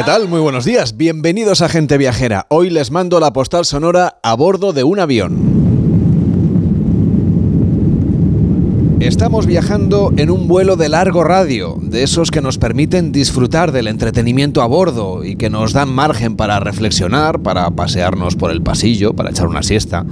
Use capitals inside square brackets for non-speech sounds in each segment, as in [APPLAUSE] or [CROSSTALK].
¿Qué tal? Muy buenos días. Bienvenidos a Gente Viajera. Hoy les mando la postal sonora a bordo de un avión. Estamos viajando en un vuelo de largo radio, de esos que nos permiten disfrutar del entretenimiento a bordo y que nos dan margen para reflexionar, para pasearnos por el pasillo, para echar una siesta,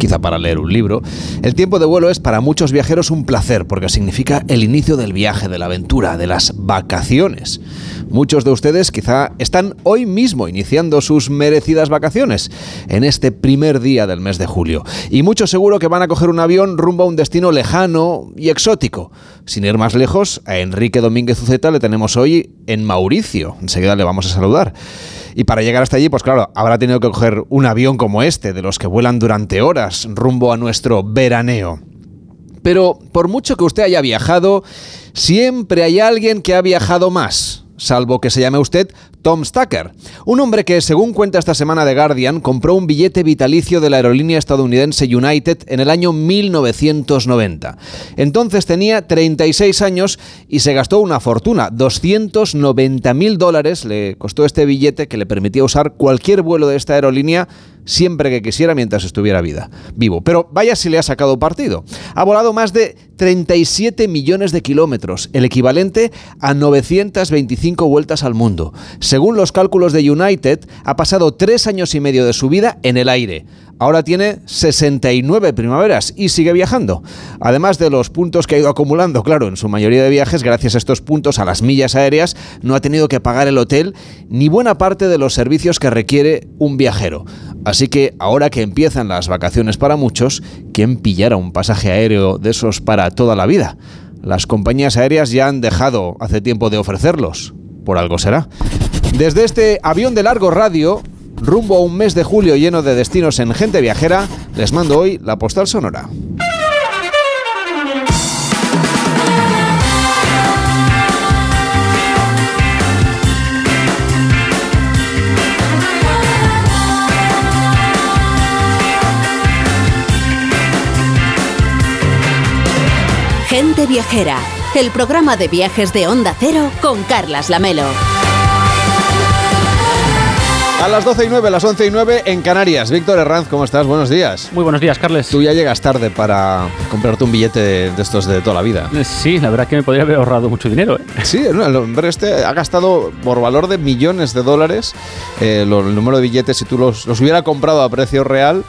quizá para leer un libro. El tiempo de vuelo es para muchos viajeros un placer porque significa el inicio del viaje, de la aventura, de las vacaciones. Muchos de ustedes quizá están hoy mismo iniciando sus merecidas vacaciones en este primer día del mes de julio. Y muchos seguro que van a coger un avión rumbo a un destino lejano y exótico. Sin ir más lejos, a Enrique Domínguez Uceta le tenemos hoy en Mauricio. Enseguida le vamos a saludar. Y para llegar hasta allí, pues claro, habrá tenido que coger un avión como este, de los que vuelan durante horas rumbo a nuestro veraneo. Pero por mucho que usted haya viajado, siempre hay alguien que ha viajado más salvo que se llame usted Tom Stacker, un hombre que, según cuenta esta semana The Guardian, compró un billete vitalicio de la aerolínea estadounidense United en el año 1990. Entonces tenía 36 años y se gastó una fortuna, 290 mil dólares le costó este billete que le permitía usar cualquier vuelo de esta aerolínea siempre que quisiera mientras estuviera vida, vivo. Pero vaya si le ha sacado partido. Ha volado más de 37 millones de kilómetros, el equivalente a 925 vueltas al mundo. Según los cálculos de United, ha pasado tres años y medio de su vida en el aire. Ahora tiene 69 primaveras y sigue viajando. Además de los puntos que ha ido acumulando, claro, en su mayoría de viajes, gracias a estos puntos, a las millas aéreas, no ha tenido que pagar el hotel ni buena parte de los servicios que requiere un viajero. Así que ahora que empiezan las vacaciones para muchos, ¿quién pillara un pasaje aéreo de esos para toda la vida? Las compañías aéreas ya han dejado hace tiempo de ofrecerlos. Por algo será. Desde este avión de largo radio, rumbo a un mes de julio lleno de destinos en gente viajera, les mando hoy la postal sonora. Gente Viajera, el programa de viajes de Onda Cero con Carlas Lamelo. A las 12 y 9, las 11 y 9 en Canarias. Víctor Herranz, ¿cómo estás? Buenos días. Muy buenos días, Carles. Tú ya llegas tarde para comprarte un billete de estos de toda la vida. Eh, sí, la verdad que me podría haber ahorrado mucho dinero. ¿eh? Sí, el hombre este ha gastado por valor de millones de dólares eh, el número de billetes. Si tú los, hubiera comprado a precio real,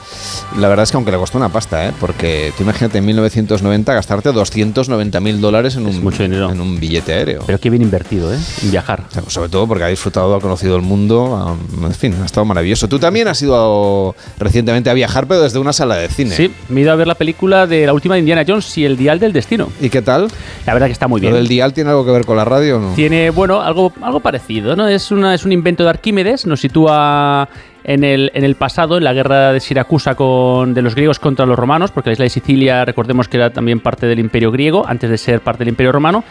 la verdad es que aunque le costó una pasta, ¿eh? porque tú imagínate en 1990 gastarte 290 mil dólares en un, mucho en un billete aéreo. Pero qué bien invertido, ¿eh? En viajar. Sobre todo porque ha disfrutado, ha conocido el mundo. En fin, ha estado maravilloso. Tú también has ido recientemente a viajar, pero desde una sala de cine. Sí, me he ido a ver la película de la última de Indiana Jones y el Dial del Destino. ¿Y qué tal? La verdad que está muy bien. ¿Lo del Dial tiene algo que ver con la radio o no? Tiene, bueno, algo, algo parecido, ¿no? Es, una, es un invento de Arquímedes, nos sitúa en el, en el pasado, en la guerra de Siracusa con, de los griegos contra los romanos, porque la isla de Sicilia, recordemos que era también parte del imperio griego, antes de ser parte del imperio romano.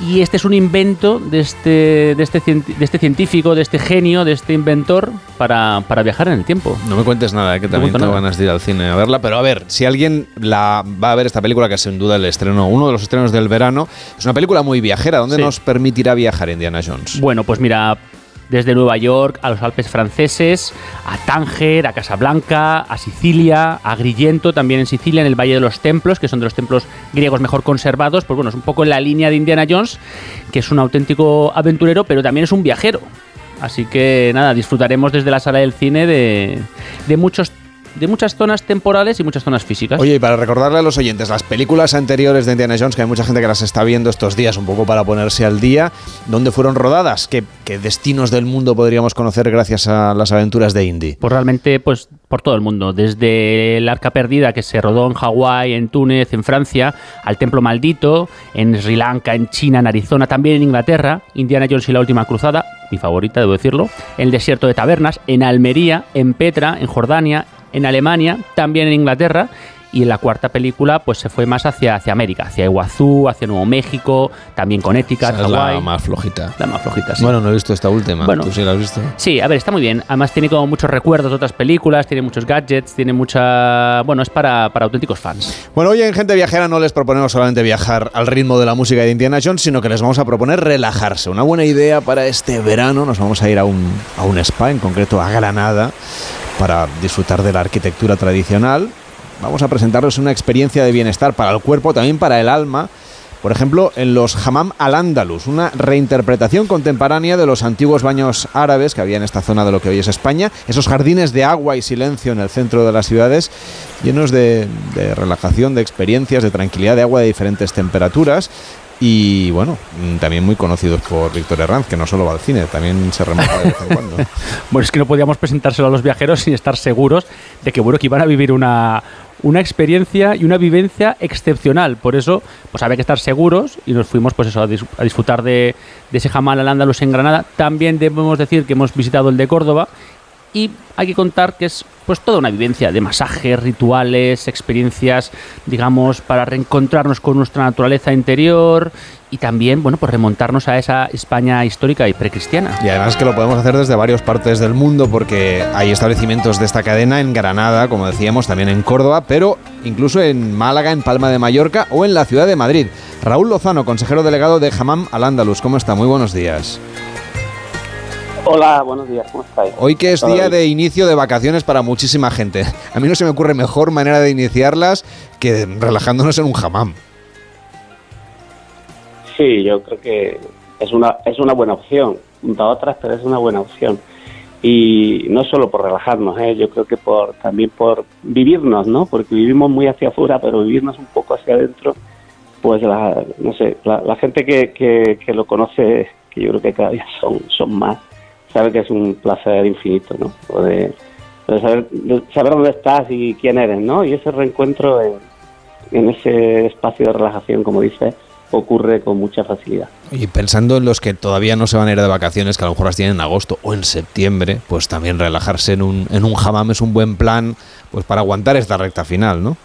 Y este es un invento de este, de este, de este científico, de este genio, de este inventor para, para viajar en el tiempo. No me cuentes nada, eh, que también tengo ganas de ir al cine a verla. Pero a ver, si alguien la va a ver esta película, que es sin duda el estreno, uno de los estrenos del verano, es una película muy viajera. ¿Dónde nos permitirá viajar Indiana Jones? Bueno, pues mira, desde Nueva York a los Alpes franceses, a Tánger, a Casablanca, a Sicilia, a Agrigento, también en Sicilia, en el Valle de los Templos, que son de los templos griegos mejor conservados. Pues bueno, es un poco en la línea de Indiana Jones, que es un auténtico aventurero, pero también es un viajero. Así que nada, disfrutaremos desde la sala del cine de, de muchos de muchas zonas temporales y muchas zonas físicas. Oye, y para recordarle a los oyentes, las películas anteriores de Indiana Jones, que hay mucha gente que las está viendo estos días un poco para ponerse al día, ¿dónde fueron rodadas? ¿Qué, destinos del mundo podríamos conocer gracias a las aventuras de Indy? Pues realmente, pues por todo el mundo, desde el Arca Perdida que se rodó en Hawái, en Túnez, en Francia, al Templo Maldito, en Sri Lanka, en China, en Arizona, también en Inglaterra, Indiana Jones y la Última Cruzada, mi favorita, debo decirlo, el Desierto de Tabernas, en Almería, en Petra, en Jordania, en Alemania, también en Inglaterra y en la cuarta película pues se fue más hacia, hacia América, hacia Iguazú, hacia Nuevo México, también con Ética, la más flojita. La más flojita, sí. Bueno, no he visto esta última. Bueno, ¿Tú sí la has visto? Sí, a ver, está muy bien. Además tiene como muchos recuerdos de otras películas, tiene muchos gadgets, tiene mucha... Bueno, es para, para auténticos fans. Bueno, hoy en Gente Viajera no les proponemos solamente viajar al ritmo de la música de Indiana Jones, sino que les vamos a proponer relajarse. Una buena idea para este verano. Nos vamos a ir a un, a un spa, en concreto a Granada, para disfrutar de la arquitectura tradicional. Vamos a presentarles una experiencia de bienestar para el cuerpo, también para el alma. Por ejemplo, en los Hammam al-Ándalus, una reinterpretación contemporánea de los antiguos baños árabes que había en esta zona de lo que hoy es España, esos jardines de agua y silencio en el centro de las ciudades, llenos de, de relajación, de experiencias, de tranquilidad, de agua de diferentes temperaturas, y bueno, mm, también muy conocidos por Víctor Herranz, que no solo va al cine, también se remonta de vez en cuando. [LAUGHS] bueno, es que no podíamos presentárselo a los viajeros sin estar seguros de que, bueno, que iban a vivir una, una experiencia y una vivencia excepcional. Por eso, pues había que estar seguros y nos fuimos, pues eso, a, disfrutar de, de ese jamal al en Granada. También debemos decir que hemos visitado el de Córdoba y hay que contar que es pues toda una vivencia de masajes, rituales, experiencias, digamos, para reencontrarnos con nuestra naturaleza interior y también, bueno, pues remontarnos a esa España histórica y precristiana. Y además que lo podemos hacer desde varias partes del mundo porque hay establecimientos de esta cadena en Granada, como decíamos, también en Córdoba, pero incluso en Málaga, en Palma de Mallorca o en la ciudad de Madrid. Raúl Lozano, consejero delegado de Hamam al Andalus, ¿cómo está? Muy buenos días. Hola, buenos días, ¿cómo estáis? Hoy que es día de inicio de vacaciones para muchísima gente. [LAUGHS] A mí no se me ocurre mejor manera de iniciarlas que relajándonos en un jamán. Sí, yo creo que es una, es una buena opción, junto a otras, pero es una buena opción. Y no solo por relajarnos, ¿eh? yo creo que por también por vivirnos, ¿no? Porque vivimos muy hacia afuera, pero vivirnos un poco hacia adentro, pues la, no sé, la, gente que, que, que, lo conoce, que yo creo que cada día son, son más, sabe que es un placer infinito, ¿no? De, saber, saber, dónde estás y quién eres, ¿no? Y ese reencuentro en, en ese espacio de relajación, como dice, ocurre con mucha facilidad. Y pensando en los que todavía no se van a ir de vacaciones, que a lo mejor las tienen en agosto o en septiembre, pues también relajarse en un, en un hammam es un buen plan pues para aguantar esta recta final, ¿no?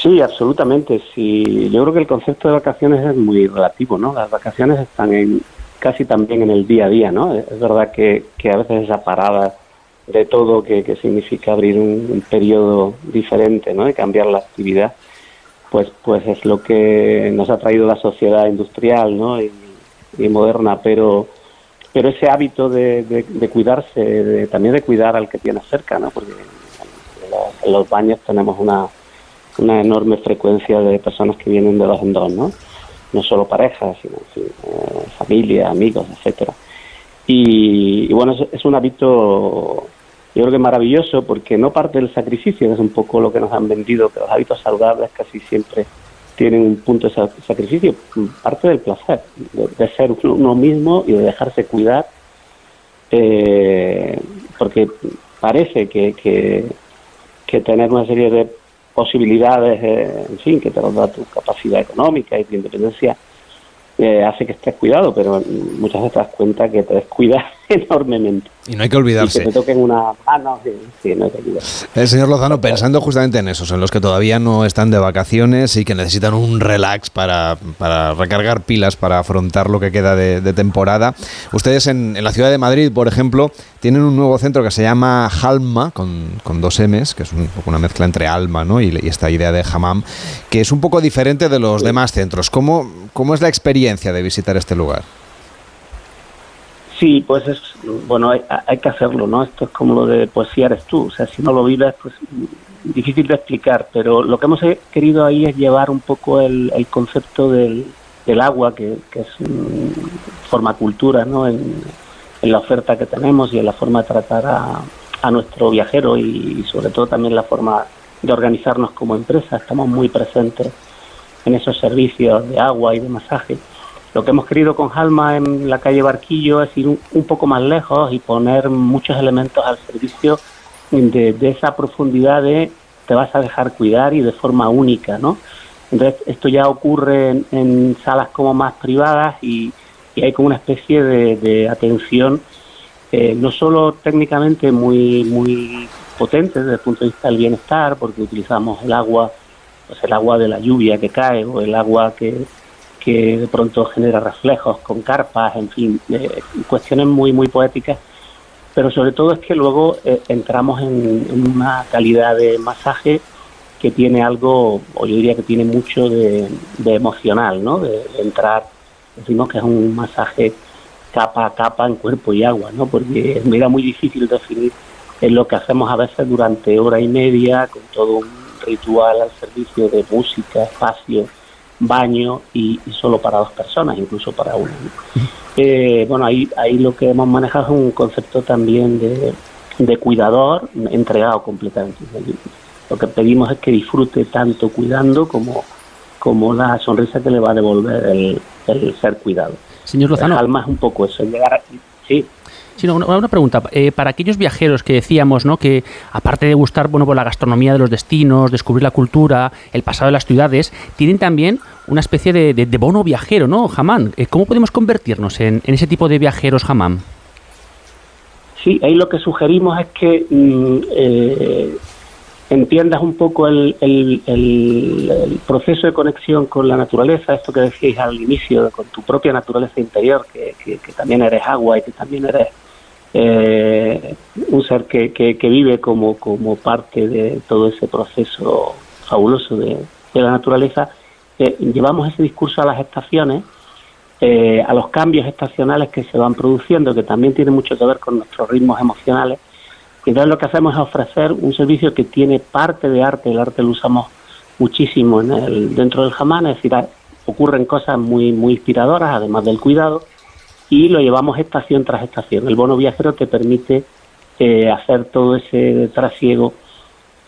Sí, absolutamente. Sí, yo creo que el concepto de vacaciones es muy relativo, ¿no? Las vacaciones están en, casi también en el día a día, ¿no? Es verdad que, que a veces esa parada de todo que, que significa abrir un, periodo diferente, ¿no? De cambiar la actividad, pues, pues es lo que nos ha traído la sociedad industrial, ¿no? Y, moderna, pero pero ese hábito de, de, cuidarse, de, también de cuidar al que tiene cerca, ¿no? Porque en los baños tenemos una, una enorme frecuencia de personas que vienen de dos en dos, ¿no? No solo parejas, sino eh, familia, amigos, etcétera. Y, bueno, es, un hábito, yo creo que maravilloso, porque no parte del sacrificio, que es un poco lo que nos han vendido, que los hábitos saludables casi siempre tienen un punto de sacrificio, parte del placer, de, ser uno mismo y de dejarse cuidar, eh, porque parece que, que, que tener una serie de posibilidades, eh, en fin, que te lo da tu capacidad económica y tu independencia, eh, hace que estés cuidado, pero muchas veces te das cuenta que te descuidas [LAUGHS] enormemente. Y no hay que olvidarse. que te toquen una sí, no hay que El señor Lozano, pensando justamente en esos, en los que todavía no están de vacaciones y que necesitan un relax para, para recargar pilas, para afrontar lo que queda de, temporada. Ustedes en, la ciudad de Madrid, por ejemplo, tienen un nuevo centro que se llama Halma, con, con dos M's, que es un poco una mezcla entre alma ¿no? y, esta idea de hammam, que es un poco diferente de los demás centros. ¿Cómo, ¿Cómo es la experiencia de visitar este lugar? Sí, pues es, bueno, hay, que hacerlo, ¿no? Esto es como lo de poesía eres tú, o sea, si no lo vives, pues difícil de explicar, pero lo que hemos querido ahí es llevar un poco el, concepto del, agua, que, que es forma cultura, ¿no? En, la oferta que tenemos y en la forma de tratar a nuestro viajero y, sobre todo también la forma de organizarnos como empresa. Estamos muy presentes en esos servicios de agua y de masaje lo que hemos querido con Halma en la calle Barquillo es ir un, poco más lejos y poner muchos elementos al servicio de, esa profundidad de te vas a dejar cuidar y de forma única, ¿no? Entonces, esto ya ocurre en, salas como más privadas y, hay como una especie de, atención, eh, no solo técnicamente muy, muy potentes desde el punto de vista del bienestar, porque utilizamos el agua, pues el agua de la lluvia que cae o el agua que, que de pronto genera reflejos con carpas, en fin, eh, cuestiones muy, muy poéticas. Pero sobre todo es que luego eh, entramos en, una calidad de masaje que tiene algo, o yo diría que tiene mucho de, emocional, ¿no? De, entrar, decimos que es un masaje capa a capa en cuerpo y agua, ¿no? Porque me era muy difícil definir en lo que hacemos a veces durante hora y media, con todo un ritual al servicio de música, espacio, baño y, solo para dos personas, incluso para una. Eh, bueno, ahí, ahí lo que hemos manejado es un concepto también de, de cuidador entregado completamente. Lo que pedimos es que disfrute tanto cuidando como, como la sonrisa que le va a devolver el, el ser cuidado. Señor Lozano. Alma es un poco eso, llegar Sí. Sí, una, pregunta. Eh, para aquellos viajeros que decíamos, ¿no? Que aparte de gustar, bueno, por la gastronomía de los destinos, descubrir la cultura, el pasado de las ciudades, tienen también una especie de, bono viajero, ¿no? Jamán. Eh, ¿Cómo podemos convertirnos en, ese tipo de viajeros jamán? Sí, ahí lo que sugerimos es que mm, eh, entiendas un poco el, proceso de conexión con la naturaleza, esto que decíais al inicio, con tu propia naturaleza interior, que, que también eres agua y que también eres eh, un ser que, que, vive como, como parte de todo ese proceso fabuloso de, la naturaleza, eh, llevamos ese discurso a las estaciones, eh, a los cambios estacionales que se van produciendo, que también tiene mucho que ver con nuestros ritmos emocionales. Entonces lo que hacemos es ofrecer un servicio que tiene parte de arte, el arte lo usamos muchísimo en el, dentro del jamán, es decir, ocurren cosas muy, muy inspiradoras, además del cuidado, y lo llevamos estación tras estación. El bono viajero te permite eh, hacer todo ese trasiego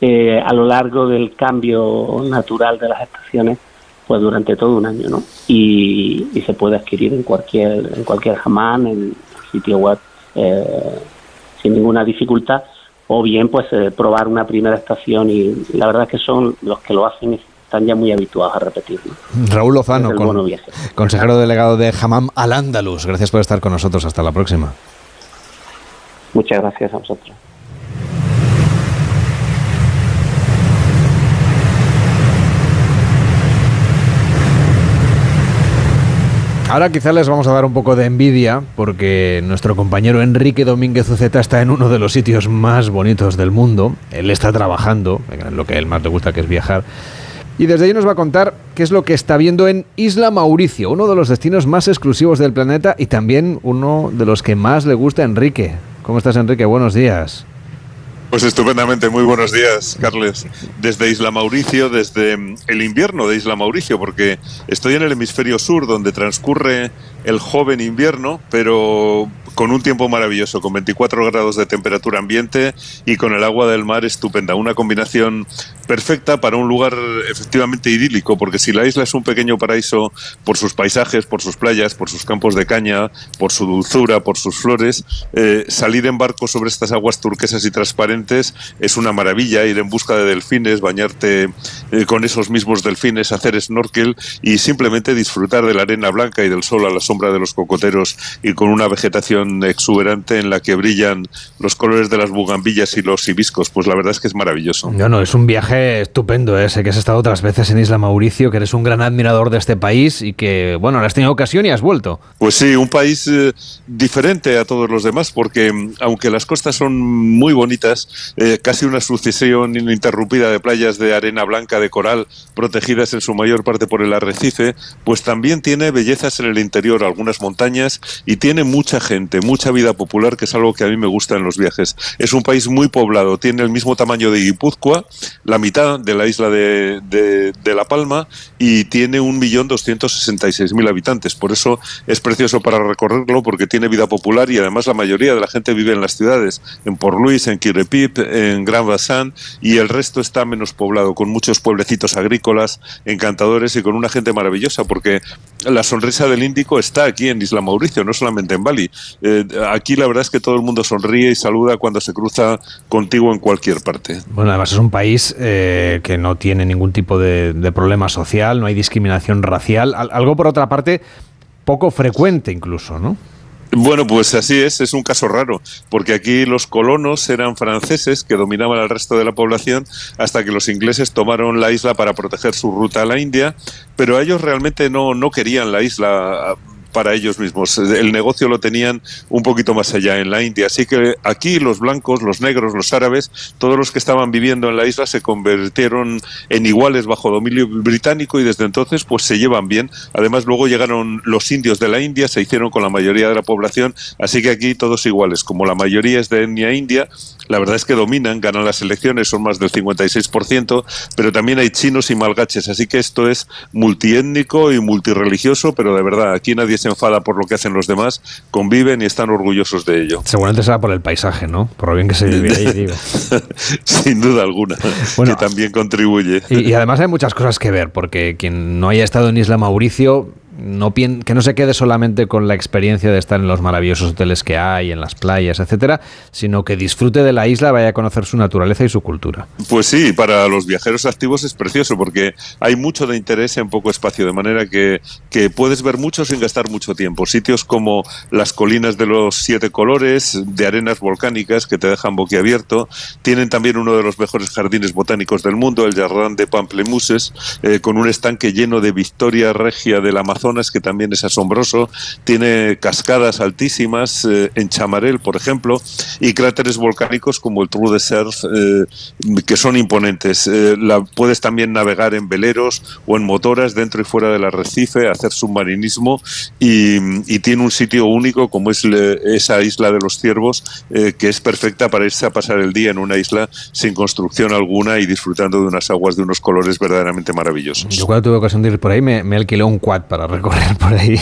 eh, a lo largo del cambio natural de las estaciones pues durante todo un año ¿no? y, se puede adquirir en cualquier en cualquier jamán en sitio web eh, sin ninguna dificultad o bien pues probar una primera estación y la verdad es que son los que lo hacen están ya muy habituados a repetirlo. Raúl Lozano, consejero delegado de Hamam al Andalus. Gracias por estar con nosotros. Hasta la próxima. Muchas gracias a vosotros. Ahora quizá les vamos a dar un poco de envidia porque nuestro compañero Enrique Domínguez Uceta está en uno de los sitios más bonitos del mundo. Él está trabajando en lo que a él más le gusta que es viajar y desde ahí nos va a contar qué es lo que está viendo en Isla Mauricio, uno de los destinos más exclusivos del planeta y también uno de los que más le gusta a Enrique. ¿Cómo estás, Enrique? Buenos días. Pues estupendamente, muy buenos días, Carles. Desde Isla Mauricio, desde el invierno de Isla Mauricio, porque estoy en el hemisferio sur, donde transcurre el joven invierno, pero con un tiempo maravilloso, con 24 grados de temperatura ambiente y con el agua del mar estupenda. Una combinación perfecta para un lugar efectivamente idílico, porque si la isla es un pequeño paraíso por sus paisajes, por sus playas, por sus campos de caña, por su dulzura, por sus flores, eh, salir en barco sobre estas aguas turquesas y transparentes es una maravilla, ir en busca de delfines, bañarte eh, con esos mismos delfines, hacer snorkel y simplemente disfrutar de la arena blanca y del sol a la sombra de los cocoteros y con una vegetación exuberante en la que brillan los colores de las bugambillas y los hibiscos. Pues la verdad es que es maravilloso. No, no, es un viaje estupendo. ¿eh? Sé que has estado otras veces en Isla Mauricio, que eres un gran admirador de este país y que, bueno, ahora has tenido ocasión y has vuelto. Pues sí, un país eh, diferente a todos los demás, porque mm, aunque las costas son muy bonitas, eh, casi una sucesión ininterrumpida de playas de arena blanca, de coral, protegidas en su mayor parte por el arrecife, pues también tiene bellezas en el interior, algunas montañas y tiene mucha gente mucha vida popular, que es algo que a mí me gusta en los viajes. Es un país muy poblado, tiene el mismo tamaño de Guipúzcoa, la mitad de la isla de, de, La Palma, y tiene 1.266.000 habitantes. Por eso es precioso para recorrerlo, porque tiene vida popular y además la mayoría de la gente vive en las ciudades, en Port Louis, en En Gran Bassan, y el resto está menos poblado, con muchos pueblecitos agrícolas, encantadores y con una gente maravillosa, porque la sonrisa del Índico está aquí en Isla Mauricio, no solamente en Bali. Eh, aquí la verdad es que todo el mundo sonríe y saluda cuando se cruza contigo en cualquier parte. Bueno, además es un país eh, que no tiene ningún tipo de, problema social, no hay discriminación racial, algo por otra parte poco frecuente incluso, ¿no? Bueno, pues así es, es un caso raro, porque aquí los colonos eran franceses que dominaban al resto de la población hasta que los ingleses tomaron la isla para proteger su ruta a la India, pero ellos realmente no, no querían la isla para ellos mismos. El negocio lo tenían un poquito más allá en la India. Así que aquí los blancos, los negros, los árabes, todos los que estaban viviendo en la isla se convirtieron en iguales bajo dominio británico y desde entonces pues se llevan bien. Además luego llegaron los indios de la India, se hicieron con la mayoría de la población, así que aquí todos iguales. Como la mayoría es de etnia india, la verdad es que dominan, ganan las elecciones, son más del 56%, pero también hay chinos y malgaches, así que esto es multiétnico y multireligioso, pero de verdad, aquí nadie se enfada por lo que hacen los demás, conviven y están orgullosos de ello. Seguramente será por el paisaje, ¿no? Por lo bien que se vive ahí, digo. [LAUGHS] Sin duda alguna, que también contribuye. Y, y además hay muchas cosas que ver, porque quien no haya estado en Isla Mauricio no que no se quede solamente con la experiencia de estar en los maravillosos hoteles que hay, en las playas, etcétera, sino que disfrute de la isla, vaya a conocer su naturaleza y su cultura. Pues sí, para los viajeros activos es precioso porque hay mucho de interés en poco espacio, de manera que, que puedes ver mucho sin gastar mucho tiempo. Sitios como las colinas de los siete colores, de arenas volcánicas que te dejan boquiabierto, tienen también uno de los mejores jardines botánicos del mundo, el Jardin de Pamplemuses, eh, con un estanque lleno de victoria regia del Amazonas que también es asombroso. Tiene cascadas altísimas eh, en Chamarel, por ejemplo, y cráteres volcánicos como el Trou de Cerf, eh, que son imponentes. Eh, puedes también navegar en veleros o en motoras dentro y fuera del arrecife, hacer submarinismo y, y tiene un sitio único como es esa isla de los ciervos, que es perfecta para irse a pasar el día en una isla sin construcción alguna y disfrutando de unas aguas de unos colores verdaderamente maravillosos. Yo cuando tuve ocasión de ir por ahí me, me alquilé un quad para correr por ahí.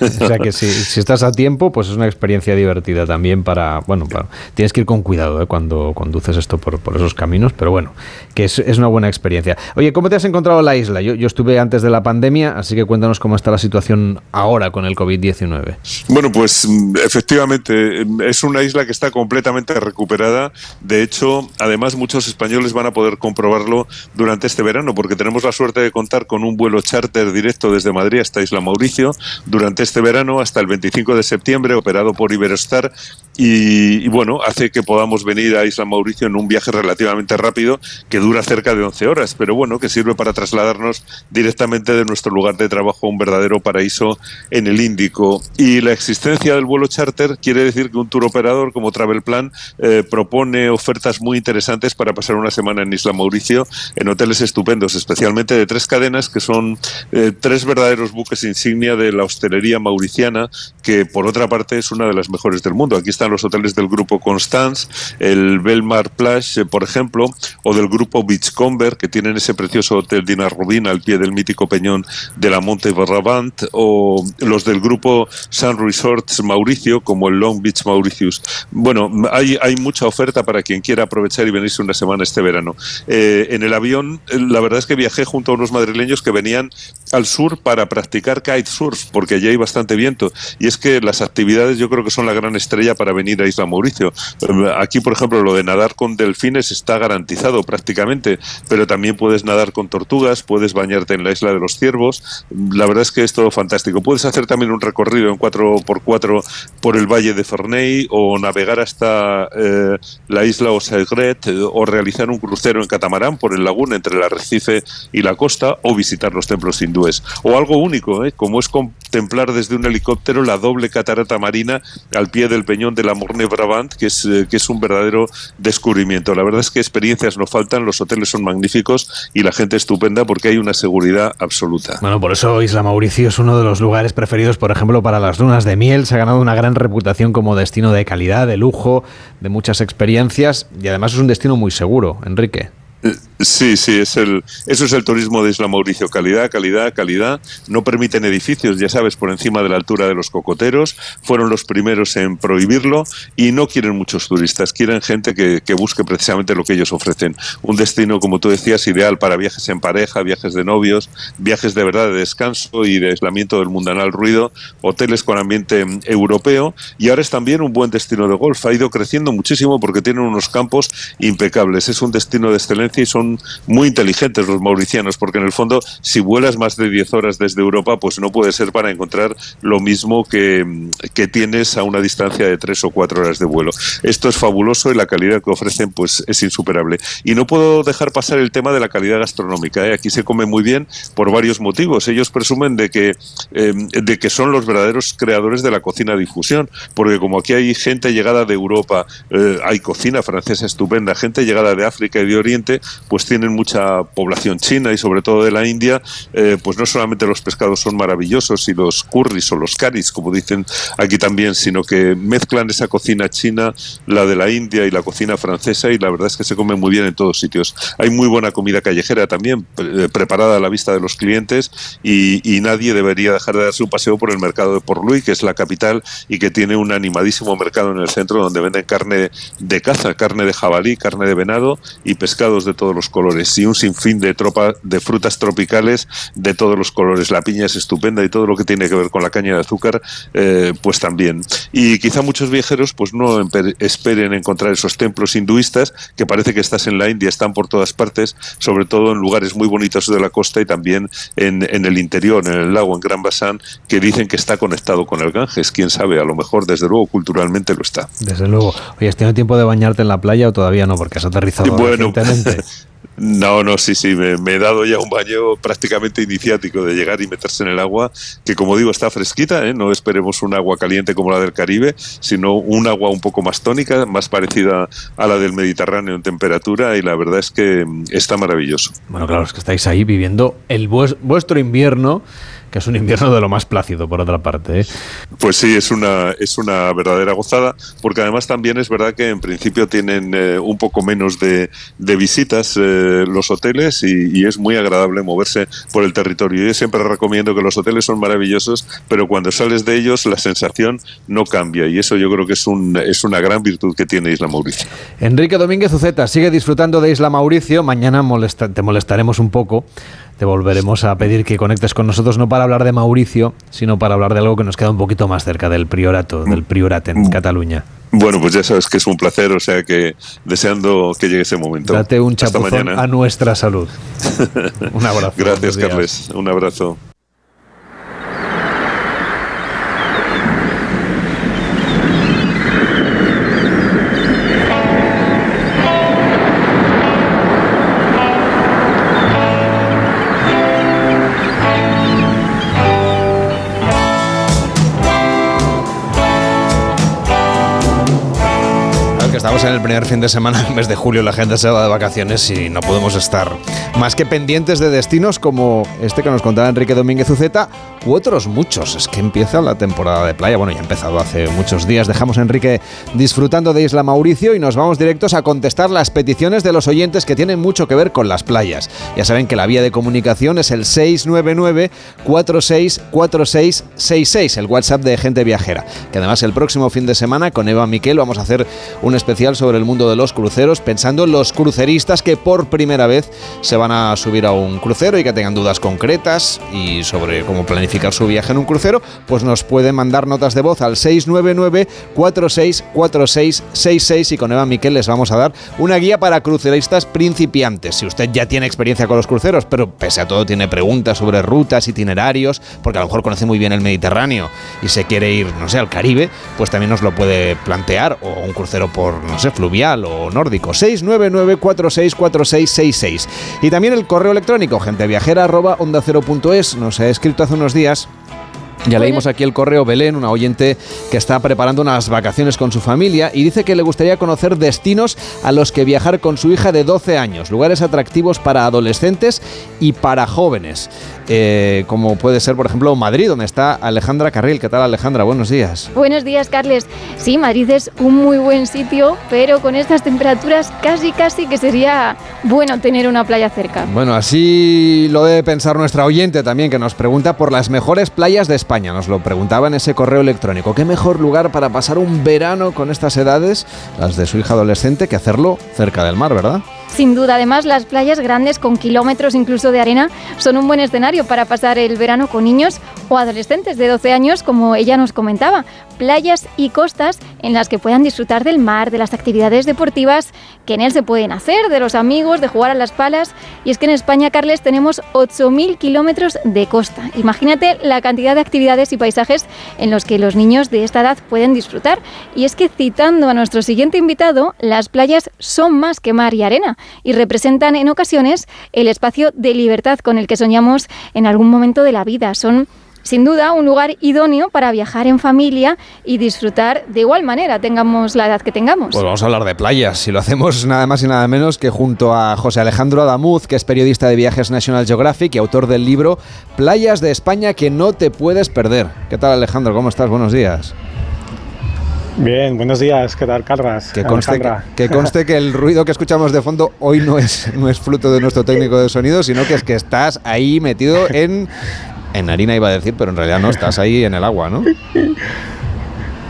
o sea que si, estás a tiempo, pues es una experiencia divertida también para, bueno, tienes que ir con cuidado ¿eh? cuando conduces esto por, esos caminos, pero bueno, que es, una buena experiencia. Oye, ¿cómo te has encontrado la isla? Yo, yo estuve antes de la pandemia, así que cuéntanos cómo está la situación ahora con el COVID-19. Bueno, pues mm, efectivamente es una isla que está completamente recuperada. De hecho, además muchos españoles van a poder comprobarlo durante este verano, porque tenemos la suerte de contar con un vuelo charter directo desde Madrid hasta Isla Mauricio durante este verano hasta el 25 de septiembre, operado por Iberostar. Y, bueno, hace que podamos venir a Isla Mauricio en un viaje relativamente rápido que dura cerca de 11 horas, pero bueno, que sirve para trasladarnos directamente de nuestro lugar de trabajo a un verdadero paraíso en el Índico. Y la existencia del vuelo charter quiere decir que un tour operador como Travel Plan eh, propone ofertas muy interesantes para pasar una semana en Isla Mauricio en hoteles estupendos, especialmente de tres cadenas que son eh, tres verdaderos buques insignia de la hostelería mauriciana, que por otra parte es una de las mejores del mundo. Aquí están los hoteles del grupo Constance, el Belmar Plage, por ejemplo, o del grupo Beachcomber, que tienen ese precioso hotel Rubin al pie del mítico peñón de la Monte Barrabant, o los del grupo Sun Resorts Mauricio, como el Long Beach Mauritius. Bueno, hay, mucha oferta para quien quiera aprovechar y venirse una semana este verano. Eh, en el avión, la verdad es que viajé junto a unos madrileños que venían al sur para practicar kitesurf, porque allí hay bastante viento. Y es que las actividades yo creo que son la gran estrella para venir a Isla Mauricio. Eh, aquí, por ejemplo, lo de nadar con delfines está garantizado prácticamente, pero también puedes nadar con tortugas, puedes bañarte en la isla de los ciervos. La verdad es que es todo fantástico. Puedes hacer también un recorrido en 4x4 por el valle de Ferney o navegar hasta eh, la isla Osegret o realizar un crucero en catamarán por el lagún entre el arrecife y la costa o visitar los templos hindúes. O algo único, ¿eh? como es contemplar desde un helicóptero la doble catarata marina al pie del peñón de la Morne Brabant, que es, eh, que es un verdadero descubrimiento. La verdad es que experiencias no faltan, los hoteles son magníficos y la gente estupenda porque hay una seguridad absoluta. Bueno, por eso Isla Mauricio es uno de los lugares preferidos, por ejemplo, para las lunas de miel. Se ha ganado una gran reputación como destino de calidad, de lujo, de muchas experiencias y además es un destino muy seguro, Enrique. Eh, Sí, sí, es el, eso es el turismo de Isla Mauricio. Calidad, calidad, calidad. No permiten edificios, ya sabes, por encima de la altura de los cocoteros. Fueron los primeros en prohibirlo y no quieren muchos turistas. Quieren gente que, que busque precisamente lo que ellos ofrecen. Un destino, como tú decías, ideal para viajes en pareja, viajes de novios, viajes de verdad de descanso y de aislamiento del mundanal ruido, hoteles con ambiente europeo. Y ahora es también un buen destino de golf. Ha ido creciendo muchísimo porque tienen unos campos impecables. Es un destino de excelencia y son muy inteligentes los mauricianos, porque en el fondo, si vuelas más de 10 horas desde Europa, pues no puede ser para encontrar lo mismo que, que tienes a una distancia de 3 o 4 horas de vuelo. Esto es fabuloso y la calidad que ofrecen pues es insuperable. Y no puedo dejar pasar el tema de la calidad gastronómica. ¿eh? Aquí se come muy bien por varios motivos. Ellos presumen de que, eh, de que son los verdaderos creadores de la cocina difusión, porque como aquí hay gente llegada de Europa, eh, hay cocina francesa estupenda, gente llegada de África y de Oriente, pues tienen mucha población china y sobre todo de la India, pues no solamente los pescados son maravillosos y los curries o los caris, como dicen aquí también, sino que mezclan esa cocina china, la de la India y la cocina francesa y la verdad es que se come muy bien en todos sitios. Hay muy buena comida callejera también, preparada a la vista de los clientes y, nadie debería dejar de darse un paseo por el mercado de Port Louis, que es la capital y que tiene un animadísimo mercado en el centro donde venden carne de caza, carne de jabalí, carne de venado y pescados de todos los colores y un sinfín de, tropa, de frutas tropicales de todos los colores. La piña es estupenda y todo lo que tiene que ver con la caña de azúcar, eh, pues también. Y quizá muchos viajeros pues no esperen encontrar esos templos hinduistas que parece que estás en la India, están por todas partes, sobre todo en lugares muy bonitos de la costa y también en, en el interior, en el lago, en Gran Basán, que dicen que está conectado con el Ganges. Quién sabe, a lo mejor, desde luego, culturalmente lo está. Desde luego. Oye, ¿has tenido tiempo de bañarte en la playa o todavía no? Porque has aterrizado bueno, recientemente. No, no, sí, sí, me, he dado ya un baño prácticamente iniciático de llegar y meterse en el agua, que como digo está fresquita, ¿eh? no esperemos un agua caliente como la del Caribe, sino un agua un poco más tónica, más parecida a la del Mediterráneo en temperatura y la verdad es que está maravilloso. Bueno, claro, es que estáis ahí viviendo el vuestro invierno que es un invierno de lo más plácido, por otra parte. ¿eh? Pues sí, es una, es una verdadera gozada, porque además también es verdad que en principio tienen eh, un poco menos de, visitas eh, los hoteles y, es muy agradable moverse por el territorio. Yo siempre recomiendo que los hoteles son maravillosos, pero cuando sales de ellos la sensación no cambia y eso yo creo que es, un, es una gran virtud que tiene Isla Mauricio. Enrique Domínguez Uceta sigue disfrutando de Isla Mauricio. Mañana te molestaremos un poco te volveremos a pedir que conectes con nosotros no para hablar de Mauricio, sino para hablar de algo que nos queda un poquito más cerca del priorato, del priorat en. Cataluña. Bueno, pues ya sabes que es un placer, o sea que deseando que llegue ese momento. Date un chapuzón a nuestra salud. [LAUGHS] un abrazo. Gracias, Carles. Un abrazo. En el primer fin de semana del mes de julio, la gente se va de vacaciones y no podemos estar más que pendientes de destinos como este que nos contaba Enrique Domínguez Uceta u otros muchos. Es que empieza la temporada de playa, bueno, ya ha empezado hace muchos días. Dejamos a Enrique disfrutando de Isla Mauricio y nos vamos directos a contestar las peticiones de los oyentes que tienen mucho que ver con las playas. Ya saben que la vía de comunicación es el 699 464666, el WhatsApp de gente viajera. Que además el próximo fin de semana con Eva Miquel vamos a hacer un especial sobre el mundo de los cruceros, pensando en los cruceristas que por primera vez se van a subir a un crucero y que tengan dudas concretas y sobre cómo planificar su viaje en un crucero, pues nos pueden mandar notas de voz al 699-464666 y con Eva Miquel les vamos a dar una guía para cruceristas principiantes. Si usted ya tiene experiencia con los cruceros, pero pese a todo tiene preguntas sobre rutas, itinerarios, porque a lo mejor conoce muy bien el Mediterráneo y se quiere ir, no sé, al Caribe, pues también nos lo puede plantear o un crucero por no sé, fluvial o nórdico. 699464666. Y también el correo electrónico, genteviajera arroba onda Nos ha escrito hace unos días ya leímos aquí el correo Belén, una oyente que está preparando unas vacaciones con su familia y dice que le gustaría conocer destinos a los que viajar con su hija de 12 años, lugares atractivos para adolescentes y para jóvenes. Eh, como puede ser, por ejemplo, Madrid, donde está Alejandra Carril. ¿Qué tal, Alejandra? Buenos días. Buenos días, Carles. Sí, Madrid es un muy buen sitio, pero con estas temperaturas casi, casi que sería bueno tener una playa cerca. Bueno, así lo debe pensar nuestra oyente también, que nos pregunta por las mejores playas de España. Nos lo preguntaba en ese correo electrónico. ¿Qué mejor lugar para pasar un verano con estas edades, las de su hija adolescente, que hacerlo cerca del mar, verdad? Sin duda, además, las playas grandes con kilómetros incluso de arena son un buen escenario para pasar el verano con niños o adolescentes de 12 años, como ella nos comentaba. Playas y costas en las que puedan disfrutar del mar, de las actividades deportivas que en él se pueden hacer, de los amigos, de jugar a las palas. Y es que en España, Carles, tenemos 8.000 kilómetros de costa. Imagínate la cantidad de actividades y paisajes en los que los niños de esta edad pueden disfrutar. Y es que citando a nuestro siguiente invitado, las playas son más que mar y arena y representan en ocasiones el espacio de libertad con el que soñamos en algún momento de la vida. Son sin duda un lugar idóneo para viajar en familia y disfrutar de igual manera, tengamos la edad que tengamos. Pues vamos a hablar de playas, si lo hacemos [LAUGHS] nada más y nada menos que junto a José Alejandro Adamuz, que es periodista de viajes National Geographic y autor del libro Playas de España que no te puedes perder. ¿Qué tal Alejandro? ¿Cómo estás? Buenos días. Bien, buenos días, ¿qué tal, Carras? Que conste que, conste que, el ruido que escuchamos de fondo hoy no es, no es fruto de nuestro técnico de sonido, sino que es que estás ahí metido en, en harina, iba a decir, pero en realidad no, estás ahí en el agua, ¿no?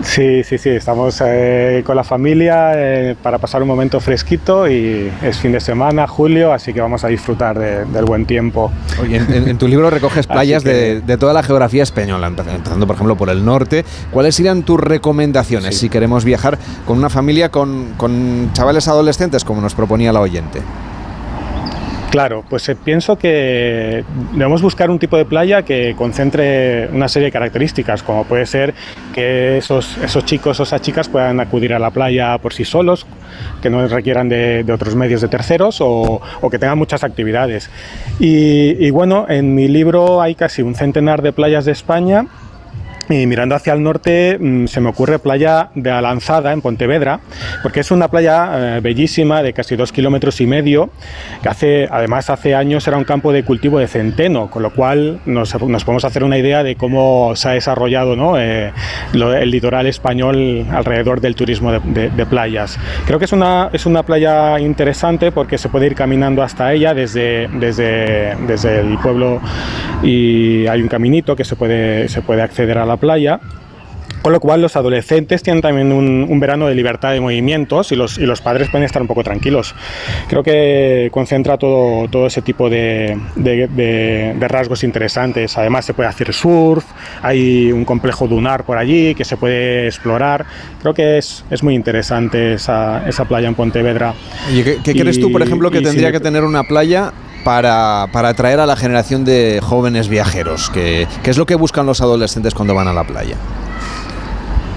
Sí, sí, sí, estamos eh, con la familia eh, para pasar un momento fresquito y es fin de semana, julio, así que vamos a disfrutar del buen tiempo. Oye, en, tu libro recoges [LAUGHS] playas de, toda la geografía española, empezando por ejemplo por el norte. ¿Cuáles serían tus recomendaciones si queremos viajar con una familia con, con chavales adolescentes, como nos proponía la oyente? Claro, pues eh, pienso que debemos buscar un tipo de playa que concentre una serie de características, como puede ser que esos, esos chicos o esas chicas puedan acudir a la playa por sí solos, que no requieran de, otros medios de terceros o, que tengan muchas actividades. y bueno, en mi libro hay casi un centenar de playas de España y mirando hacia el norte mm, se me ocurre playa de Alanzada en Pontevedra, porque es una playa eh, bellísima de casi dos kilómetros y medio, que hace, además hace años era un campo de cultivo de centeno, con lo cual nos, podemos hacer una idea de cómo se ha desarrollado ¿no? Eh, el litoral español alrededor del turismo de, playas. Creo que es una, es una playa interesante porque se puede ir caminando hasta ella desde, desde, desde el pueblo y hay un caminito que se puede, se puede acceder a la playa. Con lo cual los adolescentes tienen también un, verano de libertad de movimientos y los, y los, padres pueden estar un poco tranquilos. Creo que concentra todo, todo ese tipo de, de, rasgos interesantes. Además se puede hacer surf, hay un complejo dunar por allí que se puede explorar. Creo que es, es muy interesante esa, esa, playa en Pontevedra. ¿Y qué, crees tú, por ejemplo, que tendría que tener una playa para, para, atraer a la generación de jóvenes viajeros? ¿Qué, ¿Qué es lo que buscan los adolescentes cuando van a la playa?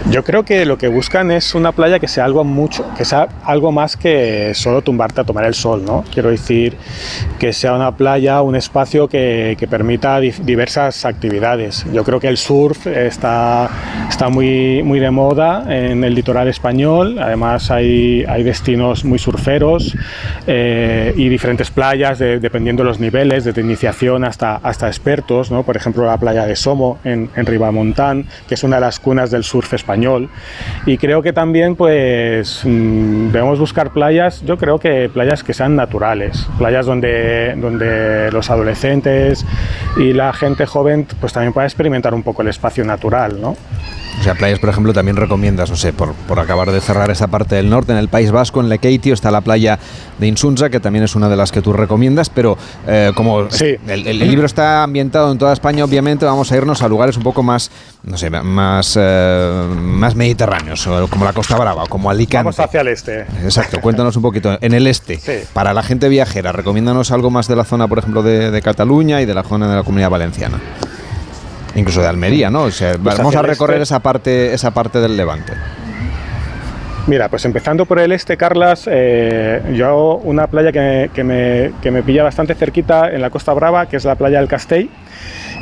Yo creo que lo que buscan es una playa que sea algo mucho, que sea algo más que solo tumbarte a tomar el sol, ¿no? Quiero decir que sea una playa, un espacio que, que permita diversas actividades. Yo creo que el surf está, está muy, muy de moda en el litoral español. Además hay, hay destinos muy surferos eh, y diferentes playas dependiendo de los niveles, desde iniciación hasta, hasta expertos, ¿no? Por ejemplo, la playa de Somo en, en Ribamontán, que es una de las cunas del surf español y creo que también pues mm, debemos buscar playas, yo creo que playas que sean naturales, playas donde, donde los adolescentes y la gente joven pues también pueda experimentar un poco el espacio natural, ¿no? O sea, playas, por ejemplo, también recomiendas, no sé, por, por acabar de cerrar esa parte del norte, en el País Vasco, en Lekeitio, está la playa de Insunza, que también es una de las que tú recomiendas, pero eh, como el, libro está ambientado en toda España, obviamente vamos a irnos a lugares un poco más, no sé, más, eh, más mediterráneos, como la Costa Brava, como Alicante. Vamos hacia el este. Exacto, cuéntanos un poquito. En el este, para la gente viajera, recomiéndanos algo más de la zona, por ejemplo, de, de Cataluña y de la zona de la Comunidad Valenciana incluso de Almería, ¿no? O sea, pues vamos a recorrer esa parte, esa parte del Levante. Mira, pues empezando por el este, Carlas, eh, yo una playa que, que, me, que me pilla bastante cerquita en la Costa Brava, que es la playa del Castell,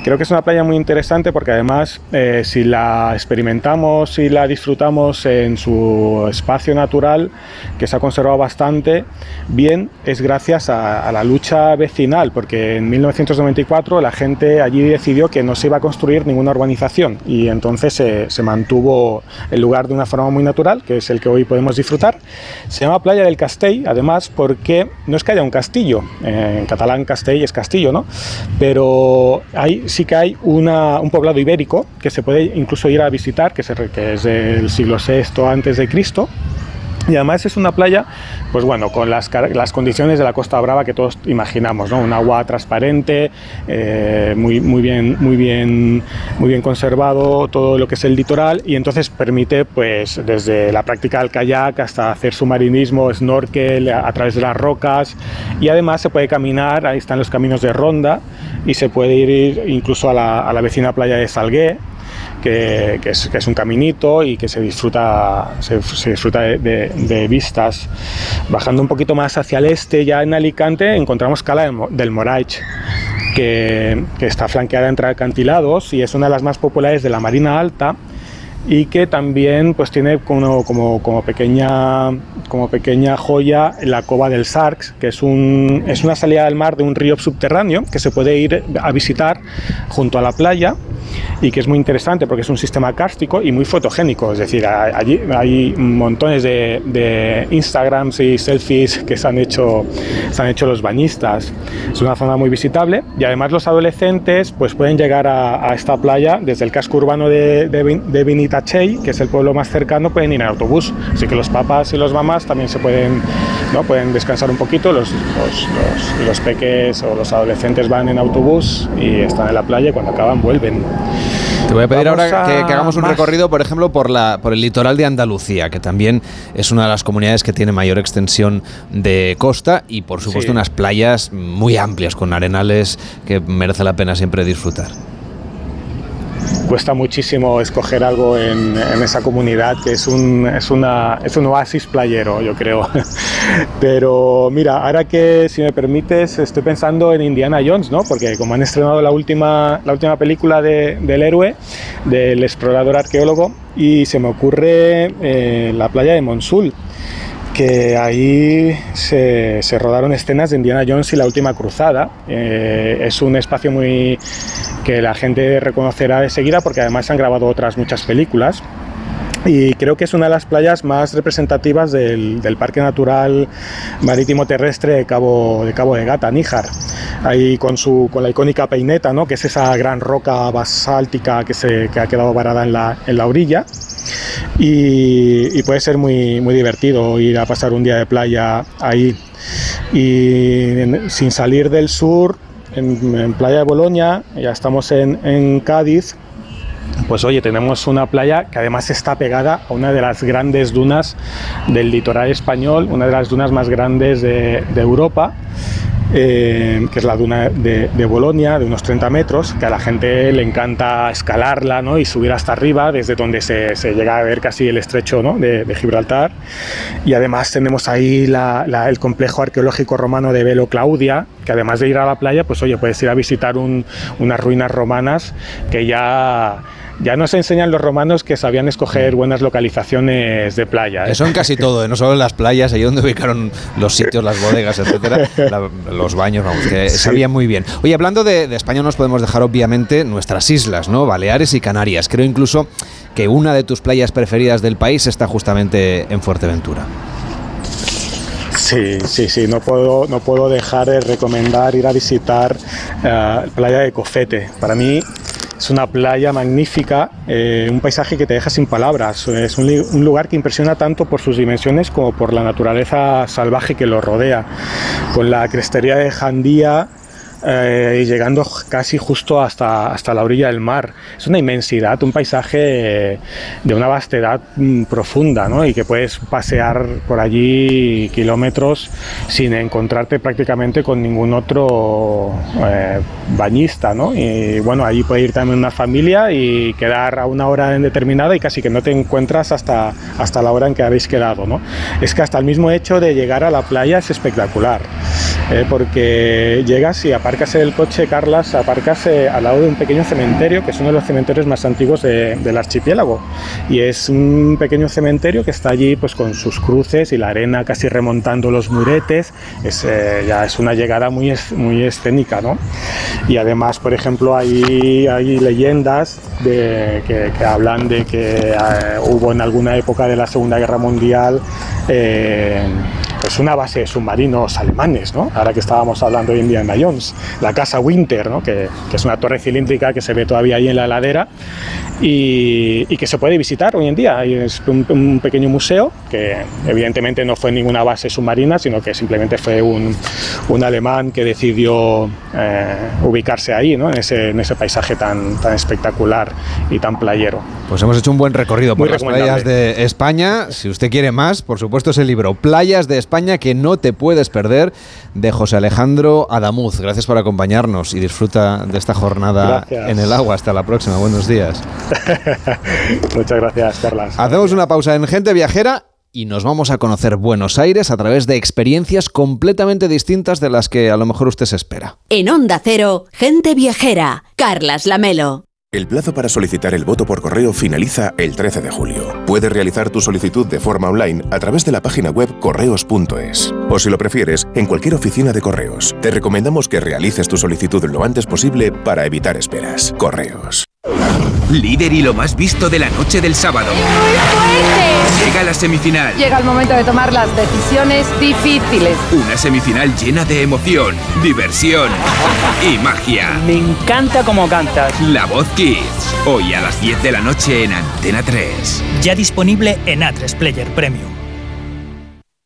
Creo que es una playa muy interesante porque además eh, si la experimentamos y la disfrutamos en su espacio natural, que se ha conservado bastante bien, es gracias a, la lucha vecinal, porque en 1994 la gente allí decidió que no se iba a construir ninguna urbanización y entonces se mantuvo el lugar de una forma muy natural, que es el que hoy podemos disfrutar. Se llama Playa del Castell, además porque no es que haya un castillo, en catalán Castell es castillo, ¿no? Pero hay sí que hay un poblado ibérico que se puede incluso ir a visitar, que, es del siglo VI antes de Cristo, Y además es una playa, pues bueno, con las, las condiciones de la Costa Brava que todos imaginamos, ¿no? Un agua transparente, eh, muy, muy, bien, muy, bien, muy bien conservado todo lo que es el litoral y entonces permite, pues, desde la práctica del kayak hasta hacer submarinismo, snorkel a, través de las rocas y además se puede caminar, ahí están los caminos de ronda y se puede ir incluso a la, a la vecina playa de Salgué que, es, un caminito y que se disfruta, se, disfruta de, vistas. Bajando un poquito más hacia el este, ya en Alicante, encontramos Cala del, del Moraich, que, que está flanqueada entre acantilados y es una de las más populares de la Marina Alta y que también pues tiene como, como, como, pequeña, como pequeña joya la cova del Sarx, que es, un, es una salida del mar de un río subterráneo que se puede ir a visitar junto a la playa y que es muy interesante porque es un sistema kárstico y muy fotogénico, es decir, allí hay montones de, de Instagrams y selfies que se han, hecho, se han hecho los bañistas. Es una zona muy visitable y además los adolescentes pues pueden llegar a, a esta playa desde el casco urbano de, de, de Vinitachey, que es el pueblo más cercano, pueden ir en autobús. Así que los papás y los mamás también se pueden, ¿no? pueden descansar un poquito, los, los, los, los peques o los adolescentes van en autobús y están en la playa y cuando acaban vuelven. Te voy a pedir Vamos ahora que, que, hagamos un más. recorrido, por ejemplo, por, la, por el litoral de Andalucía, que también es una de las comunidades que tiene mayor extensión de costa y, por supuesto, sí. unas playas muy amplias, con arenales que merece la pena siempre disfrutar cuesta muchísimo escoger algo en, esa comunidad que es un, es, una, es un oasis playero, yo creo. [LAUGHS] Pero mira, ahora que si me permites, estoy pensando en Indiana Jones, ¿no? Porque como han estrenado la última, la última película de, del héroe, del explorador arqueólogo, y se me ocurre eh, la playa de Monsul que ahí se, se, rodaron escenas de Indiana Jones y la última cruzada. Eh, es un espacio muy que la gente reconocerá de seguida porque además se han grabado otras muchas películas. Y creo que es una de las playas más representativas del, Parque Natural Marítimo Terrestre de Cabo de, Cabo de Gata, Níjar. Ahí con, su, con la icónica peineta, ¿no? que es esa gran roca basáltica que, se, que ha quedado varada en la, en la orilla. Y, y, puede ser muy, muy divertido ir a pasar un día de playa ahí. Y sin salir del sur, en, Playa de Boloña, ya estamos en, Cádiz, pues oye, tenemos una playa que además está pegada a una de las grandes dunas del litoral español, una de las dunas más grandes de, de Europa eh, que es la duna de, de, Bolonia, de unos 30 metros, que a la gente le encanta escalarla ¿no? y subir hasta arriba, desde donde se, llega a ver casi el estrecho ¿no? de, Gibraltar. Y además tenemos ahí el complejo arqueológico romano de Velo Claudia, que además de ir a la playa, pues oye, puedes ir a visitar un, unas ruinas romanas que ya ya nos enseñan los romanos que sabían escoger buenas localizaciones de playa. ¿eh? Eso en casi todo, ¿eh? no solo en las playas, ahí donde ubicaron los sitios, las bodegas, etcétera, la, los baños, vamos, que sí. sabían muy bien. Oye, hablando de, de España, nos podemos dejar obviamente nuestras islas, ¿no? Baleares y Canarias. Creo incluso que una de tus playas preferidas del país está justamente en Fuerteventura. Sí, sí, sí, no puedo, no puedo dejar de recomendar ir a visitar uh, Playa de Cofete. Para mí es una playa magnífica, eh, un paisaje que te deja sin palabras. Es un, un, lugar que impresiona tanto por sus dimensiones como por la naturaleza salvaje que lo rodea. Con la crestería de Jandía eh, llegando casi justo hasta, hasta la orilla del mar. Es una inmensidad, un paisaje de una vastedad mm, profunda, ¿no? Y que puedes pasear por allí kilómetros sin encontrarte prácticamente con ningún otro eh, bañista, ¿no? Y bueno, allí puede ir también una familia y quedar a una hora indeterminada y casi que no te encuentras hasta, hasta la hora en que habéis quedado, ¿no? Es que hasta el mismo hecho de llegar a la playa es espectacular, eh, porque llegas y aparte aparcas el coche, Carlas, aparcas eh, al lado de un pequeño cementerio, que es uno de los cementerios más antiguos de, del archipiélago. Y es un pequeño cementerio que está allí pues con sus cruces y la arena casi remontando los muretes. Es, eh, ya es una llegada muy, muy escénica, ¿no? Y además, por ejemplo, hay, hay leyendas de, que, hablan de que eh, hubo en alguna época de la Segunda Guerra Mundial pues una base de submarinos alemanes, ¿no? Ahora que estábamos hablando hoy en día en Jones, la casa Winter, ¿no? Que, que, es una torre cilíndrica que se ve todavía ahí en la ladera y, y que se puede visitar hoy en día. Es un, un, pequeño museo que evidentemente no fue ninguna base submarina, sino que simplemente fue un, un alemán que decidió eh, ubicarse ahí, ¿no? En ese, en ese paisaje tan, tan espectacular y tan playero. Pues hemos hecho un buen recorrido por las playas de España. Si usted quiere más, por supuesto, es el libro Playas de España que no te puedes perder de José Alejandro Adamuz. Gracias por acompañarnos y disfruta de esta jornada gracias. en el agua. Hasta la próxima. Buenos días. [LAUGHS] Muchas gracias, Carlas. Hacemos una pausa en Gente Viajera y nos vamos a conocer Buenos Aires a través de experiencias completamente distintas de las que a lo mejor usted se espera. En Onda Cero, Gente Viajera, Carlas Lamelo. El plazo para solicitar el voto por correo finaliza el 13 de julio. Puedes realizar tu solicitud de forma online a través de la página web correos.es. O si lo prefieres, en cualquier oficina de correos. Te recomendamos que realices tu solicitud lo antes posible para evitar esperas. Correos. Líder y lo más visto de la noche del sábado. Llega la semifinal. Llega el momento de tomar las decisiones difíciles. Una semifinal llena de emoción, diversión y magia. Me encanta cómo cantas. La Voz Kids. Hoy a las 10 de la noche en Antena 3. Ya disponible en A3 Player Premium.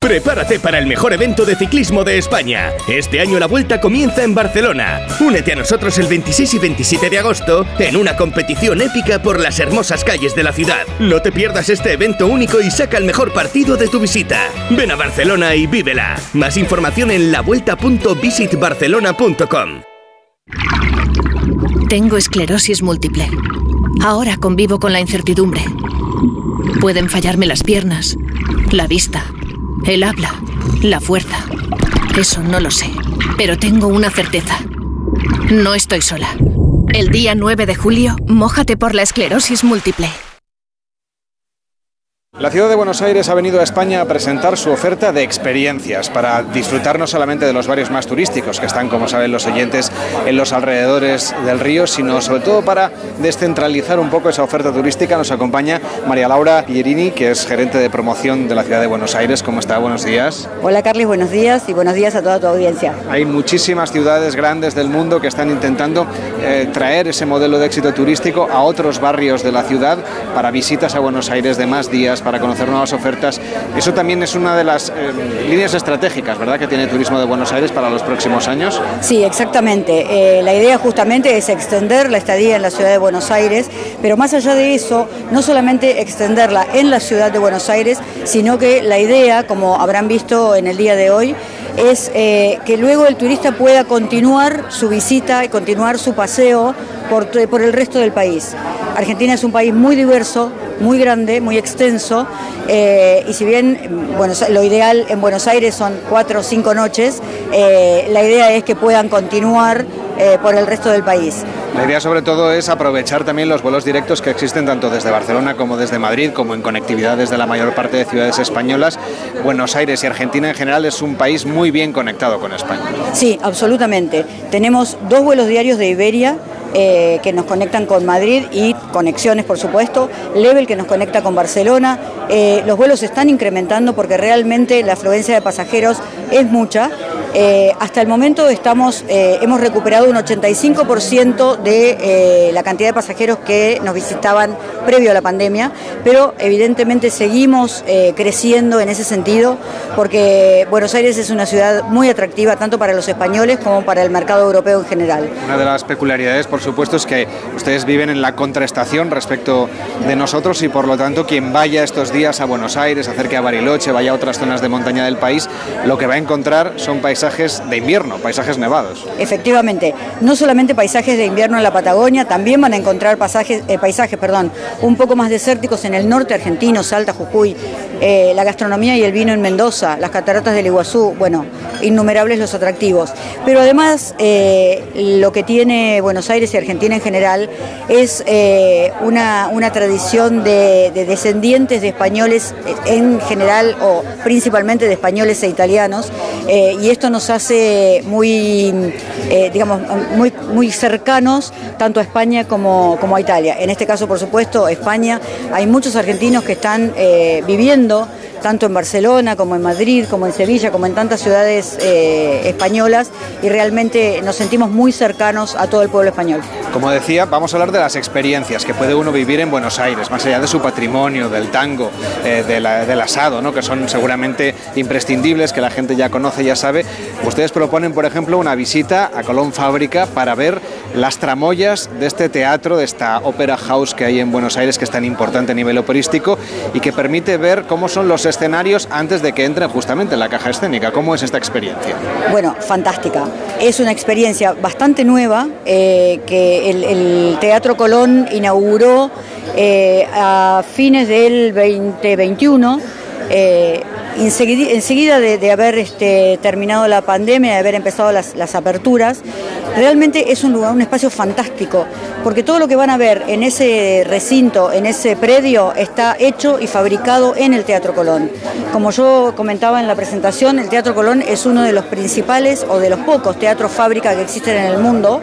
Prepárate para el mejor evento de ciclismo de España. Este año la vuelta comienza en Barcelona. Únete a nosotros el 26 y 27 de agosto en una competición épica por las hermosas calles de la ciudad. No te pierdas este evento único y saca el mejor partido de tu visita. Ven a Barcelona y vívela. Más información en lavuelta.visitbarcelona.com. Tengo esclerosis múltiple. Ahora convivo con la incertidumbre. Pueden fallarme las piernas, la vista el habla, la fuerza. Eso no lo sé, pero tengo una certeza. No estoy sola. El día 9 de julio, mójate por la esclerosis múltiple. La ciudad de Buenos Aires ha venido a España a presentar su oferta de experiencias para disfrutar no solamente de los barrios más turísticos que están, como saben los oyentes, en los alrededores del río, sino sobre todo para descentralizar un poco esa oferta turística. Nos acompaña María Laura Pierini, que es gerente de promoción de la ciudad de Buenos Aires. ¿Cómo está? Buenos días. Hola Carly, buenos días y buenos días a toda tu audiencia. Hay muchísimas ciudades grandes del mundo que están intentando eh, traer ese modelo de éxito turístico a otros barrios de la ciudad para visitas a Buenos Aires de más días para conocer nuevas ofertas. Eso también es una de las eh, líneas estratégicas, ¿verdad?, que tiene Turismo de Buenos Aires para los próximos años. Sí, exactamente. Eh, la idea justamente es extender la estadía en la ciudad de Buenos Aires, pero más allá de eso, no solamente extenderla en la ciudad de Buenos Aires, sino que la idea, como habrán visto en el día de hoy, es eh, que luego el turista pueda continuar su visita y continuar su paseo por, por, el resto del país. Argentina es un país muy diverso, muy grande, muy extenso, eh, y si bien bueno, lo ideal en Buenos Aires son cuatro o cinco noches, eh, la idea es que puedan continuar eh, por el resto del país. La idea sobre todo es aprovechar también los vuelos directos que existen tanto desde Barcelona como desde Madrid, como en conectividad desde la mayor parte de ciudades españolas. Buenos Aires y Argentina en general es un país muy bien conectado con España. Sí, absolutamente. Tenemos dos vuelos diarios de Iberia. Eh, que nos conectan con Madrid y conexiones, por supuesto, Level que nos conecta con Barcelona. Eh, los vuelos se están incrementando porque realmente la afluencia de pasajeros es mucha. Eh, hasta el momento estamos, eh, hemos recuperado un 85% de eh, la cantidad de pasajeros que nos visitaban previo a la pandemia, pero evidentemente seguimos creciendo en ese sentido porque Buenos Aires es una ciudad muy atractiva tanto para los españoles como para el mercado europeo en general. Una de las peculiaridades, por supuesto, es que ustedes viven en la contraestación respecto de nosotros y por lo tanto quien vaya estos días a Buenos Aires, acerque a Bariloche, vaya a otras zonas de montaña del país, lo que va a encontrar son paisajes de invierno, paisajes nevados. Efectivamente, no solamente paisajes de invierno en la Patagonia, también van a encontrar eh, paisajes perdón, un poco más desérticos en el norte argentino, Salta, Jujuy, eh, la gastronomía y el vino en Mendoza, las cataratas del Iguazú, bueno, innumerables los atractivos. Pero además eh, lo que tiene Buenos Aires y Argentina en general es una, una, tradición de, de descendientes de españoles en general o principalmente de españoles e italianos y esto nos hace muy, eh, digamos, muy, muy cercanos tanto a España como, como, a Italia. En este caso, por supuesto, España, hay muchos argentinos que están eh, viviendo tanto en Barcelona como en Madrid, como en Sevilla, como en tantas ciudades eh, españolas y realmente nos sentimos muy cercanos a todo el pueblo español. Como decía, vamos a hablar de las experiencias que puede uno vivir en Buenos Aires, más allá de su patrimonio, del tango, eh, del asado, que son seguramente imprescindibles, que la gente ya conoce, ya sabe. Ustedes proponen, por ejemplo, una visita a Colón Fábrica para ver las tramoyas de este teatro, de esta ópera house que hay en Buenos Aires, que es tan importante a nivel operístico y que permite ver cómo son los escenarios antes de que entren justamente en la caja escénica. ¿Cómo es esta experiencia? Bueno, fantástica. Es una experiencia bastante nueva eh, que el, Teatro Colón inauguró eh, a fines del 2021. Eh, enseguida, de, haber este, terminado la pandemia, de haber empezado las, las aperturas, realmente es un lugar, un espacio fantástico porque todo lo que van a ver en ese recinto, en ese predio, está hecho y fabricado en el Teatro Colón. Como yo comentaba en la presentación, el Teatro Colón es uno de los principales o de los pocos teatros fábrica que existen en el mundo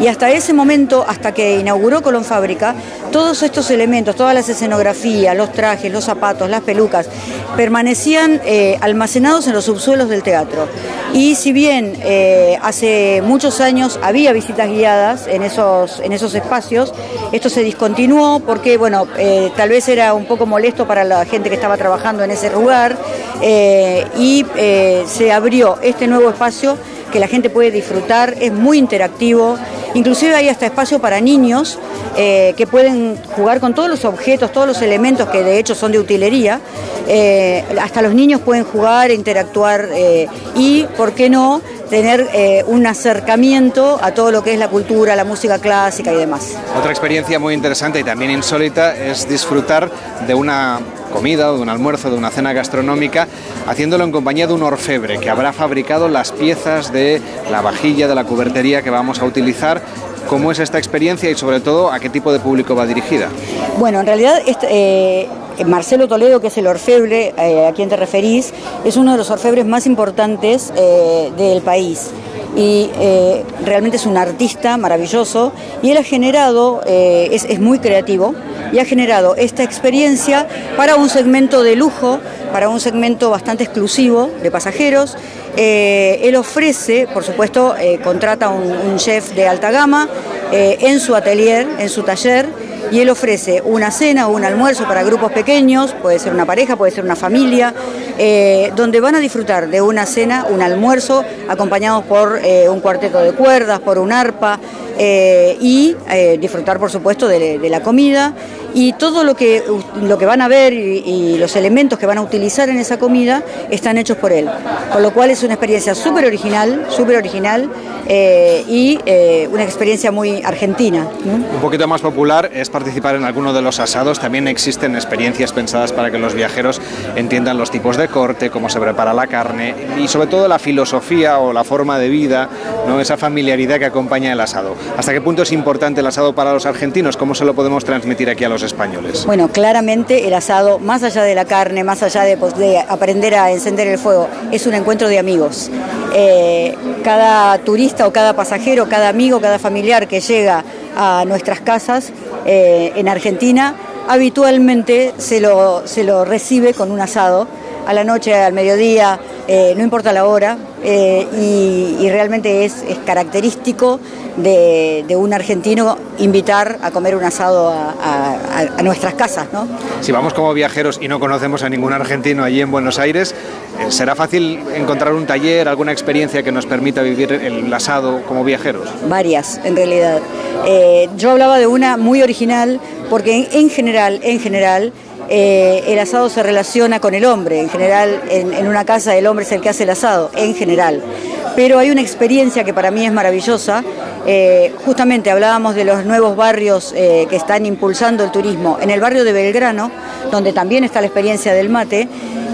y hasta ese momento, hasta que inauguró Colón Fábrica, todos estos elementos, todas las escenografías, los trajes, los zapatos, las pelucas, permanecían eh, almacenados en los subsuelos del teatro. Y si bien eh, hace muchos años había visitas guiadas en esos, en esos espacios. Esto se discontinuó porque, bueno, eh, tal vez era un poco molesto para la gente que estaba trabajando en ese lugar eh, y eh, se abrió este nuevo espacio que la gente puede disfrutar, es muy interactivo, inclusive hay hasta espacio para niños que pueden jugar con todos los objetos, todos los elementos que de hecho son de utilería, hasta los niños pueden jugar, interactuar y, ¿por qué no?, tener eh, un acercamiento a todo lo que es la cultura, la música clásica y demás. Otra experiencia muy interesante y también insólita es disfrutar de una comida o de un almuerzo, de una cena gastronómica, haciéndolo en compañía de un orfebre que habrá fabricado las piezas de la vajilla, de la cubertería que vamos a utilizar ¿Cómo es esta experiencia y sobre todo a qué tipo de público va dirigida? Bueno, en realidad este, eh, Marcelo Toledo, que es el orfebre eh, a quien te referís, es uno de los orfebres más importantes eh, del país. Y realmente es un artista maravilloso y él ha generado, es, es, muy creativo y ha generado esta experiencia para un segmento de lujo, para un segmento bastante exclusivo de pasajeros. Eh, él ofrece, por supuesto, eh, contrata un, un, chef de alta gama eh, en su atelier, en su taller, y él ofrece una cena o un almuerzo para grupos pequeños, puede ser una pareja, puede ser una familia, donde van a disfrutar de una cena, un almuerzo, acompañados por un cuarteto de cuerdas, por un arpa, y disfrutar, por supuesto, de, la comida y todo lo que, lo que van a ver y, los elementos que van a utilizar en esa comida están hechos por él. Con lo cual es una experiencia súper original, súper original eh, y eh, una experiencia muy argentina. Un poquito más popular es participar en alguno de los asados. También existen experiencias pensadas para que los viajeros entiendan los tipos de corte, cómo se prepara la carne y sobre todo la filosofía o la forma de vida, ¿no? esa familiaridad que acompaña el asado. ¿Hasta qué punto es importante el asado para los argentinos? ¿Cómo se lo podemos transmitir aquí a los españoles? Bueno, claramente el asado, más allá de la carne, más allá de, pues, aprender a encender el fuego, es un encuentro de amigos. Eh, cada turista o cada pasajero, cada amigo, cada familiar que llega a nuestras casas eh, en Argentina, habitualmente se lo, se lo recibe con un asado a la noche, al mediodía, eh, no importa la hora, y, realmente es, es característico de, un argentino invitar a comer un asado a, nuestras casas. ¿no? Si vamos como viajeros y no conocemos a ningún argentino allí en Buenos Aires, eh, ¿será fácil encontrar un taller, alguna experiencia que nos permita vivir el asado como viajeros? Varias, en realidad. Eh, yo hablaba de una muy original porque en, general, en general, eh, el asado se relaciona con el hombre. En general, en, una casa el hombre es el que hace el asado, en general. Pero hay una experiencia que para mí es maravillosa, eh, justamente hablábamos de los nuevos barrios eh, que están impulsando el turismo. En el barrio de Belgrano, donde también está la experiencia del mate,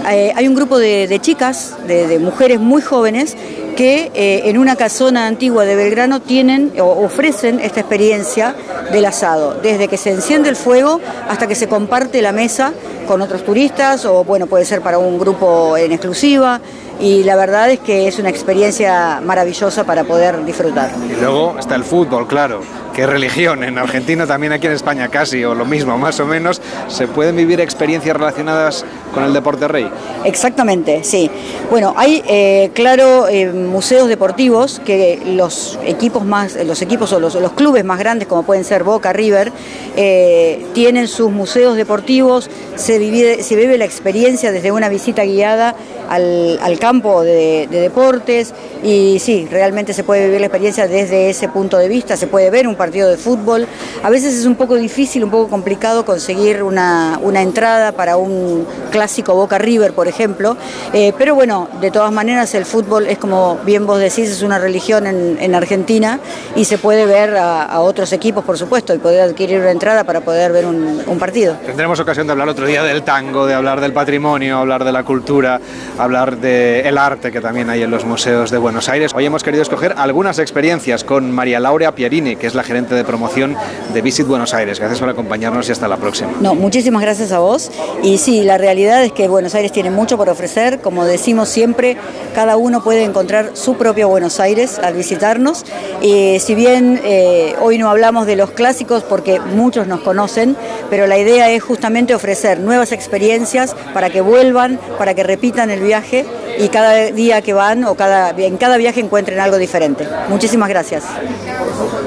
hay un grupo de, chicas, de, mujeres muy jóvenes, que en una casona antigua de Belgrano tienen o ofrecen esta experiencia del asado, desde que se enciende el fuego hasta que se comparte la mesa con otros turistas o bueno, puede ser para un grupo en exclusiva. y la verdad es que es una experiencia maravillosa para poder disfrutar. Y luego está el fútbol, claro que religión. En Argentina, también aquí en España casi, o lo mismo, más o menos, se pueden vivir experiencias relacionadas con el deporte rey. Exactamente, sí. Bueno, hay, eh, claro, eh, museos deportivos que los equipos más, los equipos o los, clubes más grandes, como pueden ser Boca, River, eh, tienen sus museos deportivos, se vive, se vive la experiencia desde una visita guiada al, al campo de, de, deportes y sí, realmente se puede vivir la experiencia desde ese punto de vista, se puede ver un partido de fútbol. A veces es un poco difícil, un poco complicado conseguir una, una entrada para un clásico Boca River, por ejemplo, eh, pero bueno, de todas maneras el fútbol es como bien vos decís, es una religión en, en Argentina y se puede ver a, a, otros equipos, por supuesto, y poder adquirir una entrada para poder ver un, un partido. Tendremos ocasión de hablar otro día del tango, de hablar del patrimonio, hablar de la cultura, hablar del el arte que también hay en los museos de Buenos Aires. Hoy hemos querido escoger algunas experiencias con María Laura Pierini, que es la gerente de promoción de Visit Buenos Aires. Gracias por acompañarnos y hasta la próxima. No, muchísimas gracias a vos. Y sí, la realidad es que Buenos Aires tiene mucho por ofrecer. Como decimos siempre, cada uno puede encontrar su propio Buenos Aires al visitarnos. Y si bien eh, hoy no hablamos de los clásicos porque muchos nos conocen, pero la idea es justamente ofrecer nuevas experiencias para que vuelvan, para que repitan el viaje y cada día que van o cada, en cada viaje encuentren algo diferente. Muchísimas gracias.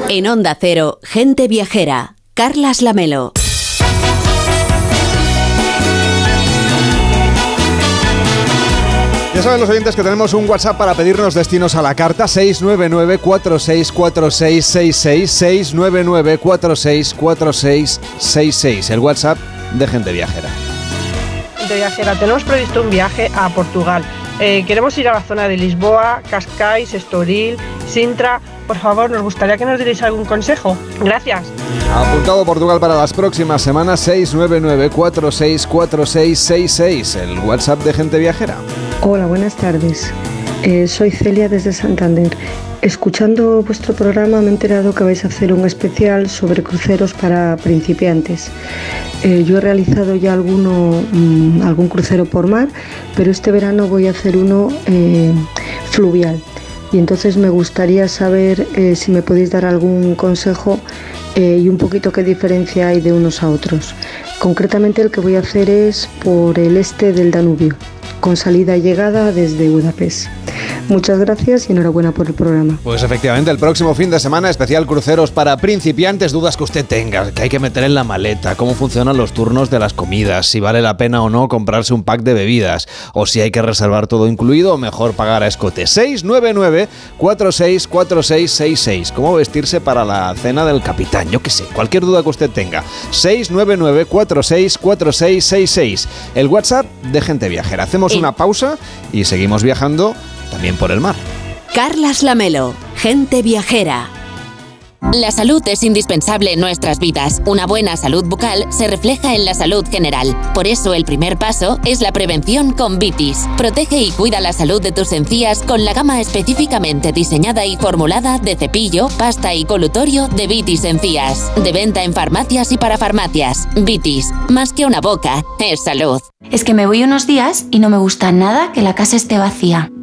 En Onda Cero, gente viajera. Carlas Lamelo. Ya saben los oyentes que tenemos un WhatsApp para pedirnos destinos a la carta 699-464666 699-464666 el WhatsApp de gente viajera. Gente viajera, tenemos previsto un viaje a Portugal. Eh, queremos ir a la zona de Lisboa, Cascais, Estoril, Sintra. Por favor, nos gustaría que nos dierais algún consejo. Gracias. Apuntado Portugal para las próximas semanas 699-464666, el WhatsApp de gente viajera. Hola, buenas tardes. Eh, soy Celia desde Santander. Escuchando vuestro programa me he enterado que vais a hacer un especial sobre cruceros para principiantes. Eh, yo he realizado ya alguno, mmm, algún crucero por mar, pero este verano voy a hacer uno eh, fluvial. Y entonces me gustaría saber eh, si me podéis dar algún consejo y un poquito qué diferencia hay de unos a otros. Concretamente el que voy a hacer es por el este del Danubio con salida y llegada desde Budapest. Muchas gracias y enhorabuena por el programa. Pues efectivamente, el próximo fin de semana especial cruceros para principiantes, dudas que usted tenga, que hay que meter en la maleta, cómo funcionan los turnos de las comidas, si vale la pena o no comprarse un pack de bebidas, o si hay que reservar todo incluido o mejor pagar a escote. 699 464666 ¿Cómo vestirse para la cena del capitán? Yo qué sé, cualquier duda que usted tenga. 699 464666 El WhatsApp de gente viajera. Hacemos una pausa y seguimos viajando también por el mar. Carlas Lamelo, gente viajera. La salud es indispensable en nuestras vidas. Una buena salud bucal se refleja en la salud general. Por eso el primer paso es la prevención con Vitis. Protege y cuida la salud de tus encías con la gama específicamente diseñada y formulada de cepillo, pasta y colutorio de Vitis Encías. De venta en farmacias y para farmacias. Vitis, más que una boca, es salud. Es que me voy unos días y no me gusta nada que la casa esté vacía.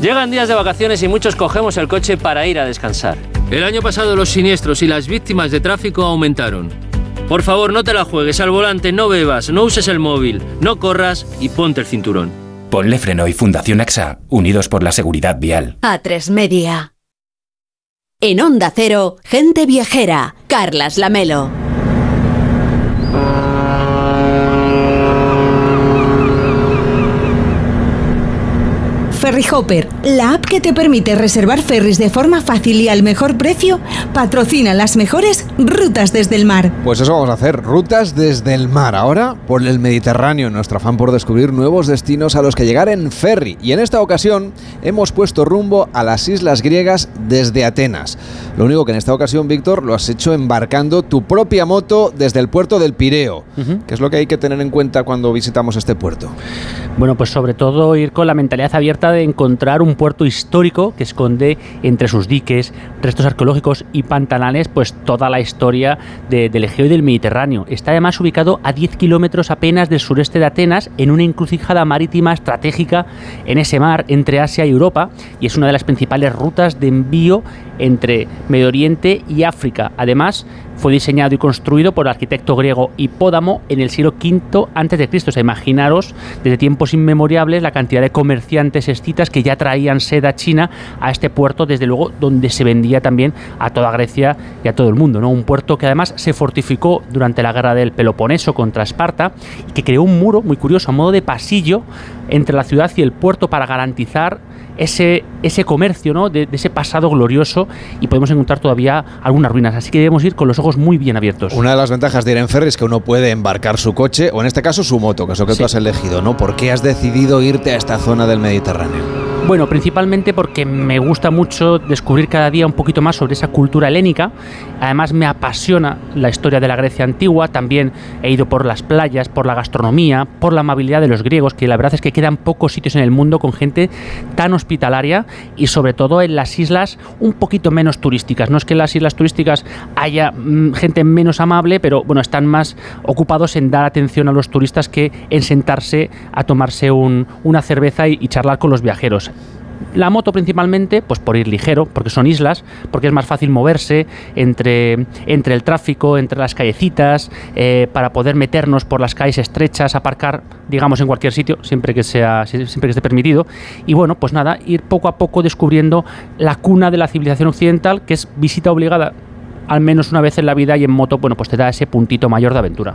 Llegan días de vacaciones y muchos cogemos el coche para ir a descansar. El año pasado los siniestros y las víctimas de tráfico aumentaron. Por favor, no te la juegues al volante, no bebas, no uses el móvil, no corras y ponte el cinturón. Ponle Freno y Fundación AXA, unidos por la seguridad vial. A3 Media. En Onda Cero, gente viajera, Carlas Lamelo. Ferry Hopper, la app que te permite reservar ferries de forma fácil y al mejor precio, patrocina las mejores rutas desde el mar. Pues eso vamos a hacer, rutas desde el mar. Ahora por el Mediterráneo, nuestro afán por descubrir nuevos destinos a los que llegar en ferry. Y en esta ocasión hemos puesto rumbo a las islas griegas desde Atenas. Lo único que en esta ocasión, Víctor, lo has hecho embarcando tu propia moto desde el puerto del Pireo. ¿Qué es lo que hay que tener en cuenta cuando visitamos este puerto? Bueno, pues sobre todo ir con la mentalidad abierta de encontrar un puerto histórico que esconde entre sus diques, restos arqueológicos y pantanales, pues toda la historia del Egeo y del Mediterráneo. Está además ubicado a 10 kilómetros apenas del sureste de Atenas, en una encrucijada marítima estratégica en ese mar entre Asia y Europa, y es una de las principales rutas de envío entre Medio Oriente y África. Además, fue diseñado y construido por el arquitecto griego Hipódamo en el siglo V a.C. O sea, imaginaros desde tiempos inmemorables la cantidad de comerciantes escitas que ya traían seda china a este puerto, desde luego donde se vendía también a toda Grecia y a todo el mundo. ¿no? Un puerto que además se fortificó durante la guerra del Peloponeso contra Esparta y que creó un muro muy curioso a modo de pasillo entre la ciudad y el puerto para garantizar ese, ese comercio ¿no? de, ese pasado glorioso y podemos encontrar todavía algunas ruinas. Así que debemos ir con los ojos muy bien abiertos. Una de las ventajas de ir en ferry es que uno puede embarcar su coche o en este caso su moto, que es lo que tú has elegido. ¿no? ¿Por qué has decidido irte a esta zona del Mediterráneo? Bueno, principalmente porque me gusta mucho descubrir cada día un poquito más sobre esa cultura helénica. Además me apasiona la historia de la Grecia antigua. También he ido por las playas, por la gastronomía, por la amabilidad de los griegos, que la verdad es que quedan pocos sitios en el mundo con gente tan hospitalaria y sobre todo en las islas un poquito menos turísticas. No es que en las islas turísticas haya mm, gente menos amable, pero bueno, están más ocupados en dar atención a los turistas que en sentarse a tomarse una cerveza y charlar con los viajeros. La moto principalmente, pues por ir ligero, porque son islas, porque es más fácil moverse entre, entre el tráfico, entre las callecitas, eh, para poder meternos por las calles estrechas, aparcar, digamos, en cualquier sitio, siempre que sea, siempre que esté permitido. Y bueno, pues nada, ir poco a poco descubriendo la cuna de la civilización occidental, que es visita obligada al menos una vez en la vida y en moto, bueno, pues te da ese puntito mayor de aventura.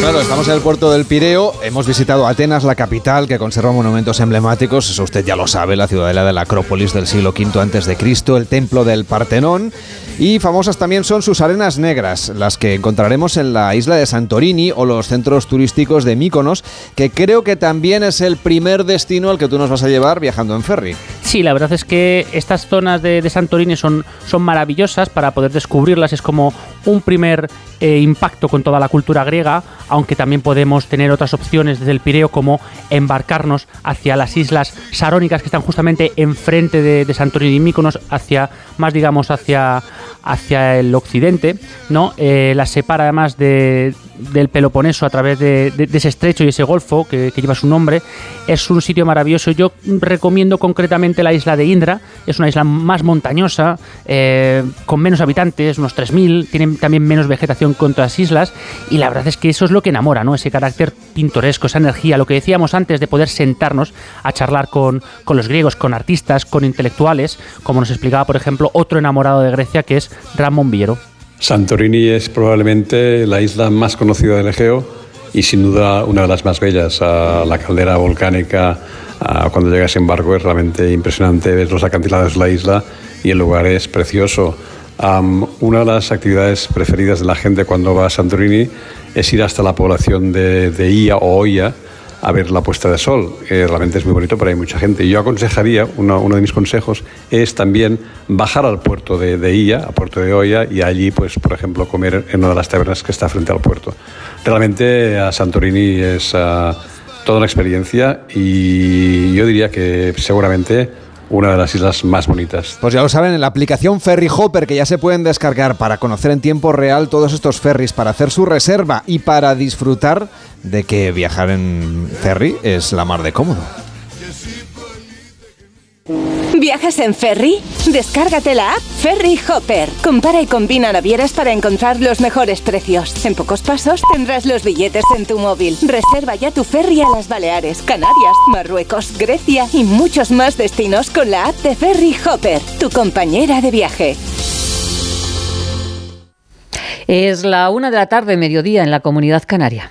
Claro, estamos en el puerto del Pireo, hemos visitado Atenas, la capital, que conserva monumentos emblemáticos, eso usted ya lo sabe, la ciudadela de la Acrópolis del siglo V Cristo, el templo del Partenón, y famosas también son sus arenas negras, las que encontraremos en la isla de Santorini o los centros turísticos de Míconos, que creo que también es el primer destino al que tú nos vas a llevar viajando en ferry. Sí, la verdad es que estas zonas de, Santorini son, son maravillosas para poder descubrirlas, es como un primer eh, impacto con toda la cultura griega, aunque también podemos tener otras opciones desde el Pireo como embarcarnos hacia las islas sarónicas que están justamente enfrente de, de Santorini y Míconos, hacia más digamos hacia, hacia el occidente, ¿no? Eh, las separa además de, del Peloponeso a través de, ese estrecho y ese golfo que, lleva su nombre. Es un sitio maravilloso. Yo recomiendo concretamente la isla de Indra. Es una isla más montañosa, eh, con menos habitantes, unos 3.000. Tienen también menos vegetación que otras islas. Y la verdad es que eso es lo que enamora, ¿no? Ese carácter pintoresco, esa energía. Lo que decíamos antes de poder sentarnos a charlar con, con los griegos, con artistas, con intelectuales, como nos explicaba, por ejemplo, otro enamorado de Grecia que es Ramón Villero. Santorini es probablemente la isla más conocida del Egeo y sin duda una de las más bellas. la caldera volcánica, cuando llega ese embargo es realmente impresionante, ves los acantilados de la isla y el lugar es precioso. una de las actividades preferidas de la gente cuando va a Santorini es ir hasta la población de, de Ia o Oia, a ver la puesta de sol. realmente es muy bonito, pero hay mucha gente. Yo aconsejaría, uno, de mis consejos es también bajar al puerto de, de Ia, a puerto de Oya, y allí, pues, por ejemplo, comer en una de las tabernas que está frente al puerto. Realmente a Santorini es ah, toda una experiencia y yo diría que seguramente una de las islas más bonitas. Pues ya lo saben, en la aplicación Ferry Hopper que ya se pueden descargar para conocer en tiempo real todos estos ferries, para hacer su reserva y para disfrutar de que viajar en ferry es la mar de cómodo. ¿Viajas en ferry? Descárgate la app Ferry Hopper. Compara y combina navieras para encontrar los mejores precios. En pocos pasos tendrás los billetes en tu móvil. Reserva ya tu ferry a las Baleares, Canarias, Marruecos, Grecia y muchos más destinos con la app de Ferry Hopper, tu compañera de viaje. Es la una de la tarde, mediodía, en la comunidad canaria.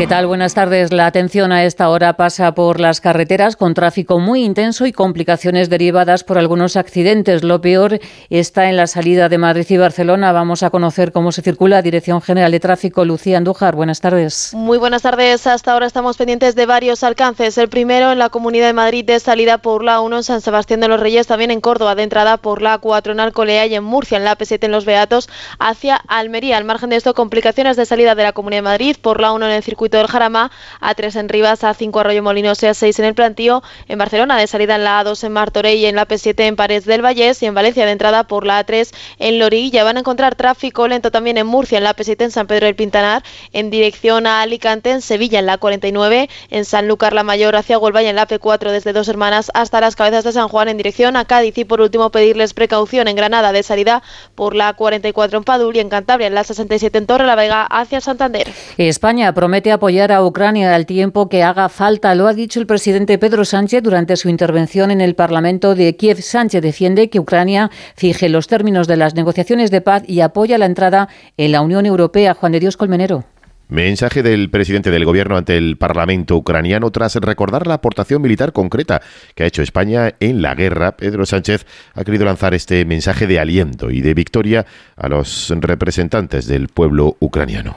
¿Qué tal? Buenas tardes. La atención a esta hora pasa por las carreteras con tráfico muy intenso y complicaciones derivadas por algunos accidentes. Lo peor está en la salida de Madrid y Barcelona. Vamos a conocer cómo se circula. Dirección General de Tráfico, Lucía Andújar. Buenas tardes. Muy buenas tardes. Hasta ahora estamos pendientes de varios alcances. El primero en la Comunidad de Madrid de salida por la 1 en San Sebastián de los Reyes, también en Córdoba de entrada por la 4 en Alcolea y en Murcia en la P7 en Los Beatos hacia Almería. Al margen de esto, complicaciones de salida de la Comunidad de Madrid por la 1 en el circuito del Jarama, A3 en Rivas, A5 Arroyo Molinos y A6 en el Plantío, en Barcelona de salida en la A2 en Martorell y en la P7 en Pares del Vallés y en Valencia de entrada por la A3 en Lorilla. Van a encontrar tráfico lento también en Murcia en la P7 en San Pedro del Pintanar, en dirección a Alicante, en Sevilla en la 49, en Sanlúcar la Mayor hacia Huelva y en la P4 desde Dos Hermanas hasta las Cabezas de San Juan en dirección a Cádiz y por último pedirles precaución en Granada de salida por la 44 en Padul y en Cantabria en la 67 en Torre la Vega hacia Santander. España promete apoyar a Ucrania al tiempo que haga falta. Lo ha dicho el presidente Pedro Sánchez durante su intervención en el Parlamento de Kiev. Sánchez defiende que Ucrania fije los términos de las negociaciones de paz y apoya la entrada en la Unión Europea. Juan de Dios Colmenero. Mensaje del presidente del gobierno ante el Parlamento ucraniano tras recordar la aportación militar concreta que ha hecho España en la guerra. Pedro Sánchez ha querido lanzar este mensaje de aliento y de victoria a los representantes del pueblo ucraniano.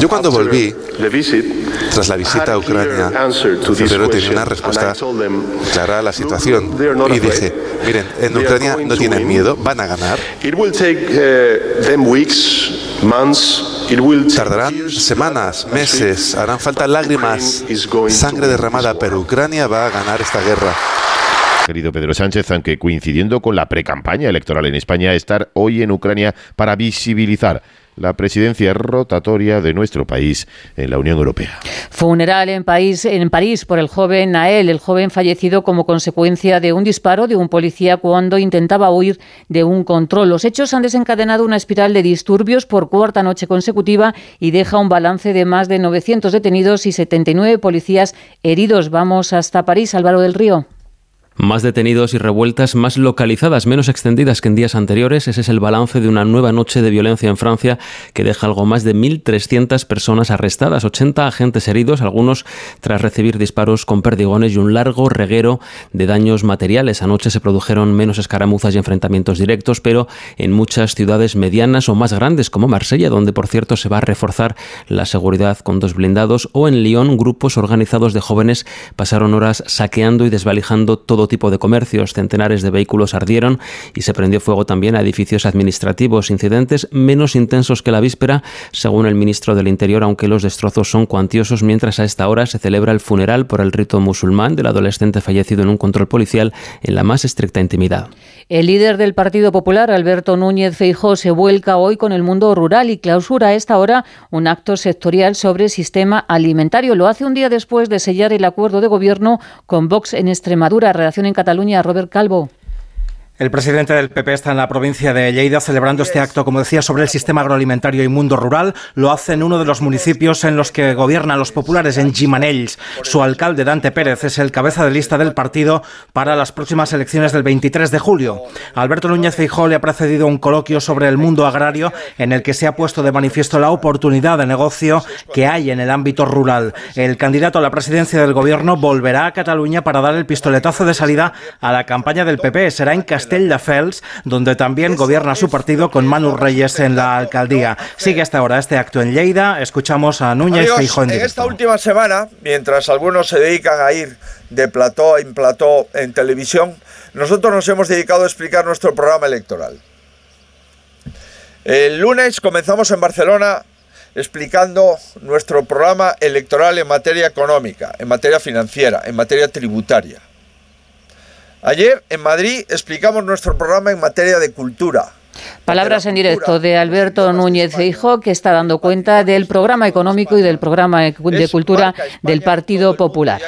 Yo cuando volví, tras la visita a Ucrania, febrero tenía una respuesta clara a la situación. Y dije, miren, en Ucrania no tienen miedo, van a ganar. Tardarán semanas, meses, harán falta lágrimas, sangre derramada, pero Ucrania va a ganar esta guerra. Querido Pedro Sánchez, aunque coincidiendo con la precampaña electoral en España, estar hoy en Ucrania para visibilizar la presidencia rotatoria de nuestro país en la Unión Europea. Funeral en, país, en París por el joven Nael, el joven fallecido como consecuencia de un disparo de un policía cuando intentaba huir de un control. Los hechos han desencadenado una espiral de disturbios por cuarta noche consecutiva y deja un balance de más de 900 detenidos y 79 policías heridos. Vamos hasta París, Álvaro del Río. Más detenidos y revueltas más localizadas, menos extendidas que en días anteriores. Ese es el balance de una nueva noche de violencia en Francia que deja algo más de 1.300 personas arrestadas, 80 agentes heridos, algunos tras recibir disparos con perdigones y un largo reguero de daños materiales. Anoche se produjeron menos escaramuzas y enfrentamientos directos, pero en muchas ciudades medianas o más grandes como Marsella, donde por cierto se va a reforzar la seguridad con dos blindados, o en Lyon, grupos organizados de jóvenes pasaron horas saqueando y desvalijando todo tipo de comercios, centenares de vehículos ardieron y se prendió fuego también a edificios administrativos, incidentes menos intensos que la víspera, según el ministro del Interior, aunque los destrozos son cuantiosos, mientras a esta hora se celebra el funeral por el rito musulmán del adolescente fallecido en un control policial en la más estricta intimidad. El líder del Partido Popular, Alberto Núñez Feijó, se vuelca hoy con el mundo rural y clausura a esta hora un acto sectorial sobre sistema alimentario. Lo hace un día después de sellar el acuerdo de gobierno con Vox en Extremadura. Redacción en Cataluña, Robert Calvo. El presidente del PP está en la provincia de Lleida celebrando este acto, como decía, sobre el sistema agroalimentario y mundo rural. Lo hace en uno de los municipios en los que gobiernan los populares, en Gimanells. Su alcalde, Dante Pérez, es el cabeza de lista del partido para las próximas elecciones del 23 de julio. Alberto Núñez Feijó le ha precedido un coloquio sobre el mundo agrario en el que se ha puesto de manifiesto la oportunidad de negocio que hay en el ámbito rural. El candidato a la presidencia del gobierno volverá a Cataluña para dar el pistoletazo de salida a la campaña del PP. Será en Castelldefels, donde también gobierna su partido con Manu Reyes en la alcaldía. Sigue hasta ahora este acto en Lleida. Escuchamos a Núñez Feijó en en esta última semana, mientras algunos se dedican a ir de plató en plató en televisión, nosotros nos hemos dedicado a explicar nuestro programa electoral. El lunes comenzamos en Barcelona explicando nuestro programa electoral en materia económica, en materia financiera, en materia tributaria. Ayer en Madrid explicamos nuestro programa en materia de cultura, Palabras en directo de Alberto Núñez Feijóo, que está dando cuenta del programa económico y del programa de cultura del Partido Popular.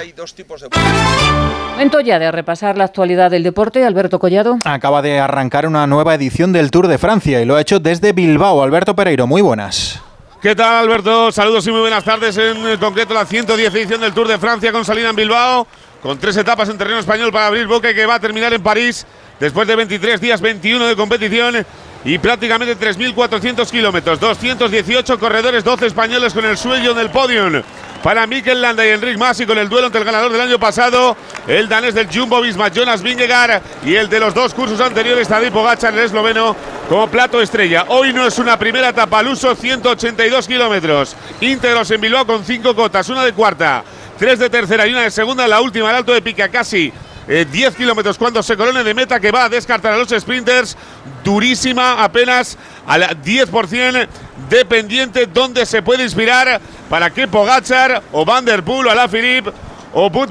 Momento ya de repasar la actualidad del deporte. Alberto Collado. Acaba de arrancar una nueva edición del Tour de Francia y lo ha hecho desde Bilbao. Alberto Pereiro, muy buenas. ¿Qué tal, Alberto? Saludos y muy buenas tardes. En concreto, la 110 edición del Tour de Francia con salida en Bilbao. Con tres etapas en terreno español para abrir boca que va a terminar en París después de 23 días, 21 de competición y prácticamente 3.400 kilómetros. 218 corredores, 12 españoles con el sueño del podium. Para Mikel Landa y Enric Masi con el duelo entre el ganador del año pasado, el danés del Jumbo Visma, Jonas Vingegaard, y el de los dos cursos anteriores, Tadej Pogacar, el esloveno, como plato estrella. Hoy no es una primera etapa al uso, 182 kilómetros. Íntegros en Bilbao con cinco cotas, una de cuarta, tres de tercera y una de segunda. La última, el alto de pica, casi 10 eh, kilómetros cuando se colone de meta que va a descartar a los sprinters. Durísima, apenas al 10% dependiente donde se puede inspirar para que Pogachar o Van Der Poel o Alaphilippe o Bud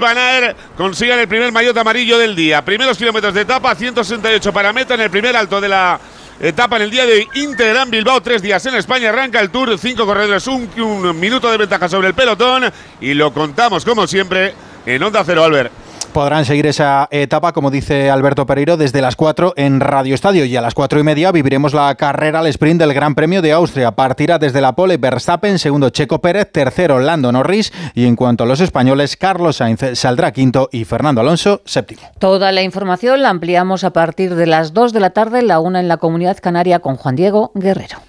consigan el primer maillot amarillo del día. Primeros kilómetros de etapa, 168 para meta en el primer alto de la etapa en el día de hoy. Integran Bilbao, tres días en España. Arranca el Tour, cinco corredores, un, un minuto de ventaja sobre el pelotón. Y lo contamos, como siempre, en Onda Cero, Albert podrán seguir esa etapa, como dice Alberto Pereiro, desde las 4 en Radio Estadio y a las 4 y media viviremos la carrera al sprint del Gran Premio de Austria. Partirá desde la pole Verstappen, segundo Checo Pérez, tercero Lando Norris y en cuanto a los españoles, Carlos Sainz saldrá quinto y Fernando Alonso séptimo. Toda la información la ampliamos a partir de las 2 de la tarde, la una en la Comunidad Canaria con Juan Diego Guerrero.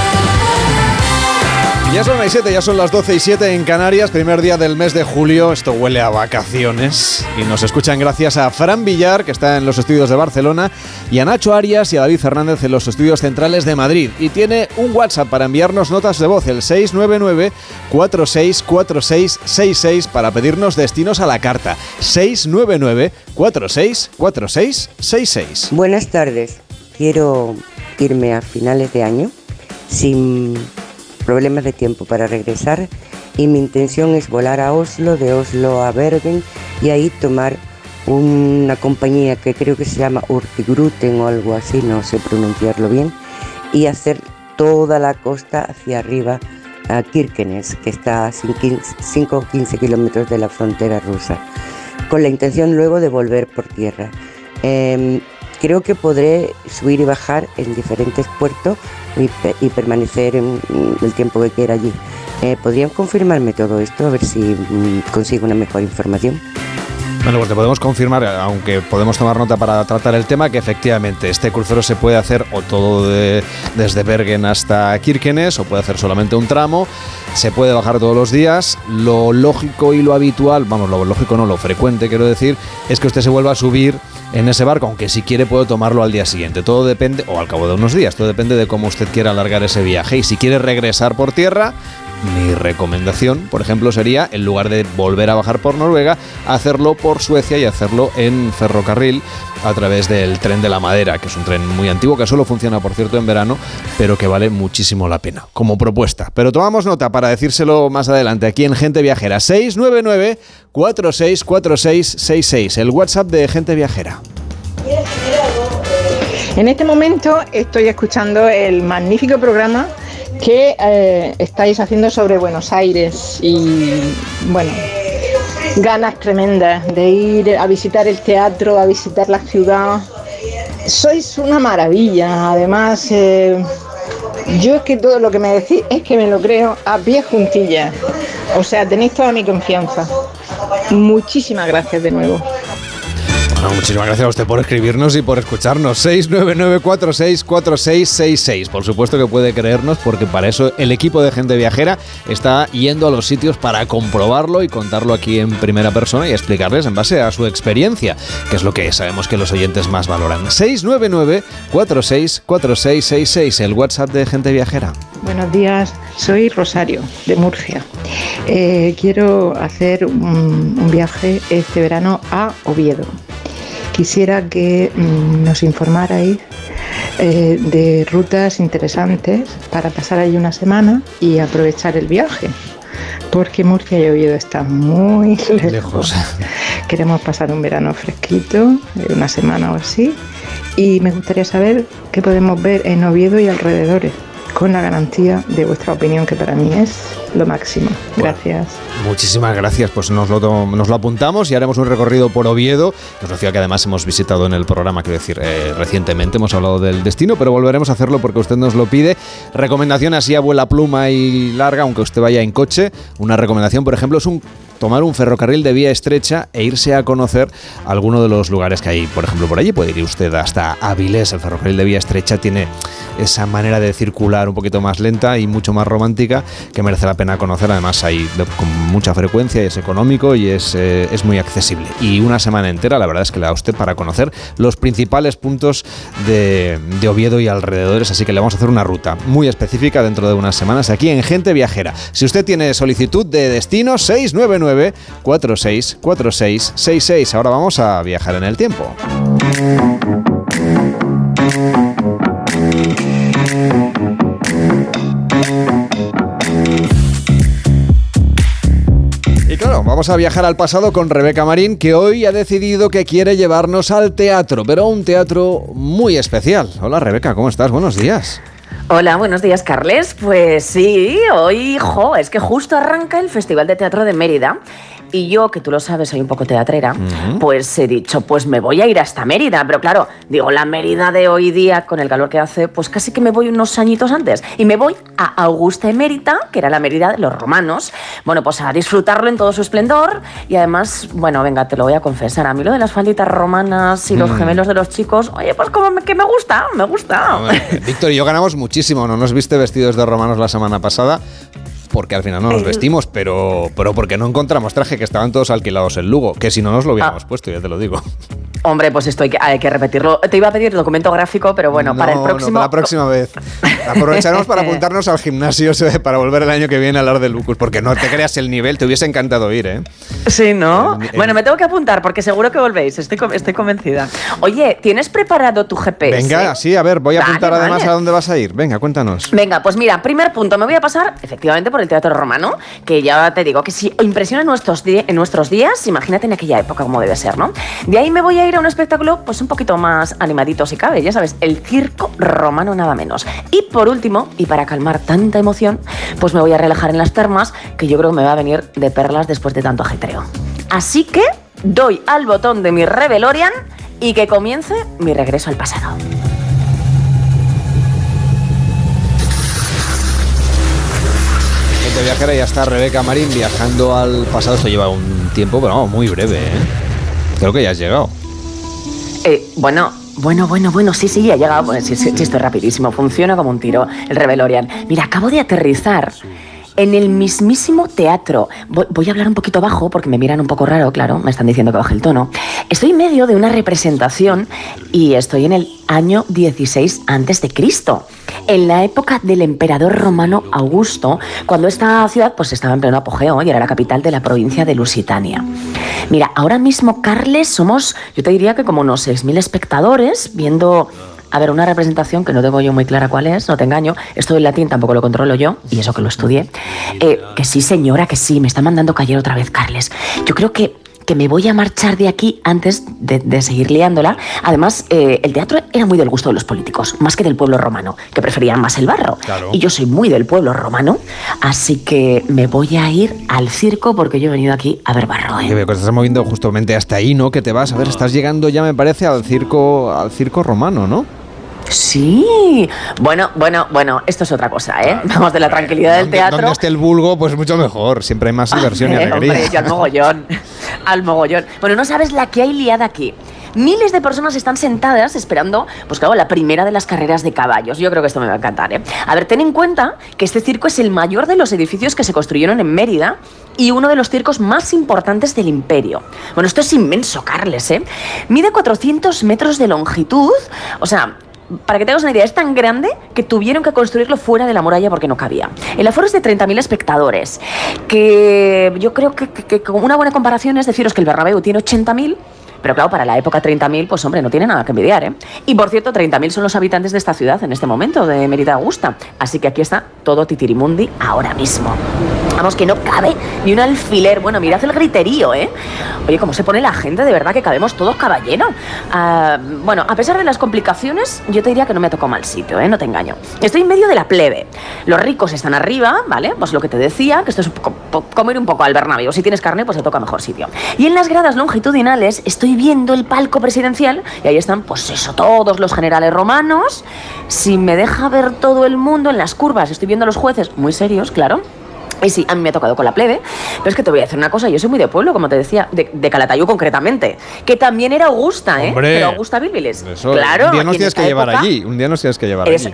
Ya son las 7, ya son las 12 y 7 en Canarias, primer día del mes de julio. Esto huele a vacaciones. Y nos escuchan gracias a Fran Villar, que está en los estudios de Barcelona, y a Nacho Arias y a David Fernández en los estudios centrales de Madrid. Y tiene un WhatsApp para enviarnos notas de voz, el 699-464666, para pedirnos destinos a la carta. 699-464666. Buenas tardes. Quiero irme a finales de año sin problemas de tiempo para regresar y mi intención es volar a Oslo, de Oslo a Bergen y ahí tomar una compañía que creo que se llama Urtigruten o algo así, no sé pronunciarlo bien, y hacer toda la costa hacia arriba a Kirkenes, que está a 5 o 15 kilómetros de la frontera rusa, con la intención luego de volver por tierra. Em, creo que podré subir y bajar en diferentes puertos y, permanecer en, el tiempo que quiera allí. Eh, ¿Podrían confirmarme todo esto? A ver si mm, consigo una mejor información. Bueno, pues te podemos confirmar, aunque podemos tomar nota para tratar el tema, que efectivamente este crucero se puede hacer o todo desde Bergen hasta Kirkenes, o puede hacer solamente un tramo. Se puede bajar todos los días. Lo lógico y lo habitual, vamos, lo lógico no, lo frecuente quiero decir, es que usted se vuelva a subir en ese barco, aunque si quiere puede tomarlo al día siguiente. Todo depende, o al cabo de unos días, todo depende de cómo usted quiera alargar ese viaje. Y si quiere regresar por tierra, mi recomendación, por ejemplo, sería, en lugar de volver a bajar por Noruega, hacerlo por Suecia y hacerlo en ferrocarril a través del tren de la madera, que es un tren muy antiguo, que solo funciona, por cierto, en verano, pero que vale muchísimo la pena, como propuesta. Pero tomamos nota para decírselo más adelante aquí en Gente Viajera. 699 464666, el WhatsApp de Gente Viajera. En este momento estoy escuchando el magnífico programa que eh, estáis haciendo sobre Buenos Aires y bueno, ganas tremendas de ir a visitar el teatro, a visitar la ciudad. Sois una maravilla, además eh, yo es que todo lo que me decís es que me lo creo a pie juntillas. O sea, tenéis toda mi confianza. Muchísimas gracias de nuevo. Muchísimas gracias a usted por escribirnos y por escucharnos. 699464666. Por supuesto que puede creernos porque para eso el equipo de gente viajera está yendo a los sitios para comprobarlo y contarlo aquí en primera persona y explicarles en base a su experiencia, que es lo que sabemos que los oyentes más valoran. 699464666, el WhatsApp de gente viajera. Buenos días, soy Rosario de Murcia. Eh, quiero hacer un viaje este verano a Oviedo. Quisiera que mm, nos informarais eh, de rutas interesantes para pasar ahí una semana y aprovechar el viaje. Porque Murcia y Oviedo están muy [LAUGHS] lejos. Queremos pasar un verano fresquito, eh, una semana o así. Y me gustaría saber qué podemos ver en Oviedo y alrededores con la garantía de vuestra opinión, que para mí es lo máximo. Gracias. Muchísimas gracias, pues nos lo, nos lo apuntamos y haremos un recorrido por Oviedo, que es una ciudad que además hemos visitado en el programa, quiero decir, eh, recientemente hemos hablado del destino, pero volveremos a hacerlo porque usted nos lo pide. Recomendación así a vuela pluma y larga, aunque usted vaya en coche. Una recomendación, por ejemplo, es un tomar un ferrocarril de vía estrecha e irse a conocer alguno de los lugares que hay, por ejemplo, por allí. Puede ir usted hasta Avilés. El ferrocarril de vía estrecha tiene esa manera de circular un poquito más lenta y mucho más romántica que merece la pena conocer. Además, hay con mucha frecuencia y es económico y es, eh, es muy accesible. Y una semana entera, la verdad es que le da usted para conocer los principales puntos de, de Oviedo y alrededores. Así que le vamos a hacer una ruta muy específica dentro de unas semanas aquí en Gente Viajera. Si usted tiene solicitud de destino, 699 464666. Ahora vamos a viajar en el tiempo. Y claro, vamos a viajar al pasado con Rebeca Marín, que hoy ha decidido que quiere llevarnos al teatro, pero a un teatro muy especial. Hola Rebeca, ¿cómo estás? Buenos días. Hola, buenos días, Carles. Pues sí, hoy, jo, es que justo arranca el Festival de Teatro de Mérida y yo, que tú lo sabes, soy un poco teatrera, pues he dicho, pues me voy a ir hasta Mérida. Pero claro, digo, la Mérida de hoy día, con el calor que hace, pues casi que me voy unos añitos antes. Y me voy a Augusta Emérita, que era la Mérida de los romanos. Bueno, pues a disfrutarlo en todo su esplendor. Y además, bueno, venga, te lo voy a confesar. A mí lo de las falditas romanas y los Mm. gemelos de los chicos, oye, pues como me- que me gusta, me gusta. Víctor y yo ganamos muchísimo. No nos viste vestidos de romanos la semana pasada. Porque al final no nos vestimos, pero, pero porque no encontramos traje, que estaban todos alquilados en Lugo. Que si no nos lo Ah. hubiéramos puesto, ya te lo digo. Hombre, pues esto hay que, hay que repetirlo. Te iba a pedir documento gráfico, pero bueno, para el próximo. No, para la próxima vez. Aprovecharemos para [LAUGHS] apuntarnos al gimnasio para volver el año que viene a hablar de Lucus. Porque no te creas el nivel, te hubiese encantado ir, ¿eh? Sí, ¿no? En- en- Bueno, me tengo que apuntar porque seguro que volvéis, estoy, con- estoy convencida. Oye, ¿tienes preparado tu GPS? Venga, sí, a ver, voy a apuntar además a dónde vas a ir. Venga, cuéntanos. Venga, pues mira, primer punto, me voy a pasar efectivamente por el Teatro Romano, que ya te digo que si impresiona en nuestros, en nuestros días, imagínate en aquella época cómo debe ser, ¿no? De ahí me voy a ir a un espectáculo pues un poquito más animadito si cabe, ya sabes, el Circo Romano nada menos. Y por último, y para calmar tanta emoción, pues me voy a relajar en las termas, que yo creo que me va a venir de perlas después de tanto ajetreo. Así que doy al botón de mi Revelorian y que comience mi regreso al pasado. Gente viajera, ya está Rebeca Marín viajando al pasado. Esto lleva un tiempo, pero vamos, muy breve, ¿eh? Creo que ya has llegado. Eh, bueno, bueno, bueno, bueno, sí, sí, ha llegado. Bueno, sí, sí, sí, esto es rapidísimo, funciona como un tiro, el Revelorian. Mira, acabo de aterrizar en el mismísimo teatro. Voy, a hablar un poquito bajo porque me miran un poco raro, claro, me están diciendo que baje el tono. Estoy en medio de una representación y estoy en el año 16 antes de Cristo, en la época del emperador romano Augusto, cuando esta ciudad pues estaba en pleno apogeo y era la capital de la provincia de Lusitania. Mira, ahora mismo, Carles, somos, yo te diría que como unos 6.000 espectadores viendo, a ver, una representación que no tengo yo muy clara cuál es, no te engaño, esto del latín tampoco lo controlo yo, y eso que lo estudié. Eh, que sí, señora, que sí, me está mandando callar otra vez, Carles. Yo creo que que me voy a marchar de aquí antes de, de seguir liándola. Además, eh, el teatro era muy del gusto de los políticos, más que del pueblo romano, que preferían más el barro. Claro. Y yo soy muy del pueblo romano, así que me voy a ir al circo porque yo he venido aquí a ver barro. ¿eh? Que veo que te estás moviendo justamente hasta ahí, ¿no? Que te vas. A ver, estás llegando ya, me parece, al circo, al circo romano, ¿no? Sí. Bueno, bueno, bueno, esto es otra cosa, ¿eh? Vamos de la tranquilidad del teatro. Donde esté el vulgo, pues mucho mejor. Siempre hay más diversión y Eh, alegría. hombre, yo al mogollón. [LAUGHS] al mogollón. Bueno, no sabes la que hay liada aquí. miles de personas están sentadas esperando, pues claro, la primera de las carreras de caballos. Yo creo que esto me va a encantar, ¿eh? A ver, ten en cuenta que este circo es el mayor de los edificios que se construyeron en Mérida y uno de los circos más importantes del imperio. Bueno, esto es inmenso, Carles, ¿eh? Mide 400 metros de longitud, o sea, para que tengas una idea, es tan grande que tuvieron que construirlo fuera de la muralla porque no cabía. El aforo es de 30.000 espectadores, que yo creo que, que, una buena comparación es deciros que el Bernabéu tiene 80.000 pero claro, para la época 30.000, pues hombre, no tiene nada que envidiar, ¿eh? Y por cierto, 30.000 son los habitantes de esta ciudad en este momento, de Mérida Augusta. Así que aquí está todo Titirimundi ahora mismo. Vamos, que no cabe ni un alfiler. Bueno, mirad el griterío, ¿eh? Oye, cómo se pone la gente, de verdad que cabemos todos caballero. Ah, bueno, a pesar de las complicaciones, yo te diría que no me ha tocado mal sitio, ¿eh? No te engaño. Estoy en medio de la plebe. Los ricos están arriba, ¿vale? Pues lo que te decía, que esto es comer un poco al Bernabéu. Si tienes carne, pues te toca mejor sitio. Y en las gradas longitudinales estoy viendo el palco presidencial y ahí están, pues eso, todos los generales romanos. Si me deja ver todo el mundo en las curvas, estoy viendo a los jueces muy serios, claro. Y sí, a mí me ha tocado con la plebe, pero es que te voy a decir una cosa, yo soy muy de pueblo, como te decía, de, Calatayud concretamente, que también era Augusta, ¿eh? Pero Augusta Bilbiles. claro. Un día nos tienes que llevar allí, un día nos tienes que llevar allí.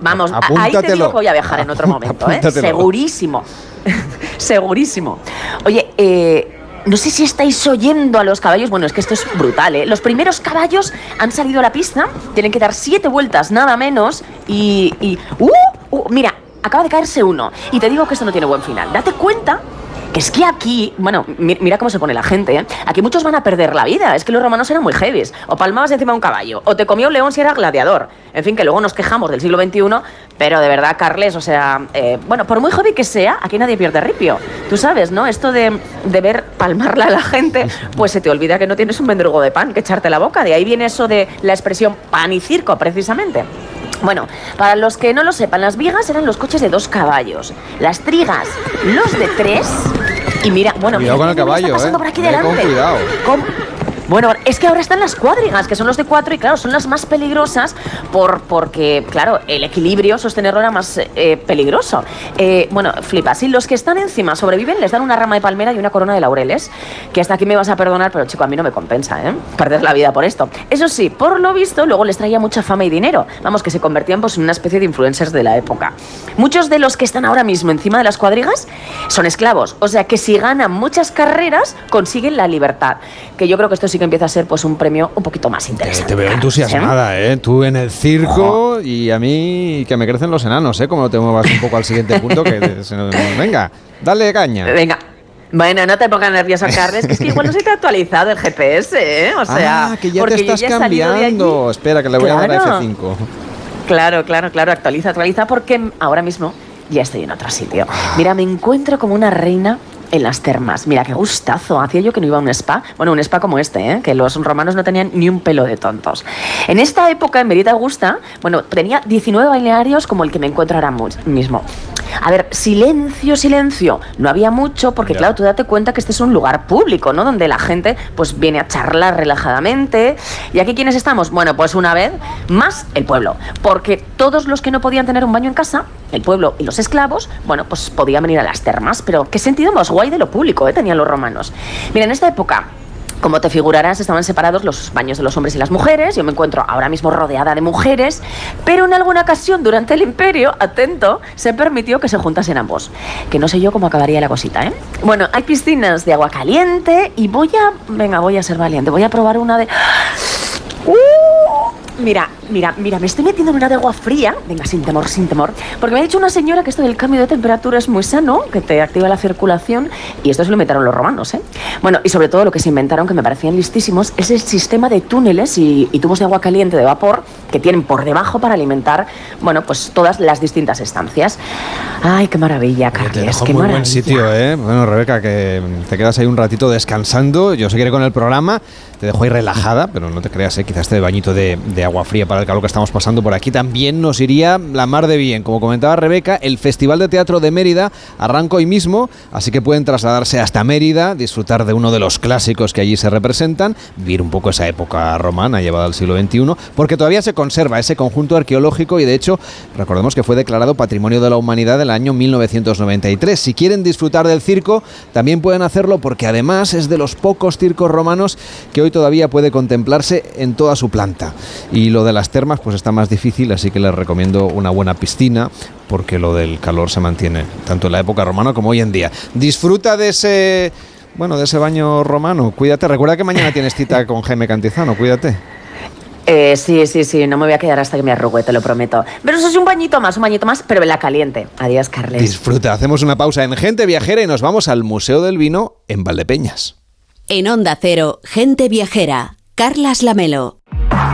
Vamos, ahí te digo que voy a viajar en otro [LAUGHS] momento, ¿eh? Segurísimo. [LAUGHS] Segurísimo. Oye, eh, no sé si estáis oyendo a los caballos. Bueno, es que esto es brutal, ¿eh? Los primeros caballos han salido a la pista, tienen que dar siete vueltas, nada menos. Y. y ¡uh! ¡uh! Mira, acaba de caerse uno. Y te digo que esto no tiene buen final. Date cuenta que es que aquí, bueno, mira cómo se pone la gente, ¿eh? Aquí muchos van a perder la vida. Es que los romanos eran muy heavies. O palmabas encima de un caballo, o te comió un león si era gladiador. En fin, que luego nos quejamos del siglo XXI, pero de verdad, Carles, o sea, eh, bueno, por muy heavy que sea, aquí nadie pierde ripio. Tú sabes, ¿no? Esto de, de ver palmarla a la gente, pues se te olvida que no tienes un mendrugo de pan que echarte la boca. De ahí viene eso de la expresión pan y circo, precisamente. Bueno, para los que no lo sepan, las vigas eran los coches de dos caballos, las trigas los de tres. Y mira, bueno, cuidado con el caballo, eh. por aquí delante. cuidado. Bueno, es que ahora están las cuadrigas, que son los de cuatro y claro, son las más peligrosas por, porque, claro, el equilibrio, sostenerlo era más eh, peligroso. Eh, bueno, flipa, si los que están encima sobreviven, les dan una rama de palmera y una corona de laureles, que hasta aquí me vas a perdonar, pero chico, a mí no me compensa, ¿eh? Perder la vida por esto. Eso sí, por lo visto, luego les traía mucha fama y dinero. Vamos, que se convertían pues, en una especie de influencers de la época. Muchos de los que están ahora mismo encima de las cuadrigas son esclavos, o sea que si ganan muchas carreras, consiguen la libertad. Que yo creo que esto es sí que empieza a ser pues un premio un poquito más interesante. Te, veo entusiasmada, ¿eh? Tú en el circo y a mí que me crecen los enanos, ¿eh? Como te muevas un poco al siguiente punto, que venga, dale caña. Venga. Bueno, no te pongas nerviosa, Carles, que es que igual no se te ha actualizado el GPS, ¿eh? O sea, ah, que ya te estás cambiando. Espera, que le voy a dar a F5. Claro, claro, claro, actualiza, actualiza, porque ahora mismo ya estoy en otro sitio. Mira, me encuentro como una reina en las termas. Mira, qué gustazo. Hacía yo que no iba a un spa. Bueno, un spa como este, ¿eh? que los romanos no tenían ni un pelo de tontos. En esta época, en Merida Augusta, bueno, tenía 19 balnearios como el que me encuentro ahora mismo. A ver, silencio, silencio. No había mucho porque, claro, tú date cuenta que este es un lugar público, ¿no? Donde la gente, pues, viene a charlar relajadamente. ¿Y aquí quiénes estamos? Bueno, pues una vez más el pueblo. Porque todos los que no podían tener un baño en casa, el pueblo y los esclavos, bueno, pues podían venir a las termas. Pero, ¿qué sentido más guay de lo público, ¿eh? Tenían los romanos. Mira, en esta época como te figurarás, estaban separados los baños de los hombres y las mujeres. Yo me encuentro ahora mismo rodeada de mujeres, pero en alguna ocasión durante el imperio, atento, se permitió que se juntasen ambos. Que no sé yo cómo acabaría la cosita, ¿eh? Bueno, hay piscinas de agua caliente y voy a... Venga, voy a ser valiente. Voy a probar una de... ¡Uh! Mira, mira, mira, me estoy metiendo en una de agua fría. Venga, sin temor, sin temor. Porque me ha dicho una señora que esto del cambio de temperatura es muy sano, que te activa la circulación. Y esto se lo inventaron los romanos, ¿eh? Bueno, y sobre todo lo que se inventaron, que me parecían listísimos, es el sistema de túneles y, tubos de agua caliente de vapor que tienen por debajo para alimentar, bueno, pues todas las distintas estancias. Ay, qué maravilla, Carles, qué muy buen sitio, ¿eh? Bueno, Rebeca, que te quedas ahí un ratito descansando. Yo seguiré con el programa. Te dejo ahí relajada, pero no te creas, ¿eh? Quizás este bañito de, agua fría para para el calor que estamos pasando por aquí, también nos iría la mar de bien. Como comentaba Rebeca, el Festival de Teatro de Mérida arranca hoy mismo, así que pueden trasladarse hasta Mérida, disfrutar de uno de los clásicos que allí se representan, vivir un poco esa época romana llevada al siglo XXI, porque todavía se conserva ese conjunto arqueológico y de hecho, recordemos que fue declarado Patrimonio de la Humanidad el año 1993. Si quieren disfrutar del circo, también pueden hacerlo porque además es de los pocos circos romanos que hoy todavía puede contemplarse en toda su planta. Y lo de las termas pues está más difícil, así que les recomiendo una buena piscina porque lo del calor se mantiene tanto en la época romana como hoy en día. Disfruta de ese bueno, de ese baño romano. Cuídate. Recuerda que mañana tienes cita con Jaime Cantizano. Cuídate. Eh, sí, sí, sí, no me voy a quedar hasta que me arrugue, te lo prometo. Pero eso es un bañito más, un bañito más, pero en la caliente. Adiós, Carles. Disfruta, hacemos una pausa en Gente Viajera y nos vamos al Museo del Vino en Valdepeñas. En Onda Cero, Gente Viajera, Carlas Lamelo.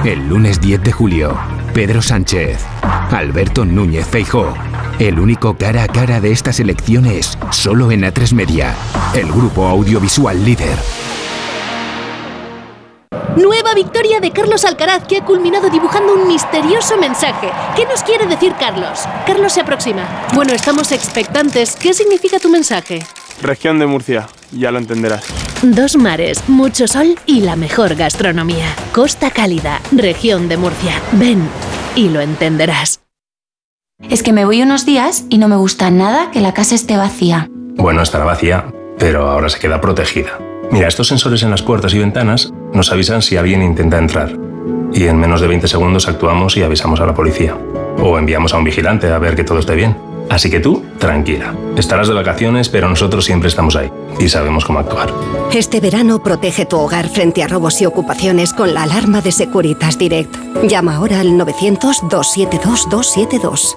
El lunes 10 de julio, Pedro Sánchez, Alberto Núñez Feijó. El único cara a cara de estas elecciones, solo en A3 Media, el grupo audiovisual líder. Nueva victoria de Carlos Alcaraz que ha culminado dibujando un misterioso mensaje. ¿Qué nos quiere decir Carlos? Carlos se aproxima. Bueno, estamos expectantes. ¿Qué significa tu mensaje? Región de Murcia, ya lo entenderás. Dos mares, mucho sol y la mejor gastronomía. Costa Cálida, región de Murcia. Ven y lo entenderás. Es que me voy unos días y no me gusta nada que la casa esté vacía. Bueno, estará vacía, pero ahora se queda protegida. Mira, estos sensores en las puertas y ventanas nos avisan si alguien intenta entrar. Y en menos de 20 segundos actuamos y avisamos a la policía. O enviamos a un vigilante a ver que todo esté bien. Así que tú, tranquila. Estarás de vacaciones, pero nosotros siempre estamos ahí y sabemos cómo actuar. Este verano protege tu hogar frente a robos y ocupaciones con la alarma de Securitas Direct. Llama ahora al 900-272-272.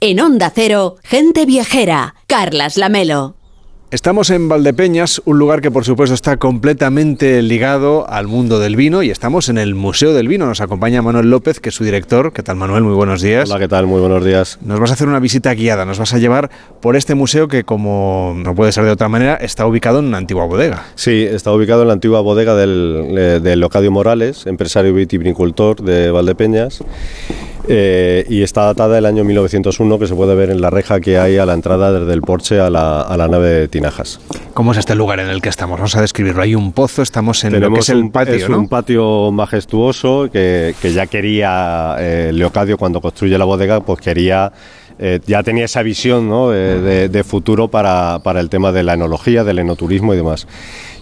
En Onda Cero, Gente Viajera, Carlas Lamelo. Estamos en Valdepeñas, un lugar que por supuesto está completamente ligado al mundo del vino y estamos en el Museo del Vino. Nos acompaña Manuel López, que es su director. ¿Qué tal Manuel? Muy buenos días. Hola, ¿qué tal? Muy buenos días. Nos vas a hacer una visita guiada, nos vas a llevar por este museo que como no puede ser de otra manera, está ubicado en una antigua bodega. Sí, está ubicado en la antigua bodega del, del Locadio Morales, empresario vitivinicultor de Valdepeñas. Eh, y está datada del año 1901, que se puede ver en la reja que hay a la entrada desde el porche a la, a la nave de ¿Cómo es este lugar en el que estamos? Vamos a describirlo. Hay un pozo, estamos en lo que es el un, patio, es ¿no? un patio majestuoso que, que ya quería eh, Leocadio cuando construye la bodega, pues quería eh, ya tenía esa visión ¿no? de, de, de, futuro para, para, el tema de la enología, del enoturismo y demás.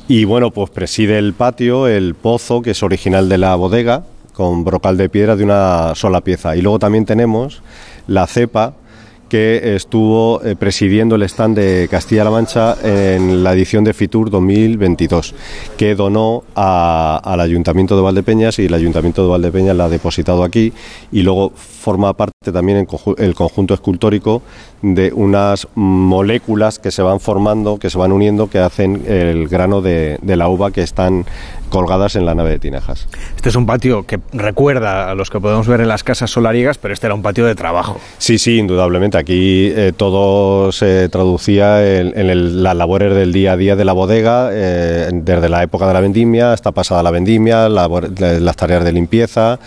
Y bueno, pues preside el patio, el pozo, que es original de la bodega, con brocal de piedra de una sola pieza. Y luego también tenemos la cepa que estuvo eh, presidiendo el stand de Castilla-La Mancha en la edición de Fitur 2022, que donó a, al Ayuntamiento de Valdepeñas y el Ayuntamiento de Valdepeñas la ha depositado aquí y luego forma parte también en conju el conjunto escultórico de unas moléculas que se van formando, que se van uniendo, que hacen el grano de, de la uva que están colgadas en la nave de Tinajas. Este es un patio que recuerda a los que podemos ver en las casas solariegas, pero este era un patio de trabajo. Sí, sí, indudablemente. Aquí eh, todo se traducía en, en el, las labores del día a día de la bodega, eh, desde la época de la vendimia hasta pasada la vendimia, labor, las tareas de limpieza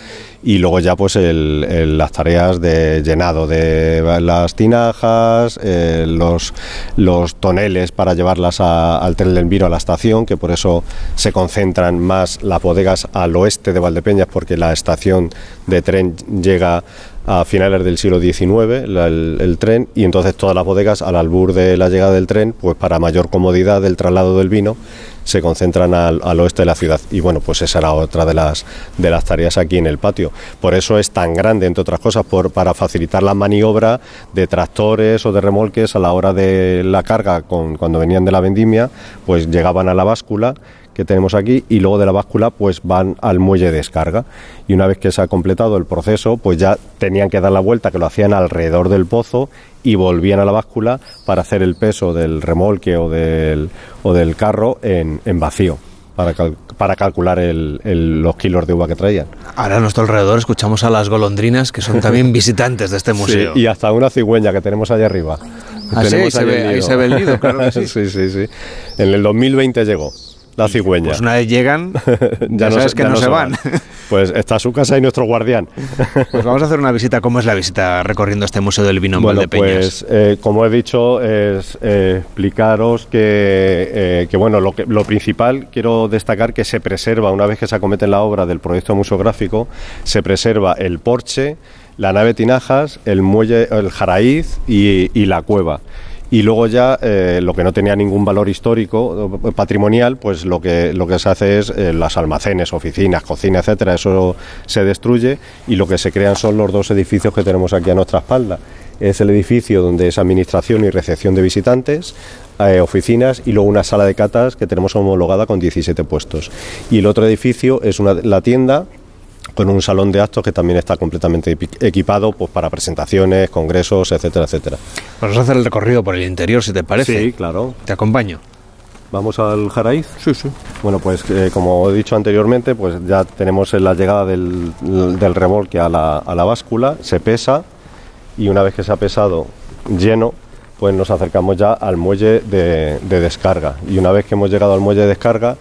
y luego ya pues el, el, las tareas de llenado de las tinajas, eh, los, los toneles para llevarlas a, al tren del vino a la estación, que por eso se concentran más las bodegas al oeste de Valdepeñas, porque la estación de tren llega a finales del siglo XIX el, tren y entonces todas las bodegas al albur de la llegada del tren, pues para mayor comodidad del traslado del vino, se concentran al, al, oeste de la ciudad. Y bueno, pues esa era otra de las, de las tareas aquí en el patio. Por eso es tan grande, entre otras cosas, por, para facilitar la maniobra de tractores o de remolques a la hora de la carga, con, cuando venían de la vendimia, pues llegaban a la báscula que tenemos aquí y luego de la báscula pues van al muelle de descarga y una vez que se ha completado el proceso pues ya tenían que dar la vuelta que lo hacían alrededor del pozo y volvían a la báscula para hacer el peso del remolque o del, o del carro en, en vacío para, cal, para calcular el, el, los kilos de uva que traían. Ahora a nuestro alrededor escuchamos a las golondrinas que son también [LAUGHS] visitantes de este museo. Sí, y hasta una cigüeña que tenemos allá arriba. Ah, sí, ahí, se ve, ahí se ve el nido, claro que [LAUGHS] sí. sí, sí, sí. En el 2020 llegó la cigüeña. Pues una vez llegan, [LAUGHS] ya, ya sabes no, que ya no, se van. van. Pues está su casa y nuestro guardián. [LAUGHS] Pues vamos a hacer una visita. ¿Cómo es la visita recorriendo este Museo del Vino en Bueno, Valdepeñas? pues eh, como he dicho, es eh, explicaros que, eh, que, bueno, lo, que, lo principal quiero destacar que se preserva, una vez que se acomete la obra del proyecto museográfico, se preserva el porche, la nave Tinajas, el muelle, el Jaraíz y, y la cueva. Y luego ya eh, lo que no tenía ningún valor histórico eh, patrimonial, pues lo que lo que se hace es eh, las almacenes, oficinas, cocina, etcétera, eso se destruye y lo que se crean son los dos edificios que tenemos aquí a nuestra espalda. Es el edificio donde es administración y recepción de visitantes, eh, oficinas y luego una sala de catas que tenemos homologada con 17 puestos. Y el otro edificio es una, la tienda con un salón de actos que también está completamente equipado pues, para presentaciones, congresos, etcétera, etcétera. Vamos a hacer el recorrido por el interior, si te parece. Sí, claro. Te acompaño. ¿Vamos al Jaraíz? Sí, sí. Bueno, pues eh, como he dicho anteriormente, pues ya tenemos la llegada del, del remolque a la, a la báscula, se pesa y una vez que se ha pesado lleno, pues nos acercamos ya al muelle de, de descarga. Y una vez que hemos llegado al muelle de descarga,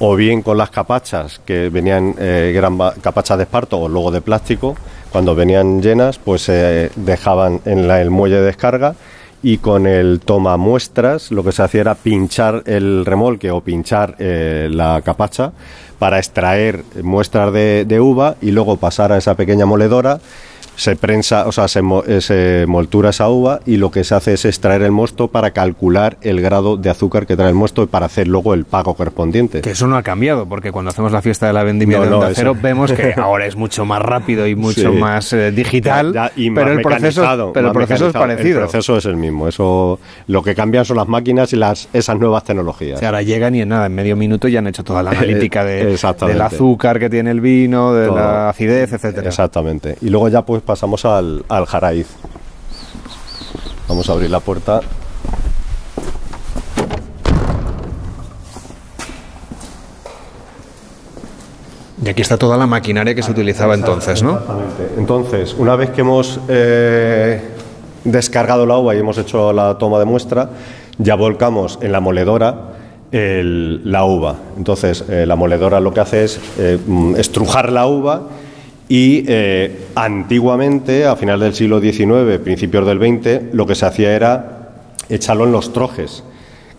o bien con las capachas que venían, eh, ba- capachas de esparto o luego de plástico, cuando venían llenas, pues se dejaban en la- el muelle de descarga y con el toma muestras lo que se hacía era pinchar el remolque o pinchar eh, la capacha para extraer muestras de, de uva y luego pasar a esa pequeña moledora se prensa, o sea, se, eh, se moltura esa uva y lo que se hace es extraer el mosto para calcular el grado de azúcar que trae el mosto y para hacer luego el pago correspondiente. Que eso no ha cambiado, porque cuando hacemos la fiesta de la vendimia No, de no, Onda eso- Cero, [LAUGHS] vemos que ahora es mucho más rápido y mucho Sí. más eh, digital, Ya, ya, y pero más el proceso, pero el proceso es parecido. El proceso es el mismo. Eso, lo que cambian son las máquinas y las, esas nuevas O tecnologías. sea, ahora llegan y en nada, en medio minuto ya han hecho toda la [LAUGHS] analítica de, del azúcar que tiene el vino, de Todo. la acidez, etcétera. Exactamente. Y luego ya pues pasamos al, al Jaraíz. Vamos a abrir la puerta. Y aquí está toda la maquinaria que se utilizaba entonces, ¿no? Exactamente. Entonces, una vez que hemos eh, descargado la uva y hemos hecho la toma de muestra, ya volcamos en la moledora el- la uva. Entonces, eh, la moledora lo que hace es eh, mm, estrujar la uva y eh, antiguamente, a final del siglo XIX, principios del XX, lo que se hacía era echarlo en los trojes,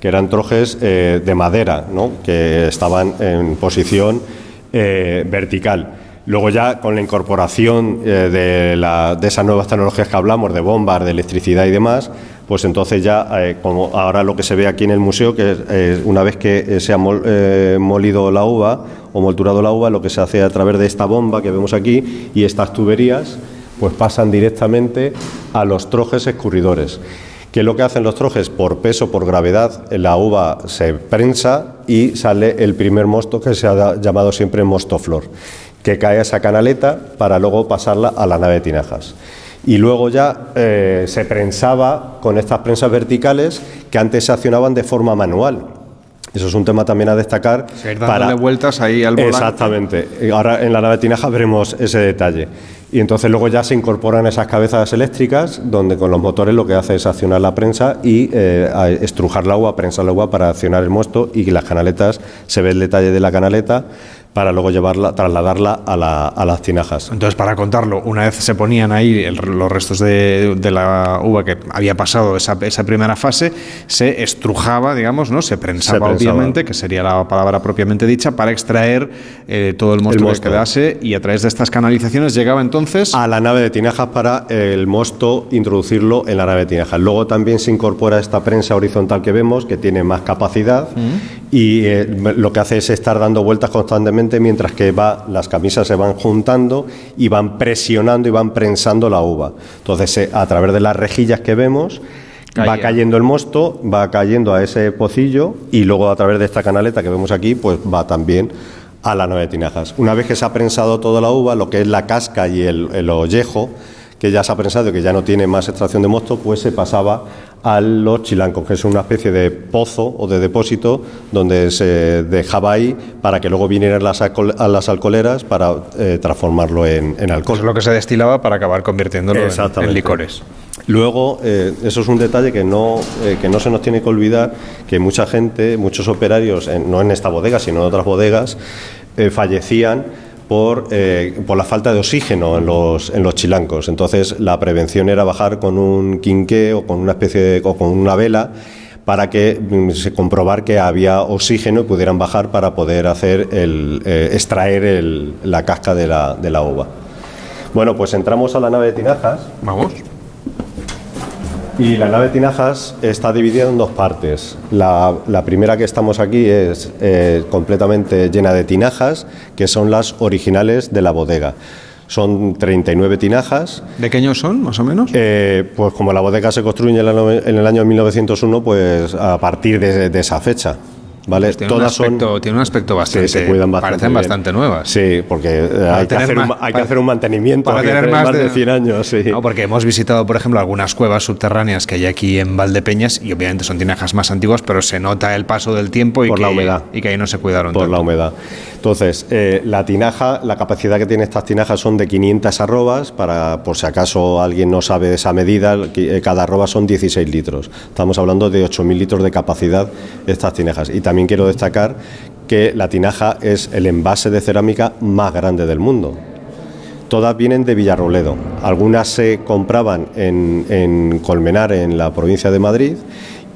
que eran trojes eh, de madera, ¿no? que estaban en posición eh, vertical. Luego ya con la incorporación de, la- de esas nuevas tecnologías que hablamos, de bombas, de electricidad y demás, pues entonces ya, como ahora lo que se ve aquí en el museo, que una vez que se ha mol- molido la uva o molturado la uva, lo que se hace a través de esta bomba que vemos aquí y estas tuberías, pues pasan directamente a los trojes escurridores. ¿Qué es lo que hacen los trojes? Por peso, por gravedad, la uva se prensa y sale el primer mosto que se ha llamado siempre mosto flor, que cae a esa canaleta para luego pasarla a la nave de tinajas. Y luego ya eh, se prensaba con estas prensas verticales que antes se accionaban de forma manual. Eso es un tema también a destacar. O sea, ir dándole vueltas ahí al volante. Exactamente. Ahora en la nave tinaja veremos ese detalle. Y entonces luego ya se incorporan esas cabezas eléctricas donde con los motores lo que hace es accionar la prensa y eh, estrujar la agua, prensar la agua para accionar el mosto y que las canaletas, se ve el detalle de la canaleta para luego llevarla, trasladarla a, la- a las tinajas. Entonces, para contarlo, una vez se ponían ahí el- los restos de, de la uva que había pasado esa, esa primera fase, se estrujaba, digamos, ¿no? Se prensaba, Se prensaba. obviamente, que sería la palabra propiamente dicha, para extraer eh, todo el mosto, que mosto. quedase y a través de estas canalizaciones llegaba entonces a la nave de tinajas para el mosto introducirlo en la nave de tinajas. Luego también se incorpora esta prensa horizontal que vemos, que tiene más capacidad y eh, lo que hace es estar dando vueltas constantemente mientras que va, las camisas se van juntando y van presionando y van prensando la uva. Entonces, eh, a través de las rejillas que vemos, va cayendo el mosto, va cayendo a ese pocillo y luego a través de esta canaleta que vemos aquí, pues va también a la nave de tinajas. Una vez que se ha prensado toda la uva, lo que es la casca y el, el ollejo, que ya se ha prensado y que ya no tiene más extracción de mosto, pues se pasaba a los chilancos, que es una especie de pozo o de depósito donde se dejaba ahí para que luego vinieran las, alcohol- a las alcoholeras para eh, transformarlo en, en alcohol. Pues es lo que se destilaba para acabar convirtiéndolo en- licores. Luego, eh, eso es un detalle que no, eh, que no se nos tiene que olvidar, que mucha gente, muchos operarios, en- no en esta bodega, sino en otras bodegas, fallecían por, eh, por la falta de oxígeno en los, en los chilancos. Entonces la prevención era bajar con un quinqué o con una especie de, o con una vela para que mm, se comprobar que había oxígeno y pudieran bajar para poder hacer el, eh, extraer el- la casca de la, de la uva. Bueno, pues entramos a la nave de tinajas. Vamos. Y la nave tinajas está dividida en dos partes. La, la primera que estamos aquí es eh, completamente llena de tinajas, que son las originales de la bodega. Son 39 tinajas. ¿De qué año son, más o menos? Eh, pues como la bodega se construye en el, en el año 1901, pues a partir de, de esa fecha. ¿Vale? Tiene un, aspecto, tiene un aspecto bastante. Sí, se cuidan bastante parecen bien. bastante nuevas. Sí, porque eh, hay, que hacer, un, más- hay que hacer un mantenimiento para tener más de, de- 100 años. Sí. No, porque hemos visitado, por ejemplo, algunas cuevas subterráneas que hay aquí en Valdepeñas y obviamente son tinajas más antiguas, pero se nota el paso del tiempo y, Por que, la humedad. y que ahí no se cuidaron por tanto. la humedad. Entonces, eh, la tinaja, la capacidad que tiene estas tinajas son de 500 arrobas, para por si acaso alguien no sabe esa medida, eh, cada arroba son 16 litros. Estamos hablando de 8.000 litros de capacidad estas tinajas. Y también quiero destacar que la tinaja es el envase de cerámica más grande del mundo. Todas vienen de Villarroledo. Algunas se compraban en, en Colmenar, en la provincia de Madrid,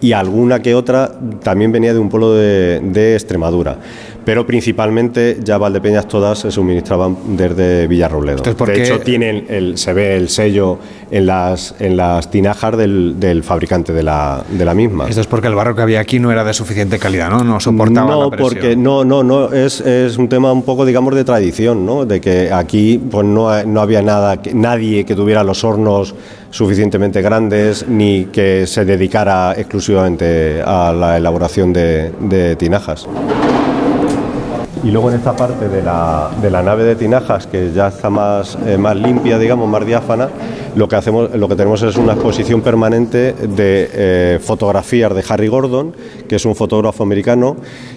y alguna que otra también venía de un pueblo de, de Extremadura. Pero principalmente ya Valdepeñas todas se suministraban desde Villarrobledo. Entonces, ¿por de hecho, tienen el, se ve el sello en las, en las tinajas del, del fabricante de la, de la misma. Esto es porque el barro que había aquí no era de suficiente calidad, ¿no? No soportaba no, la presión. porque no, no, no, es, es un tema un poco, digamos, de tradición, ¿no? De que aquí pues no, no había nada, nadie que tuviera los hornos suficientemente grandes ni que se dedicara exclusivamente a la elaboración de, de tinajas. Y luego en esta parte de la, de la nave de tinajas, que ya está más, eh, más limpia, digamos, más diáfana, lo que, hacemos, lo que tenemos es una exposición permanente de eh, fotografías de Harry Gordon, que es un fotógrafo americano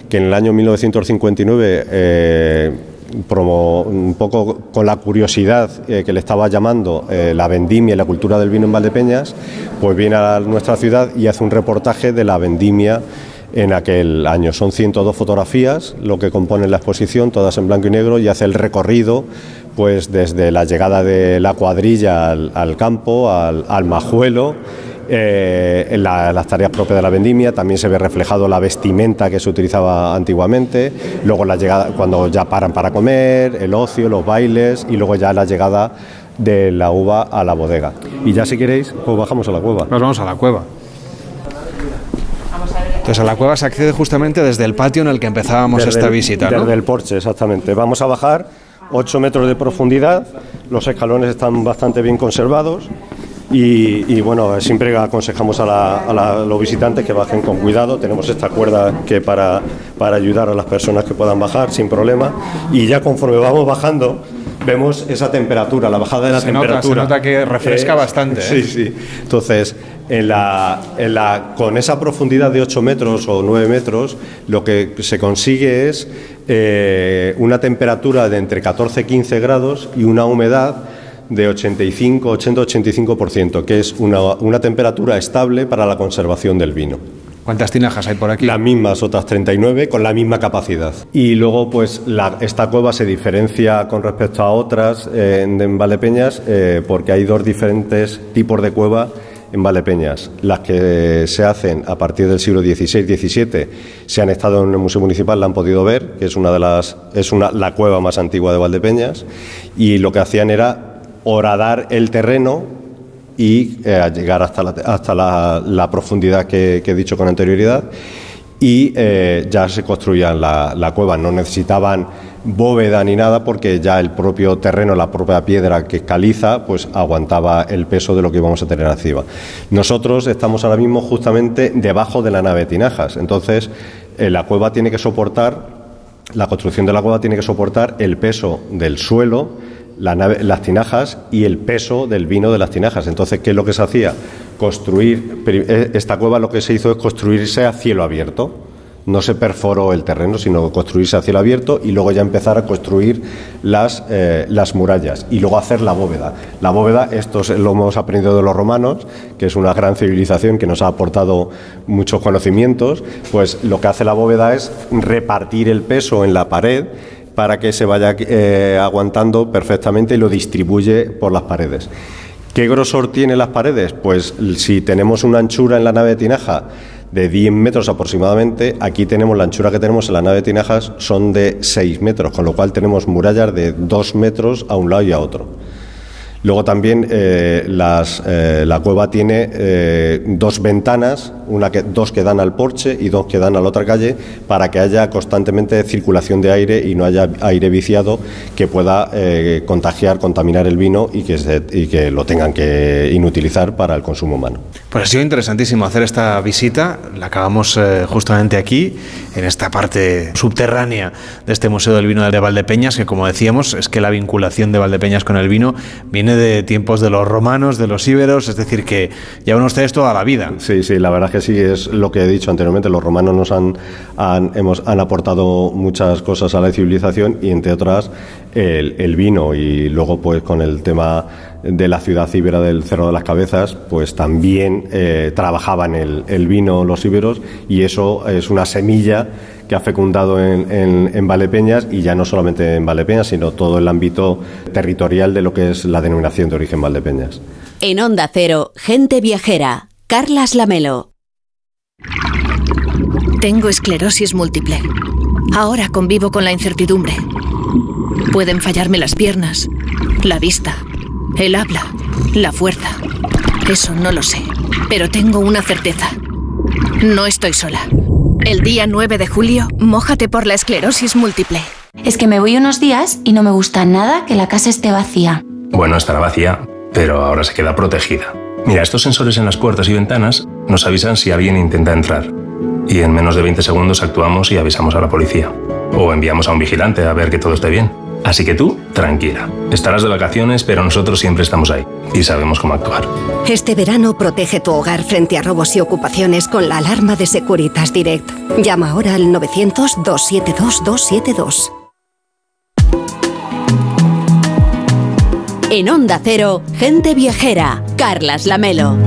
que en el año 1959 eh, un poco con la curiosidad eh, que le estaba llamando la vendimia y la cultura del vino en Valdepeñas, pues viene a nuestra ciudad y hace un reportaje de la vendimia en aquel año. Son 102 fotografías lo que componen la exposición, todas en blanco y negro, y hace el recorrido pues desde la llegada de la cuadrilla al, al campo, al, al majuelo, eh, las tareas propias de la vendimia, también se ve reflejado la vestimenta que se utilizaba antiguamente, luego la llegada, cuando ya paran para comer, el ocio, los bailes y luego ya la llegada de la uva a la bodega. Y ya si queréis, pues bajamos a la cueva. Nos vamos a la cueva. Entonces a la cueva se accede justamente desde el patio en el que empezábamos Desde esta el- visita, ¿no? Desde el porche, exactamente. Vamos a bajar 8 metros de profundidad, los escalones están bastante bien conservados y, y, bueno, siempre aconsejamos a, la- a la- los visitantes que bajen con cuidado. Tenemos esta cuerda que para, para ayudar a las personas que puedan bajar sin problema y ya conforme vamos bajando vemos esa temperatura, la bajada de la Se nota- temperatura. se nota que refresca bastante, ¿eh? Sí, sí. Entonces, en la, en la, con esa profundidad de 8 metros o 9 metros, lo que se consigue es eh, una temperatura de entre 14 y 15 grados y una humedad de 85, 80, 85%, que es una, una temperatura estable para la conservación del vino. ¿Cuántas tinajas hay por aquí? Las mismas, otras 39, con la misma capacidad. Y luego, pues, la- esta cueva se diferencia con respecto a otras eh, en, en Valdepeñas eh, porque hay dos diferentes tipos de cueva en Valdepeñas. Las que se hacen a partir del siglo XVI-XVII, se han estado en el Museo Municipal, la han podido ver, que es una de las, es una, la cueva más antigua de Valdepeñas, y lo que hacían era horadar el terreno y eh, llegar hasta la, hasta la, profundidad que, que he dicho con anterioridad y eh, ya se construían la, la cueva. No necesitaban bóveda ni nada porque ya el propio terreno, la propia piedra que caliza, pues aguantaba el peso de lo que íbamos a tener encima. Nosotros estamos ahora mismo justamente debajo de la nave de tinajas, entonces eh, la cueva tiene que soportar, la construcción de la cueva tiene que soportar el peso del suelo, la nave- las tinajas y el peso del vino de las tinajas. Entonces, ¿qué es lo que se hacía? Construir, eh, esta cueva lo que se hizo es construirse a cielo abierto. No se perforó el terreno, sino construirse a cielo abierto y luego ya empezar a construir las, eh, las murallas y luego hacer la bóveda. La bóveda, esto lo hemos aprendido de los romanos, que es una gran civilización que nos ha aportado muchos conocimientos, pues lo que hace la bóveda es repartir el peso en la pared para que se vaya eh, aguantando perfectamente y lo distribuye por las paredes. ¿Qué grosor tiene las paredes? Pues si tenemos una anchura en la nave de tinaja de 10 metros aproximadamente, aquí tenemos la anchura que tenemos en la nave de tinajas son de 6 metros, con lo cual tenemos murallas de 2 metros a un lado y a otro. Luego también eh, las, eh, la cueva tiene eh, dos ventanas, una que, dos que dan al porche y dos que dan a la otra calle, para que haya constantemente circulación de aire y no haya aire viciado que pueda contagiar, contaminar el vino y que, y que lo tengan que inutilizar para el consumo humano. Pues ha sido interesantísimo hacer esta visita, la acabamos justamente aquí, en esta parte subterránea de este Museo del Vino de Valdepeñas, que como decíamos, es que la vinculación de Valdepeñas con el vino viene de tiempos de los romanos, de los íberos, es decir, que llevan ustedes toda la vida. Sí, sí, la verdad que sí, es lo que he dicho anteriormente, los romanos nos han, han, hemos, han aportado muchas cosas a la civilización y entre otras el, vino y luego pues con el tema de la ciudad íbera del Cerro de las Cabezas, pues también eh, trabajaban el, el vino los íberos y eso es una semilla que ha fecundado en, en, Valepeñas y ya no solamente en Valepeñas, sino todo el ámbito territorial de lo que es la denominación de origen Valdepeñas. En Onda Cero, gente viajera, Carlas Lamelo. Tengo esclerosis múltiple. Ahora convivo con la incertidumbre. Pueden fallarme las piernas, la vista, el habla, la fuerza. Eso no lo sé, pero tengo una certeza. No estoy sola. El día 9 de julio, mójate por la esclerosis múltiple. Es que me voy unos días y no me gusta nada que la casa esté vacía. Bueno, estará vacía, pero ahora se queda protegida. Mira, estos sensores en las puertas y ventanas nos avisan si alguien intenta entrar. Y en menos de 20 segundos actuamos y avisamos a la policía. O enviamos a un vigilante a ver que todo esté bien. Así que tú, tranquila. Estarás de vacaciones, pero nosotros siempre estamos ahí y sabemos cómo actuar. Este verano protege tu hogar frente a robos y ocupaciones con la alarma de Securitas Direct. Llama ahora al 900-272-272. En Onda Cero, gente viajera, Carlas Lamelo.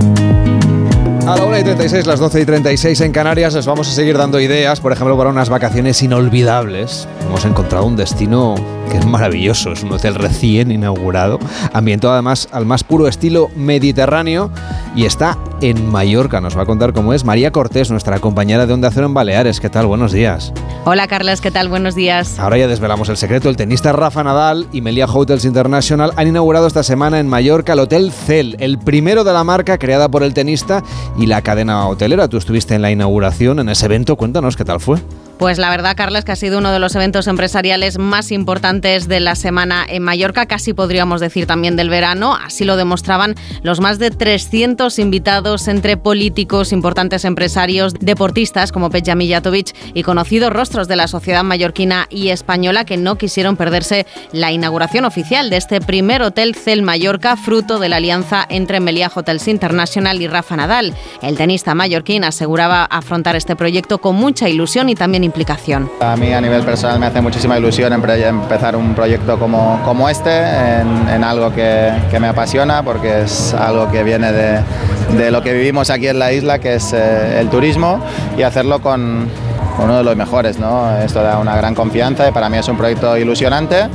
A la 1 y 36, las 12 y 36 en Canarias, les vamos a seguir dando ideas, por ejemplo, para unas vacaciones inolvidables. Hemos encontrado un destino que es maravilloso, es un hotel recién inaugurado, ambientado además al más puro estilo mediterráneo y está en Mallorca. Nos va a contar cómo es María Cortés, nuestra compañera de Onda Cero en Baleares. ¿Qué tal? Buenos días. Hola Carlos, ¿qué tal? Buenos días. Ahora ya desvelamos el secreto. El tenista Rafa Nadal y Melia Hotels International han inaugurado esta semana en Mallorca el Hotel Cel, el primero de la marca creada por el tenista y la cadena hotelera. Tú estuviste en la inauguración, en ese evento. Cuéntanos qué tal fue. Pues la verdad, Carlos, que ha sido uno de los eventos empresariales más importantes de la semana en Mallorca, casi podríamos decir también del verano. Así lo demostraban los más de 300 invitados entre políticos, importantes empresarios, deportistas como Peja Mijatovic y conocidos rostros de la sociedad mallorquina y española que no quisieron perderse la inauguración oficial de este primer hotel Cel Mallorca, fruto de la alianza entre Meliá Hotels International y Rafa Nadal. El tenista mallorquín aseguraba afrontar este proyecto con mucha ilusión y también A mí a nivel personal me hace muchísima ilusión empezar un proyecto como, como este, en, algo que, que, me apasiona, porque es algo que viene de, de, lo que vivimos aquí en la isla, que es eh, el turismo, y hacerlo con uno de los mejores, ¿no? Esto da una gran confianza y para mí es un proyecto ilusionante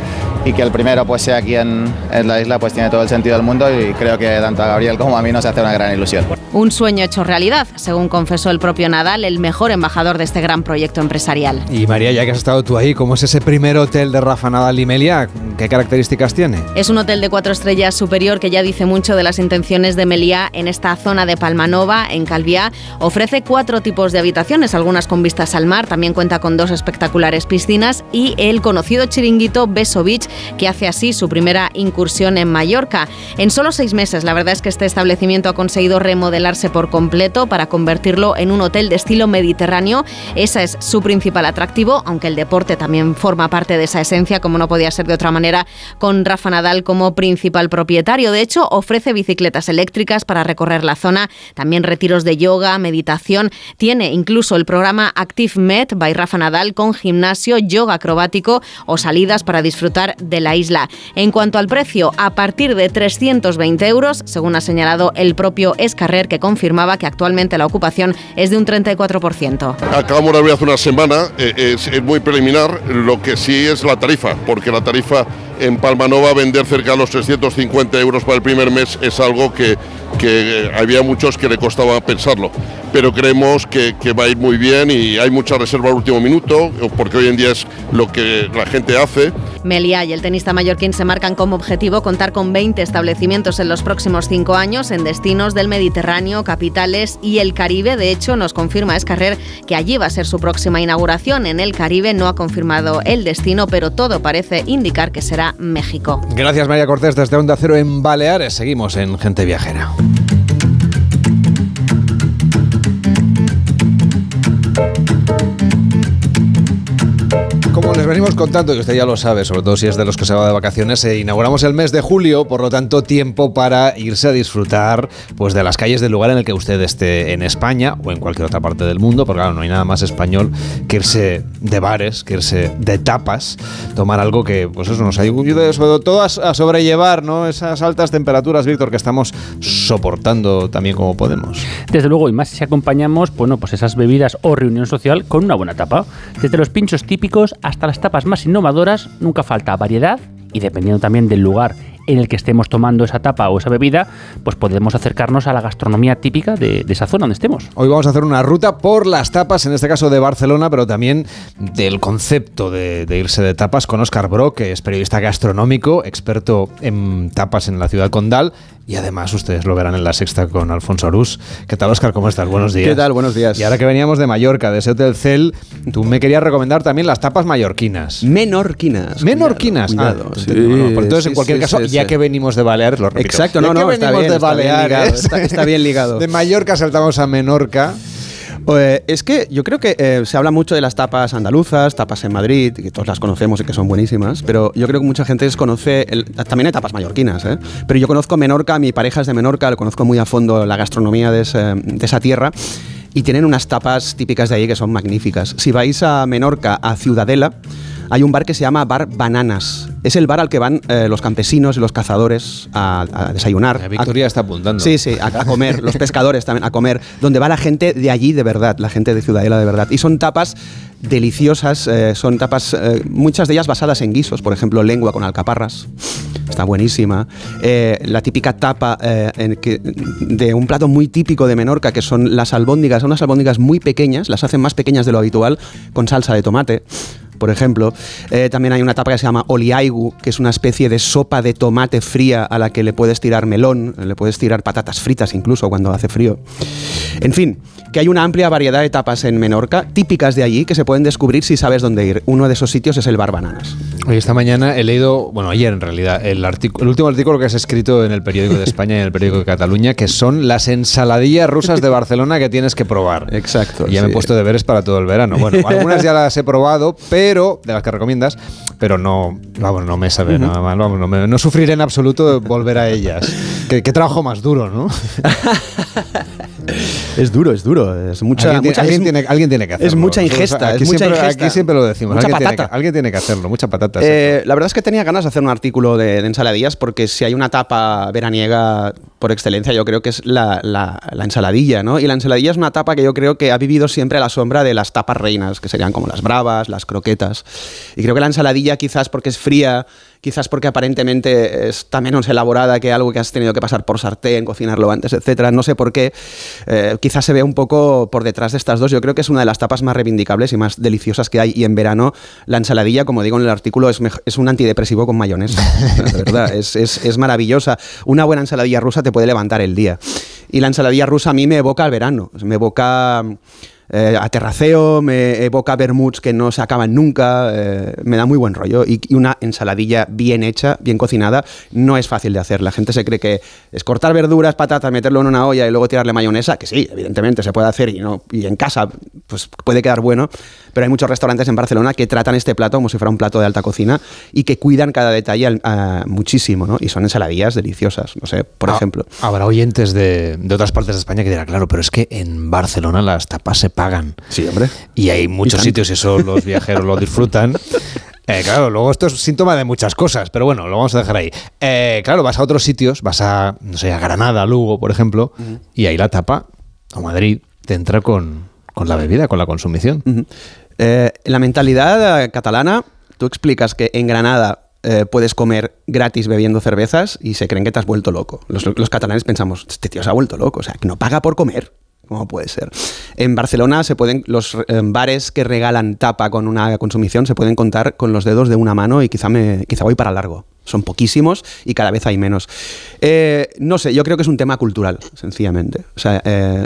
y que el primero pues sea aquí en, en, la isla pues tiene todo el sentido del mundo y creo que tanto a Gabriel como a mí nos hace una gran ilusión. Un sueño hecho realidad, según confesó el propio Nadal, el mejor embajador de este gran proyecto empresarial. Y María, ya que has estado tú ahí, ¿cómo es ese primer hotel de Rafa Nadal y Melia? ¿Qué características tiene? Es un hotel de cuatro estrellas superior que ya dice mucho de las intenciones de Meliá en esta zona de Palmanova, en Calviá. Ofrece cuatro tipos de habitaciones, algunas con vistas al mar, también cuenta con dos espectaculares piscinas y el conocido chiringuito Beso Beach, que hace así su primera incursión en Mallorca. En solo seis meses, la verdad es que este establecimiento ha conseguido remodelarse por completo para convertirlo en un hotel de estilo mediterráneo. Ese es su principal atractivo, aunque el deporte también forma parte de esa esencia, como no podía ser de otra manera, con Rafa Nadal como principal propietario. De hecho, ofrece bicicletas eléctricas para recorrer la zona, también retiros de yoga, meditación. Tiene incluso el programa Active Med by Rafa Nadal con gimnasio, yoga acrobático o salidas para disfrutar de la isla. En cuanto al precio, a partir de 320 euros, según ha señalado el propio Escarrer, que confirmaba que actualmente la ocupación es de un 34%. Acabamos de ver hace una semana, eh, es muy preliminar, lo que sí es la tarifa, porque la tarifa en Palmanova vender cerca de los 350 euros para el primer mes es algo que, que había muchos que le costaba pensarlo. Pero creemos que, que, va a ir muy bien y hay mucha reserva al último minuto, porque hoy en día es lo que la gente hace. Melia y el tenista mallorquín se marcan como objetivo contar con 20 establecimientos en los próximos cinco años en destinos del Mediterráneo, capitales y el Caribe. De hecho, nos confirma Escarrer que allí va a ser su próxima inauguración. En el Caribe no ha confirmado el destino, pero todo parece indicar que será México. Gracias María Cortés desde Onda Cero en Baleares. Seguimos en Gente Viajera. Les venimos contando, y usted ya lo sabe, sobre todo si es de los que se va de vacaciones, eh, inauguramos el mes de julio, por lo tanto tiempo para irse a disfrutar pues, de las calles del lugar en el que usted esté en España o en cualquier otra parte del mundo, porque claro, no hay nada más español que irse de bares, que irse de tapas, tomar algo que pues eso nos ayude sobre todo a sobrellevar ¿no? esas altas temperaturas, Víctor, que estamos soportando también como podemos. Desde luego, y más si acompañamos bueno, pues esas bebidas o reunión social con una buena tapa. Desde los pinchos típicos hasta las tapas más innovadoras, nunca falta variedad y dependiendo también del lugar en el que estemos tomando esa tapa o esa bebida, pues podemos acercarnos a la gastronomía típica de, esa zona donde estemos. Hoy vamos a hacer una ruta por las tapas, en este caso de Barcelona, pero también del concepto de, de irse de tapas con Oscar Brock, que es periodista gastronómico, experto en tapas en la ciudad condal. Y además ustedes lo verán en la sexta con Alfonso Arús. ¿Qué tal, Oscar? ¿Cómo estás? Buenos días. ¿Qué tal? Buenos días. Y ahora que veníamos de Mallorca, de ese Hotel Cel, tú me querías recomendar también las tapas mallorquinas. Menorquinas. Menorquinas. Cuidado, ah, sí, no, no, entonces, sí, en cualquier sí, caso, ya que venimos de Baleares, lo repito. Exacto, no, Ya no, que venimos bien, de está bien Baleares. ligado, está- está bien ligado. De Mallorca saltamos a Menorca. Eh, es que yo creo que eh, se habla mucho de las tapas andaluzas, tapas en Madrid, que todos las conocemos y que son buenísimas, pero yo creo que mucha gente desconoce, también hay tapas mallorquinas, ¿eh? pero yo conozco Menorca, mi pareja es de Menorca, lo conozco muy a fondo la gastronomía de, de esa tierra. Y tienen unas tapas típicas de ahí que son magníficas. Si vais a Menorca, a Ciudadela, hay un bar que se llama Bar Bananas. Es el bar al que van eh, los campesinos y los cazadores a, a desayunar. Victoria está apuntando. Sí, sí, a, a comer, [LAUGHS] los pescadores también a comer, donde va la gente de allí de verdad, la gente de Ciudadela de verdad. Y son tapas deliciosas, eh, son tapas, eh, muchas de ellas basadas en guisos, por ejemplo, lengua con alcaparras, está buenísima. Eh, la típica tapa en que- de un plato muy típico de Menorca, que son las albóndigas, son unas albóndigas muy pequeñas, las hacen más pequeñas de lo habitual, con salsa de tomate por ejemplo. Eh, también hay una tapa que se llama oliaigu, que es una especie de sopa de tomate fría a la que le puedes tirar melón, le puedes tirar patatas fritas incluso cuando hace frío. En fin, que hay una amplia variedad de tapas en Menorca, típicas de allí, que se pueden descubrir si sabes dónde ir. Uno de esos sitios es el Bar Bananas. Hoy esta mañana he leído, bueno, ayer en realidad, el, el último artículo que has escrito en el periódico de España y en el periódico de Cataluña, que son las ensaladillas rusas de Barcelona que tienes que probar. Exacto. Y ya me he sí. puesto deberes para todo el verano. Bueno, algunas ya las he probado, pero de las que recomiendas, pero no, vamos, no me sabe nada mal, vamos, no, me- no sufriré en absoluto volver a ellas. Qué, qué trabajo más duro, ¿no? [LAUGHS] Es duro, es duro. Es mucha, alguien, tiene- mucha- alguien es- tiene, alguien tiene que hacerlo. Es mucha ingesta, aquí es mucha siempre, ingesta. Aquí siempre lo decimos. Mucha alguien, tiene patata. que, alguien tiene que hacerlo, mucha patata. Eh, la verdad es que tenía ganas de hacer un artículo de, de ensaladillas porque si hay una tapa veraniega por excelencia, yo creo que es la, la- la ensaladilla, ¿no? Y la ensaladilla es una tapa que yo creo que ha vivido siempre a la sombra de las tapas reinas, que serían como las bravas, las croquetas. Y creo que la ensaladilla quizás porque es fría, quizás porque aparentemente está menos elaborada que algo que has tenido que pasar por sartén, cocinarlo antes, etcétera. No sé por qué. eh, quizás se ve un poco por detrás de estas dos. Yo creo que es una de las tapas más reivindicables y más deliciosas que hay. Y en verano, la ensaladilla, como digo en el artículo, es, es un antidepresivo con mayonesa. [LAUGHS] verdad, es, es- es maravillosa. Una buena ensaladilla rusa te puede levantar el día. Y la ensaladilla rusa a mí me evoca al verano. Me evoca eh, a terraceo, me evoca vermuts que no se acaban nunca, eh, me da muy buen rollo. Y, y una ensaladilla bien hecha, bien cocinada, no es fácil de hacer. La gente se cree que es cortar verduras, patatas, meterlo en una olla y luego tirarle mayonesa, que sí, evidentemente se puede hacer y, no, y en casa pues puede quedar bueno, pero hay muchos restaurantes en Barcelona que tratan este plato como si fuera un plato de alta cocina y que cuidan cada detalle al- a- muchísimo, ¿no? Y son ensaladillas deliciosas, no sé, por Ah, ejemplo. Habrá oyentes de, de otras partes de España que dirán, claro, pero es que en Barcelona las tapas se pagan. Sí, hombre. Y hay muchos sitios, y eso los viajeros lo disfrutan. [LAUGHS] Eh, claro, luego esto es síntoma de muchas cosas, pero bueno, lo vamos a dejar ahí. Eh, claro, vas a otros sitios, vas a, no sé, a Granada, Lugo, por ejemplo, y ahí la tapa, o Madrid, te entra con, con la bebida, con la consumición. Eh, la mentalidad catalana, tú explicas que en Granada puedes comer gratis bebiendo cervezas y se creen que te has vuelto loco. Los, los catalanes pensamos, este tío se ha vuelto loco, o sea, que no paga por comer. ¿Cómo puede ser? En Barcelona se pueden los eh, bares que regalan tapa con una consumición se pueden contar con los dedos de una mano y quizá me quizá voy para largo. Son poquísimos y cada vez hay menos. Eh, no sé, yo creo que es un tema cultural, sencillamente. O sea, eh,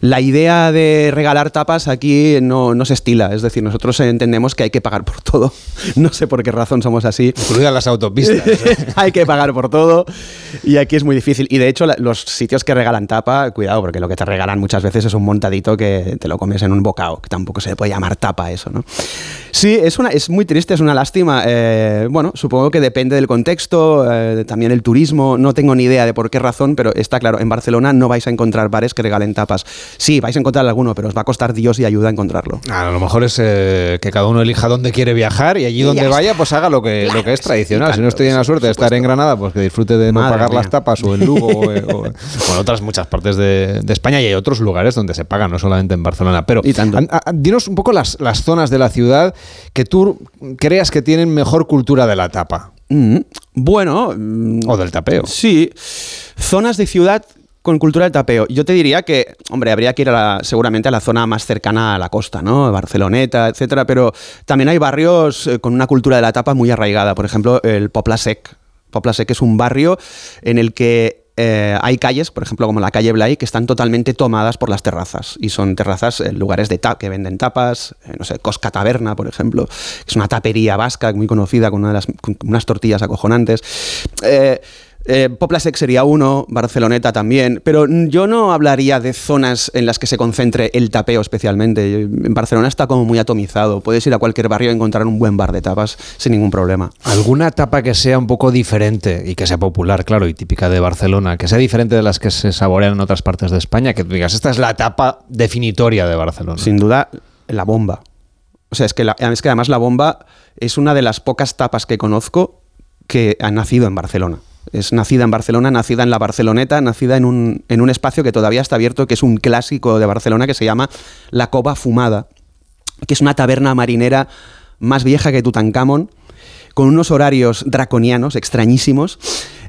la idea de regalar tapas aquí no, no se estila. Es decir, nosotros entendemos que hay que pagar por todo. [LAUGHS] No sé por qué razón somos así. Incluidas las autopistas. [LAUGHS] hay que pagar por todo y aquí es muy difícil. Y de hecho, la- los sitios que regalan tapa, cuidado, porque lo que te regalan muchas veces es un montadito que te lo comes en un bocado, que tampoco se le puede llamar tapa eso, ¿no? Sí, es, una, es muy triste, es una lástima. Eh, bueno, supongo que depende del contexto, eh, también el turismo, no tengo ni idea de por qué razón, pero está claro, en Barcelona no vais a encontrar bares que regalen tapas. Sí, vais a encontrar alguno, pero os va a costar Dios y ayuda a encontrarlo. A lo mejor es eh, que cada uno elija dónde quiere viajar y allí donde ya vaya, pues haga lo que, lo que es tradicional. si no estoy en la suerte de estar en Granada, pues que disfrute de no Madre pagar mía. las tapas o en [LAUGHS] Lugo o, eh, o- o en otras muchas partes de, de España y hay otros lugares donde se paga, no solamente en Barcelona. Pero a- dinos un poco las, las zonas de la ciudad que tú creas que tienen mejor cultura de la tapa. Mm, bueno. o del tapeo. Sí. Zonas de ciudad con cultura del tapeo. Yo te diría que, hombre, habría que ir a la- seguramente a la zona más cercana a la costa, ¿no? Barceloneta, etcétera, pero también hay barrios eh, con una cultura de la tapa muy arraigada. Por ejemplo, el Popla Sec. Popla Sec es un barrio en el que eh, hay calles, por ejemplo, como la calle Blay, que están totalmente tomadas por las terrazas. Y son terrazas, eh, lugares de que venden tapas, eh, no sé, Cosca Taberna, por ejemplo, que es una tapería vasca muy conocida con unas tortillas acojonantes. Eh, sería uno, Barceloneta también, pero yo no hablaría de zonas en las que se concentre el tapeo especialmente. En Barcelona está como muy atomizado. Puedes ir a cualquier barrio y encontrar un buen bar de tapas sin ningún problema. ¿Alguna tapa que sea un poco diferente y que sea popular, claro, y típica de Barcelona, que sea diferente de las que se saborean en otras partes de España? Que tú digas, esta es la tapa definitoria de Barcelona. Sin duda, la bomba. O sea, es que, la- es que además la bomba es una de las pocas tapas que conozco que ha nacido en Barcelona. Es nacida en Barcelona, nacida en la Barceloneta, nacida en un, en un espacio que todavía está abierto, que es un clásico de Barcelona, que se llama La Cova Fumada, que es una taberna marinera más vieja que Tutankamón, con unos horarios draconianos, extrañísimos,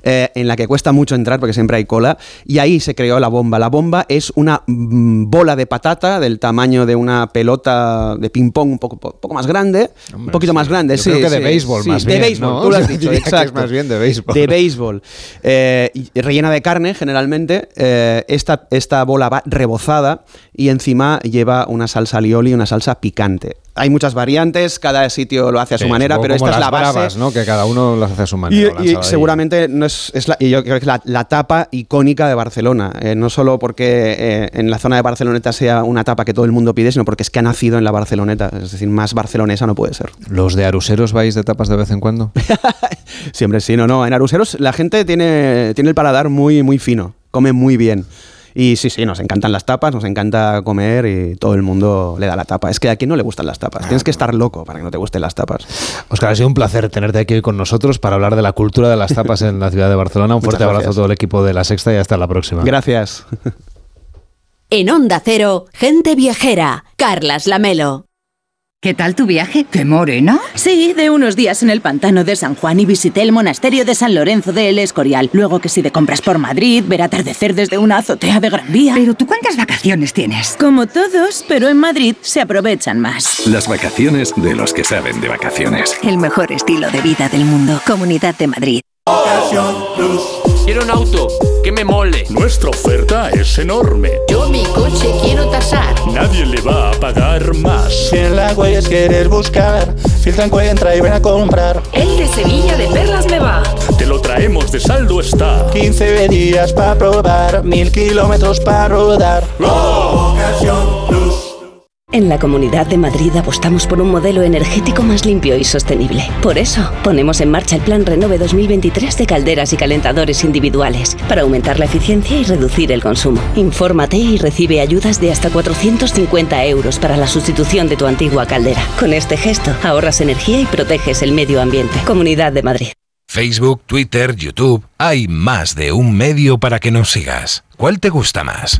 eh, en la que cuesta mucho entrar porque siempre hay cola, y ahí se creó la bomba. La bomba es una mm, bola de patata del tamaño de una pelota de ping-pong un poco, poco más grande, un poquito más grande, Yo sí. creo que de béisbol sí, más de bien, béisbol, ¿no? tú lo has [LAUGHS] dicho, exacto. más bien de béisbol. De béisbol. Eh, rellena de carne, generalmente. Eh, esta, esta bola va rebozada y encima lleva una salsa alioli y una salsa picante. Hay muchas variantes, cada sitio lo hace a su Sí, manera, pero esta es la base. bravas, ¿no? Que cada uno las hace a su manera. y seguramente no es, es la, y yo creo que es la, la tapa icónica de Barcelona. Eh, no solo porque eh, en la zona de Barceloneta sea una tapa que todo el mundo pide, sino porque es que ha nacido en la Barceloneta. Es decir, más barcelonesa no puede ser. ¿Los de Aruseros vais de tapas de vez en cuando? [LAUGHS] Siempre sí, no, no. En Aruseros la gente tiene, tiene el paladar muy, muy fino. Come muy bien. Y sí, sí, nos encantan las tapas, nos encanta comer y todo el mundo le da la tapa. Es que a quien no le gustan las tapas. Tienes que estar loco para que no te gusten las tapas. Oscar, ha sido un placer tenerte aquí hoy con nosotros para hablar de la cultura de las [LAUGHS] tapas en la ciudad de Barcelona. Un fuerte abrazo a todo el equipo de La Sexta y hasta la próxima. Gracias. En Onda Cero, gente viajera, Carlas Lamelo. ¿Qué tal tu viaje? ¿Qué morena? Sí, de unos días en el pantano de San Juan y visité el monasterio de San Lorenzo de El Escorial. Luego que si de compras por Madrid, ver atardecer desde una azotea de Gran Vía. Pero tú cuántas vacaciones tienes? Como todos, pero en Madrid se aprovechan más. Las vacaciones de los que saben de vacaciones. El mejor estilo de vida del mundo. Comunidad de Madrid. Quiero un auto que me mole. Nuestra oferta es enorme. Yo mi coche quiero tasar. Nadie le va a pagar más. Si en la huellas quieres buscar, filtra, encuentra y ven a comprar. El de Sevilla de Perlas me va. Te lo traemos de saldo está. 15 días para probar, mil kilómetros para rodar. En la Comunidad de Madrid apostamos por un modelo energético más limpio y sostenible. Por eso, ponemos en marcha el Plan Renove 2023 de calderas y calentadores individuales para aumentar la eficiencia y reducir el consumo. Infórmate y recibe ayudas de hasta 450 euros para la sustitución de tu antigua caldera. Con este gesto, ahorras energía y proteges el medio ambiente. Comunidad de Madrid. Facebook, Twitter, YouTube. Hay más de un medio para que nos sigas. ¿Cuál te gusta más?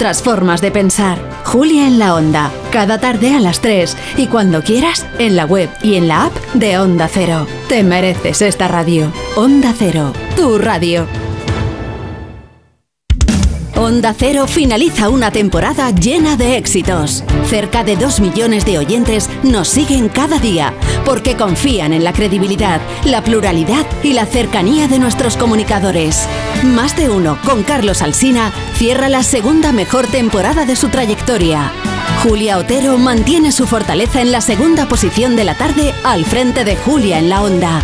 formas de pensar. Julia en la Onda, cada tarde a las 3 y cuando quieras en la web y en la app de Onda Cero. Te mereces esta radio. Onda Cero, tu radio. Onda Cero finaliza una temporada llena de éxitos. Cerca de 2 millones de oyentes nos siguen cada día porque confían en la credibilidad, la pluralidad y la cercanía de nuestros comunicadores. Más de uno con Carlos Alsina cierra la segunda mejor temporada de su trayectoria. Julia Otero mantiene su fortaleza en la segunda posición de la tarde al frente de Julia en la Onda.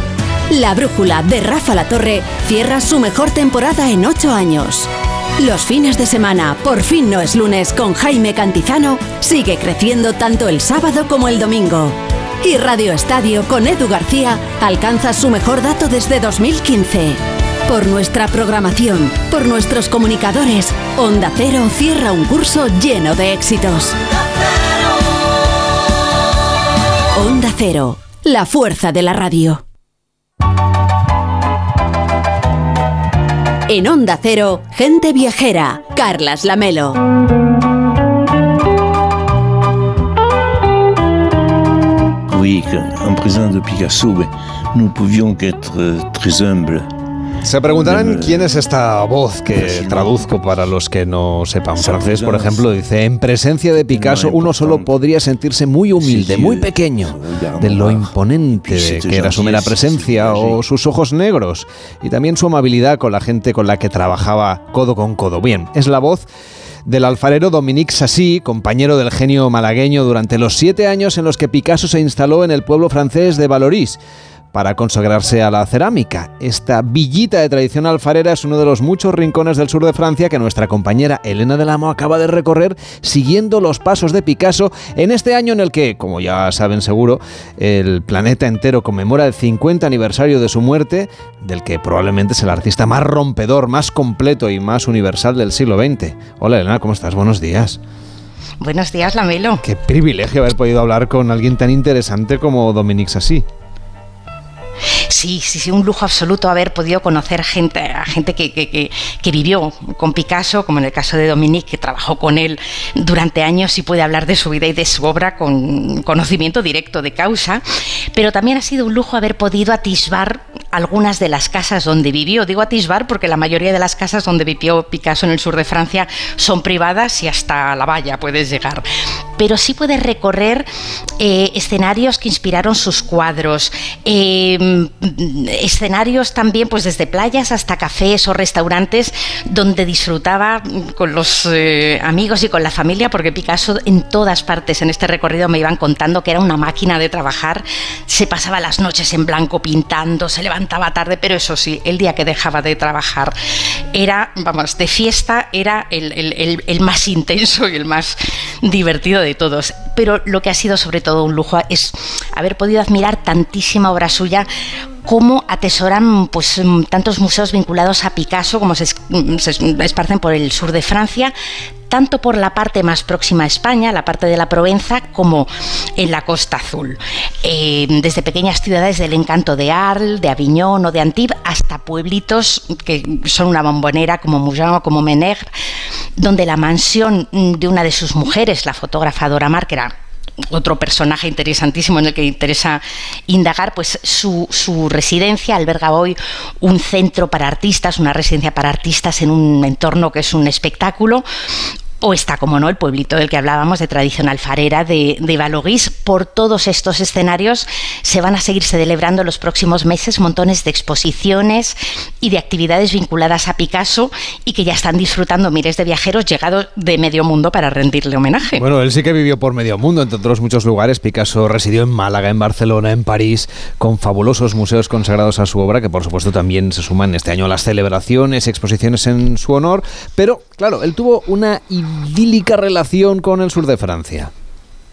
La brújula de Rafa La Torre cierra su mejor temporada en ocho años. Los fines de semana, por fin no es lunes, con Jaime Cantizano, sigue creciendo tanto el sábado como el domingo. Y Radio Estadio con Edu García alcanza su mejor dato desde 2015. Por nuestra programación, por nuestros comunicadores, Onda Cero cierra un curso lleno de éxitos. Onda Cero, la fuerza de la radio. En Onda Cero, gente viajera, Carlas Lamelo. Oui, en présence de Picasso, nous pouvions qu'être euh, très humbles. Se preguntarán quién es esta voz que traduzco para los que no sepan francés. Por ejemplo, dice, en presencia de Picasso uno solo podría sentirse muy humilde, muy pequeño, de lo imponente que era su mera presencia o sus ojos negros y también su amabilidad con la gente con la que trabajaba codo con codo. Bien, es la voz del alfarero Dominique Sassy, compañero del genio malagueño durante los siete años en los que Picasso se instaló en el pueblo francés de Valoris para consagrarse a la cerámica. Esta villita de tradición alfarera es uno de los muchos rincones del sur de Francia que nuestra compañera Elena del Amo acaba de recorrer siguiendo los pasos de Picasso en este año en el que, como ya saben seguro, el planeta entero conmemora el 50 aniversario de su muerte, del que probablemente es el artista más rompedor, más completo y más universal del siglo XX. Hola Elena, ¿cómo estás? Buenos días. Buenos días, Lamelo. Qué privilegio haber podido hablar con alguien tan interesante como Dominique Sassy. Sí, sí, sí, un lujo absoluto haber podido conocer gente, a gente que, que, que, que, vivió con Picasso, como en el caso de Dominique, que trabajó con él durante años y puede hablar de su vida y de su obra con conocimiento directo de causa. Pero también ha sido un lujo haber podido atisbar algunas de las casas donde vivió. Digo atisbar porque la mayoría de las casas donde vivió Picasso en el sur de Francia son privadas y hasta la valla puedes llegar. Pero sí puedes recorrer eh, escenarios que inspiraron sus cuadros. Eh, escenarios también, pues desde playas hasta cafés o restaurantes donde disfrutaba con los eh, amigos y con la familia, porque Picasso en todas partes en este recorrido me iban contando que era una máquina de trabajar, se pasaba las noches en blanco pintando, se levantaba tarde, pero eso sí, el día que dejaba de trabajar era, vamos, de fiesta era el, el, el más intenso y el más divertido de todos. Pero lo que ha sido sobre todo un lujo es haber podido admirar tantísima obra suya cómo atesoran pues, tantos museos vinculados a Picasso como se, se, esparcen por el sur de Francia, tanto por la parte más próxima a España, la parte de la Provenza, como en la Costa Azul. Eh, desde pequeñas ciudades del encanto de Arles, de Aviñón o de Antibes, hasta pueblitos que son una bombonera como Mougins o como Menegre, donde la mansión de una de sus mujeres, la fotógrafa Dora Mar, otro personaje interesantísimo en el que interesa indagar, pues su, su residencia alberga hoy un centro para artistas, una residencia para artistas en un entorno que es un espectáculo o está, como no, el pueblito del que hablábamos de tradición alfarera de, de Balogís. Por todos estos escenarios se van a seguir celebrando los próximos meses montones de exposiciones y de actividades vinculadas a Picasso y que ya están disfrutando miles de viajeros llegados de medio mundo para rendirle homenaje. Bueno, él sí que vivió por medio mundo, entre otros muchos lugares. Picasso residió en Málaga, en Barcelona, en París, con fabulosos museos consagrados a su obra, que por supuesto también se suman este año a las celebraciones exposiciones en su honor. Pero, claro, él tuvo una idílica relación con el sur de Francia.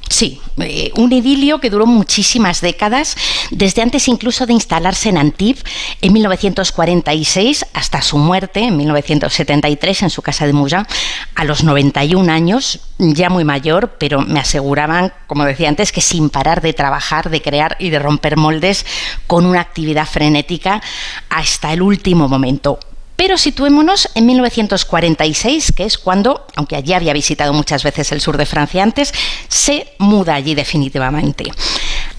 Sí, eh, un idilio que duró muchísimas décadas, desde antes incluso de instalarse en Antibes en 1946 hasta su muerte en 1973 en su casa de Moulin a los 91 años, ya muy mayor, pero me aseguraban, como decía antes, que sin parar de trabajar, de crear y de romper moldes con una actividad frenética hasta el último momento. Pero situémonos en 1946, que es cuando, aunque allí había visitado muchas veces el sur de Francia antes, se muda allí definitivamente.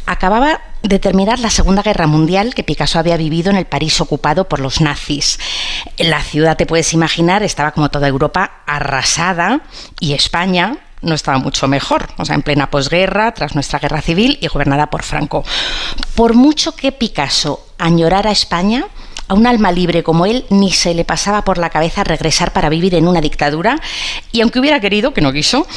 Acababa de terminar la Segunda Guerra Mundial que Picasso había vivido en el París ocupado por los nazis. La ciudad, te puedes imaginar, estaba como toda Europa arrasada y España, no estaba mucho mejor, o sea, en plena posguerra, tras nuestra guerra civil y gobernada por Franco. Por mucho que Picasso añorara España, a un alma libre como él ni se le pasaba por la cabeza regresar para vivir en una dictadura y aunque hubiera querido, que no quiso,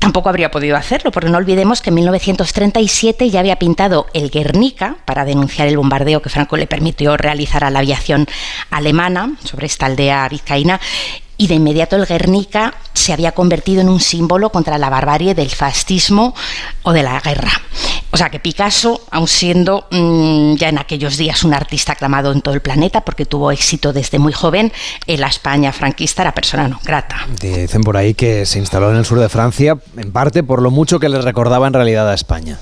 tampoco habría podido hacerlo, porque no olvidemos que en 1937 ya había pintado el Guernica para denunciar el bombardeo que Franco le permitió realizar a la aviación alemana sobre esta aldea vizcaína y de inmediato el Guernica se había convertido en un símbolo contra la barbarie del fascismo o de la guerra. O sea que Picasso, aun siendo mmm, ya en aquellos días un artista aclamado en todo el planeta porque tuvo éxito desde muy joven, en la España franquista era persona no grata. Dicen por ahí que se instaló en el sur de Francia, en parte por lo mucho que le recordaba en realidad a España.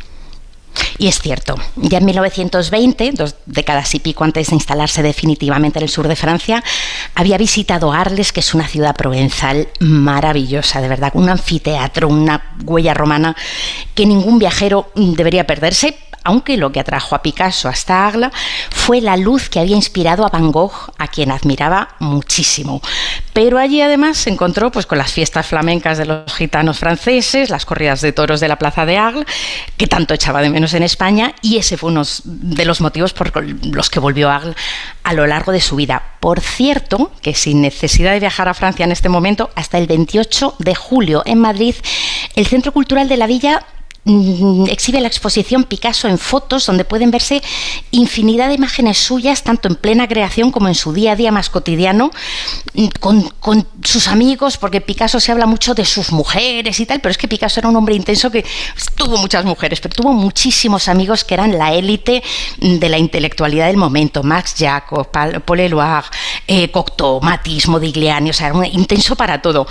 Y es cierto, ya en 1920, dos décadas y pico antes de instalarse definitivamente en el sur de Francia, había visitado Arles, que es una ciudad provenzal maravillosa, de verdad, un anfiteatro, una huella romana que ningún viajero debería perderse, aunque lo que atrajo a Picasso hasta Agla fue la luz que había inspirado a Van Gogh, a quien admiraba muchísimo. Pero allí además se encontró pues, con las fiestas flamencas de los gitanos franceses, las corridas de toros de la plaza de Agla, que tanto echaba de menos en España, y ese fue uno de los motivos por los que volvió a Agla a lo largo de su vida. Por cierto, que sin necesidad de viajar a Francia en este momento, hasta el 28 de julio en Madrid, el Centro Cultural de la Villa exhibe la exposición Picasso en fotos, donde pueden verse infinidad de imágenes suyas, tanto en plena creación como en su día a día más cotidiano, con, con, sus amigos, porque Picasso se habla mucho de sus mujeres y tal, pero es que Picasso era un hombre intenso que tuvo muchas mujeres, pero tuvo muchísimos amigos que eran la élite de la intelectualidad del momento, Max Jacob, Paul Eluard, eh, Cocteau, Matisse, Modigliani, o sea, era un intenso para todo.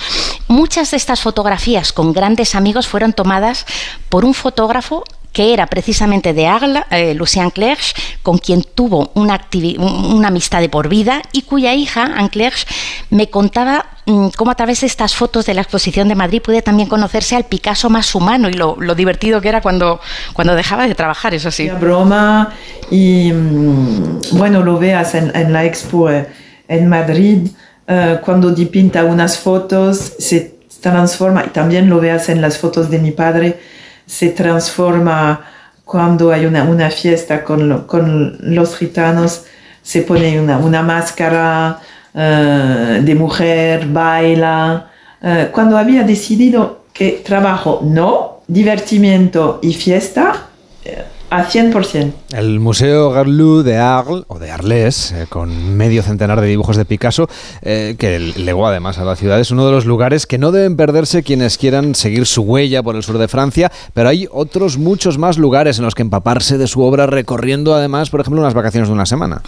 Muchas de estas fotografías con grandes amigos fueron tomadas por un fotógrafo que era precisamente de Agla, eh, Lucien Clerch, con quien tuvo una, amistad de por vida y cuya hija, Anne Clerch, me contaba mmm, cómo a través de estas fotos de la exposición de Madrid pude también conocerse al Picasso más humano y lo, divertido que era cuando, cuando dejaba de trabajar, eso sí. broma y mm, bueno, lo veas en, en la expo en Madrid, uh, cuando pinta unas fotos se transforma y también lo veas en las fotos de mi padre se transforma cuando hay una, una fiesta con, con, los gitanos, se pone una, una máscara uh, de mujer, baila. Uh, cuando había decidido que trabajo no, divertimiento y fiesta, a 100%. El Museo Garlou de Arles, o de Arles, eh, con medio centenar de dibujos de Picasso, eh, que legó además a la ciudad, es uno de los lugares que no deben perderse quienes quieran seguir su huella por el sur de Francia, pero hay otros muchos más lugares en los que empaparse de su obra recorriendo además, por ejemplo, unas vacaciones de una semana.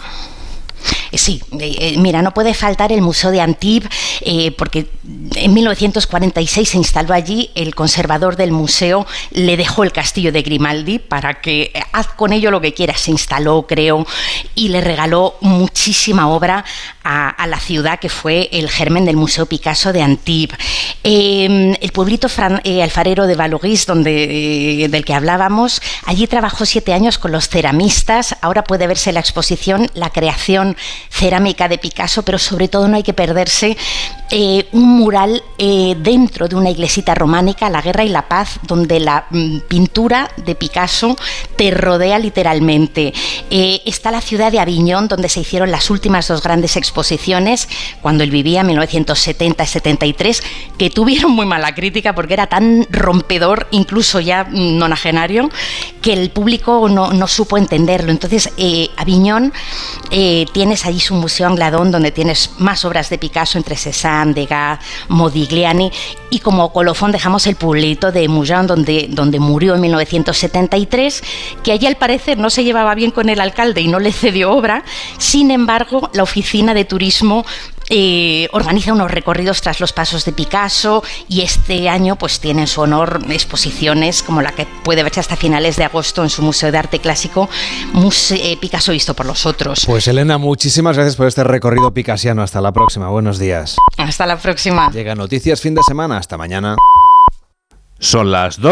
Sí, eh, mira, no puede faltar el Museo de Antibes, eh, porque en 1946 se instaló allí, el conservador del museo le dejó el castillo de Grimaldi para que eh, haz con ello lo que quieras. Se instaló, creo, y le regaló muchísima obra a, la ciudad que fue el germen del Museo Picasso de Antibes. Eh, el pueblito eh, alfarero de Valoris, donde, eh, del que hablábamos, allí trabajó siete años con los ceramistas. Ahora puede verse la exposición, la creación cerámica de Picasso, pero sobre todo no hay que perderse eh, un mural eh, dentro de una iglesita románica, La Guerra y la Paz, donde la mm, pintura de Picasso te rodea literalmente. Eh, está la ciudad de Aviñón, donde se hicieron las últimas dos grandes exposiciones, cuando él vivía, 1970 y 73, que tuvieron muy mala crítica porque era tan rompedor, incluso ya nonagenario, que el público no, no supo entenderlo. Entonces, eh, Aviñón, eh, tienes allí su museo Angladón, donde tienes más obras de Picasso entre Cézanne, Degas, Modigliani, y como colofón dejamos el pueblito de Mougins, donde, donde murió en 1973, que allí al parecer no se llevaba bien con el alcalde y no le cedió obra. Sin embargo, la oficina de turismo eh, organiza unos recorridos tras los pasos de Picasso y este año pues tiene en su honor exposiciones como la que puede verse hasta finales de agosto en su Museo de Arte Clásico, Muse- eh, Picasso visto por los otros. Pues Elena, muchísimas gracias por este recorrido picasiano. Hasta la próxima. Buenos días. Hasta la próxima. Llega Noticias fin de semana. Hasta mañana. Son las 2.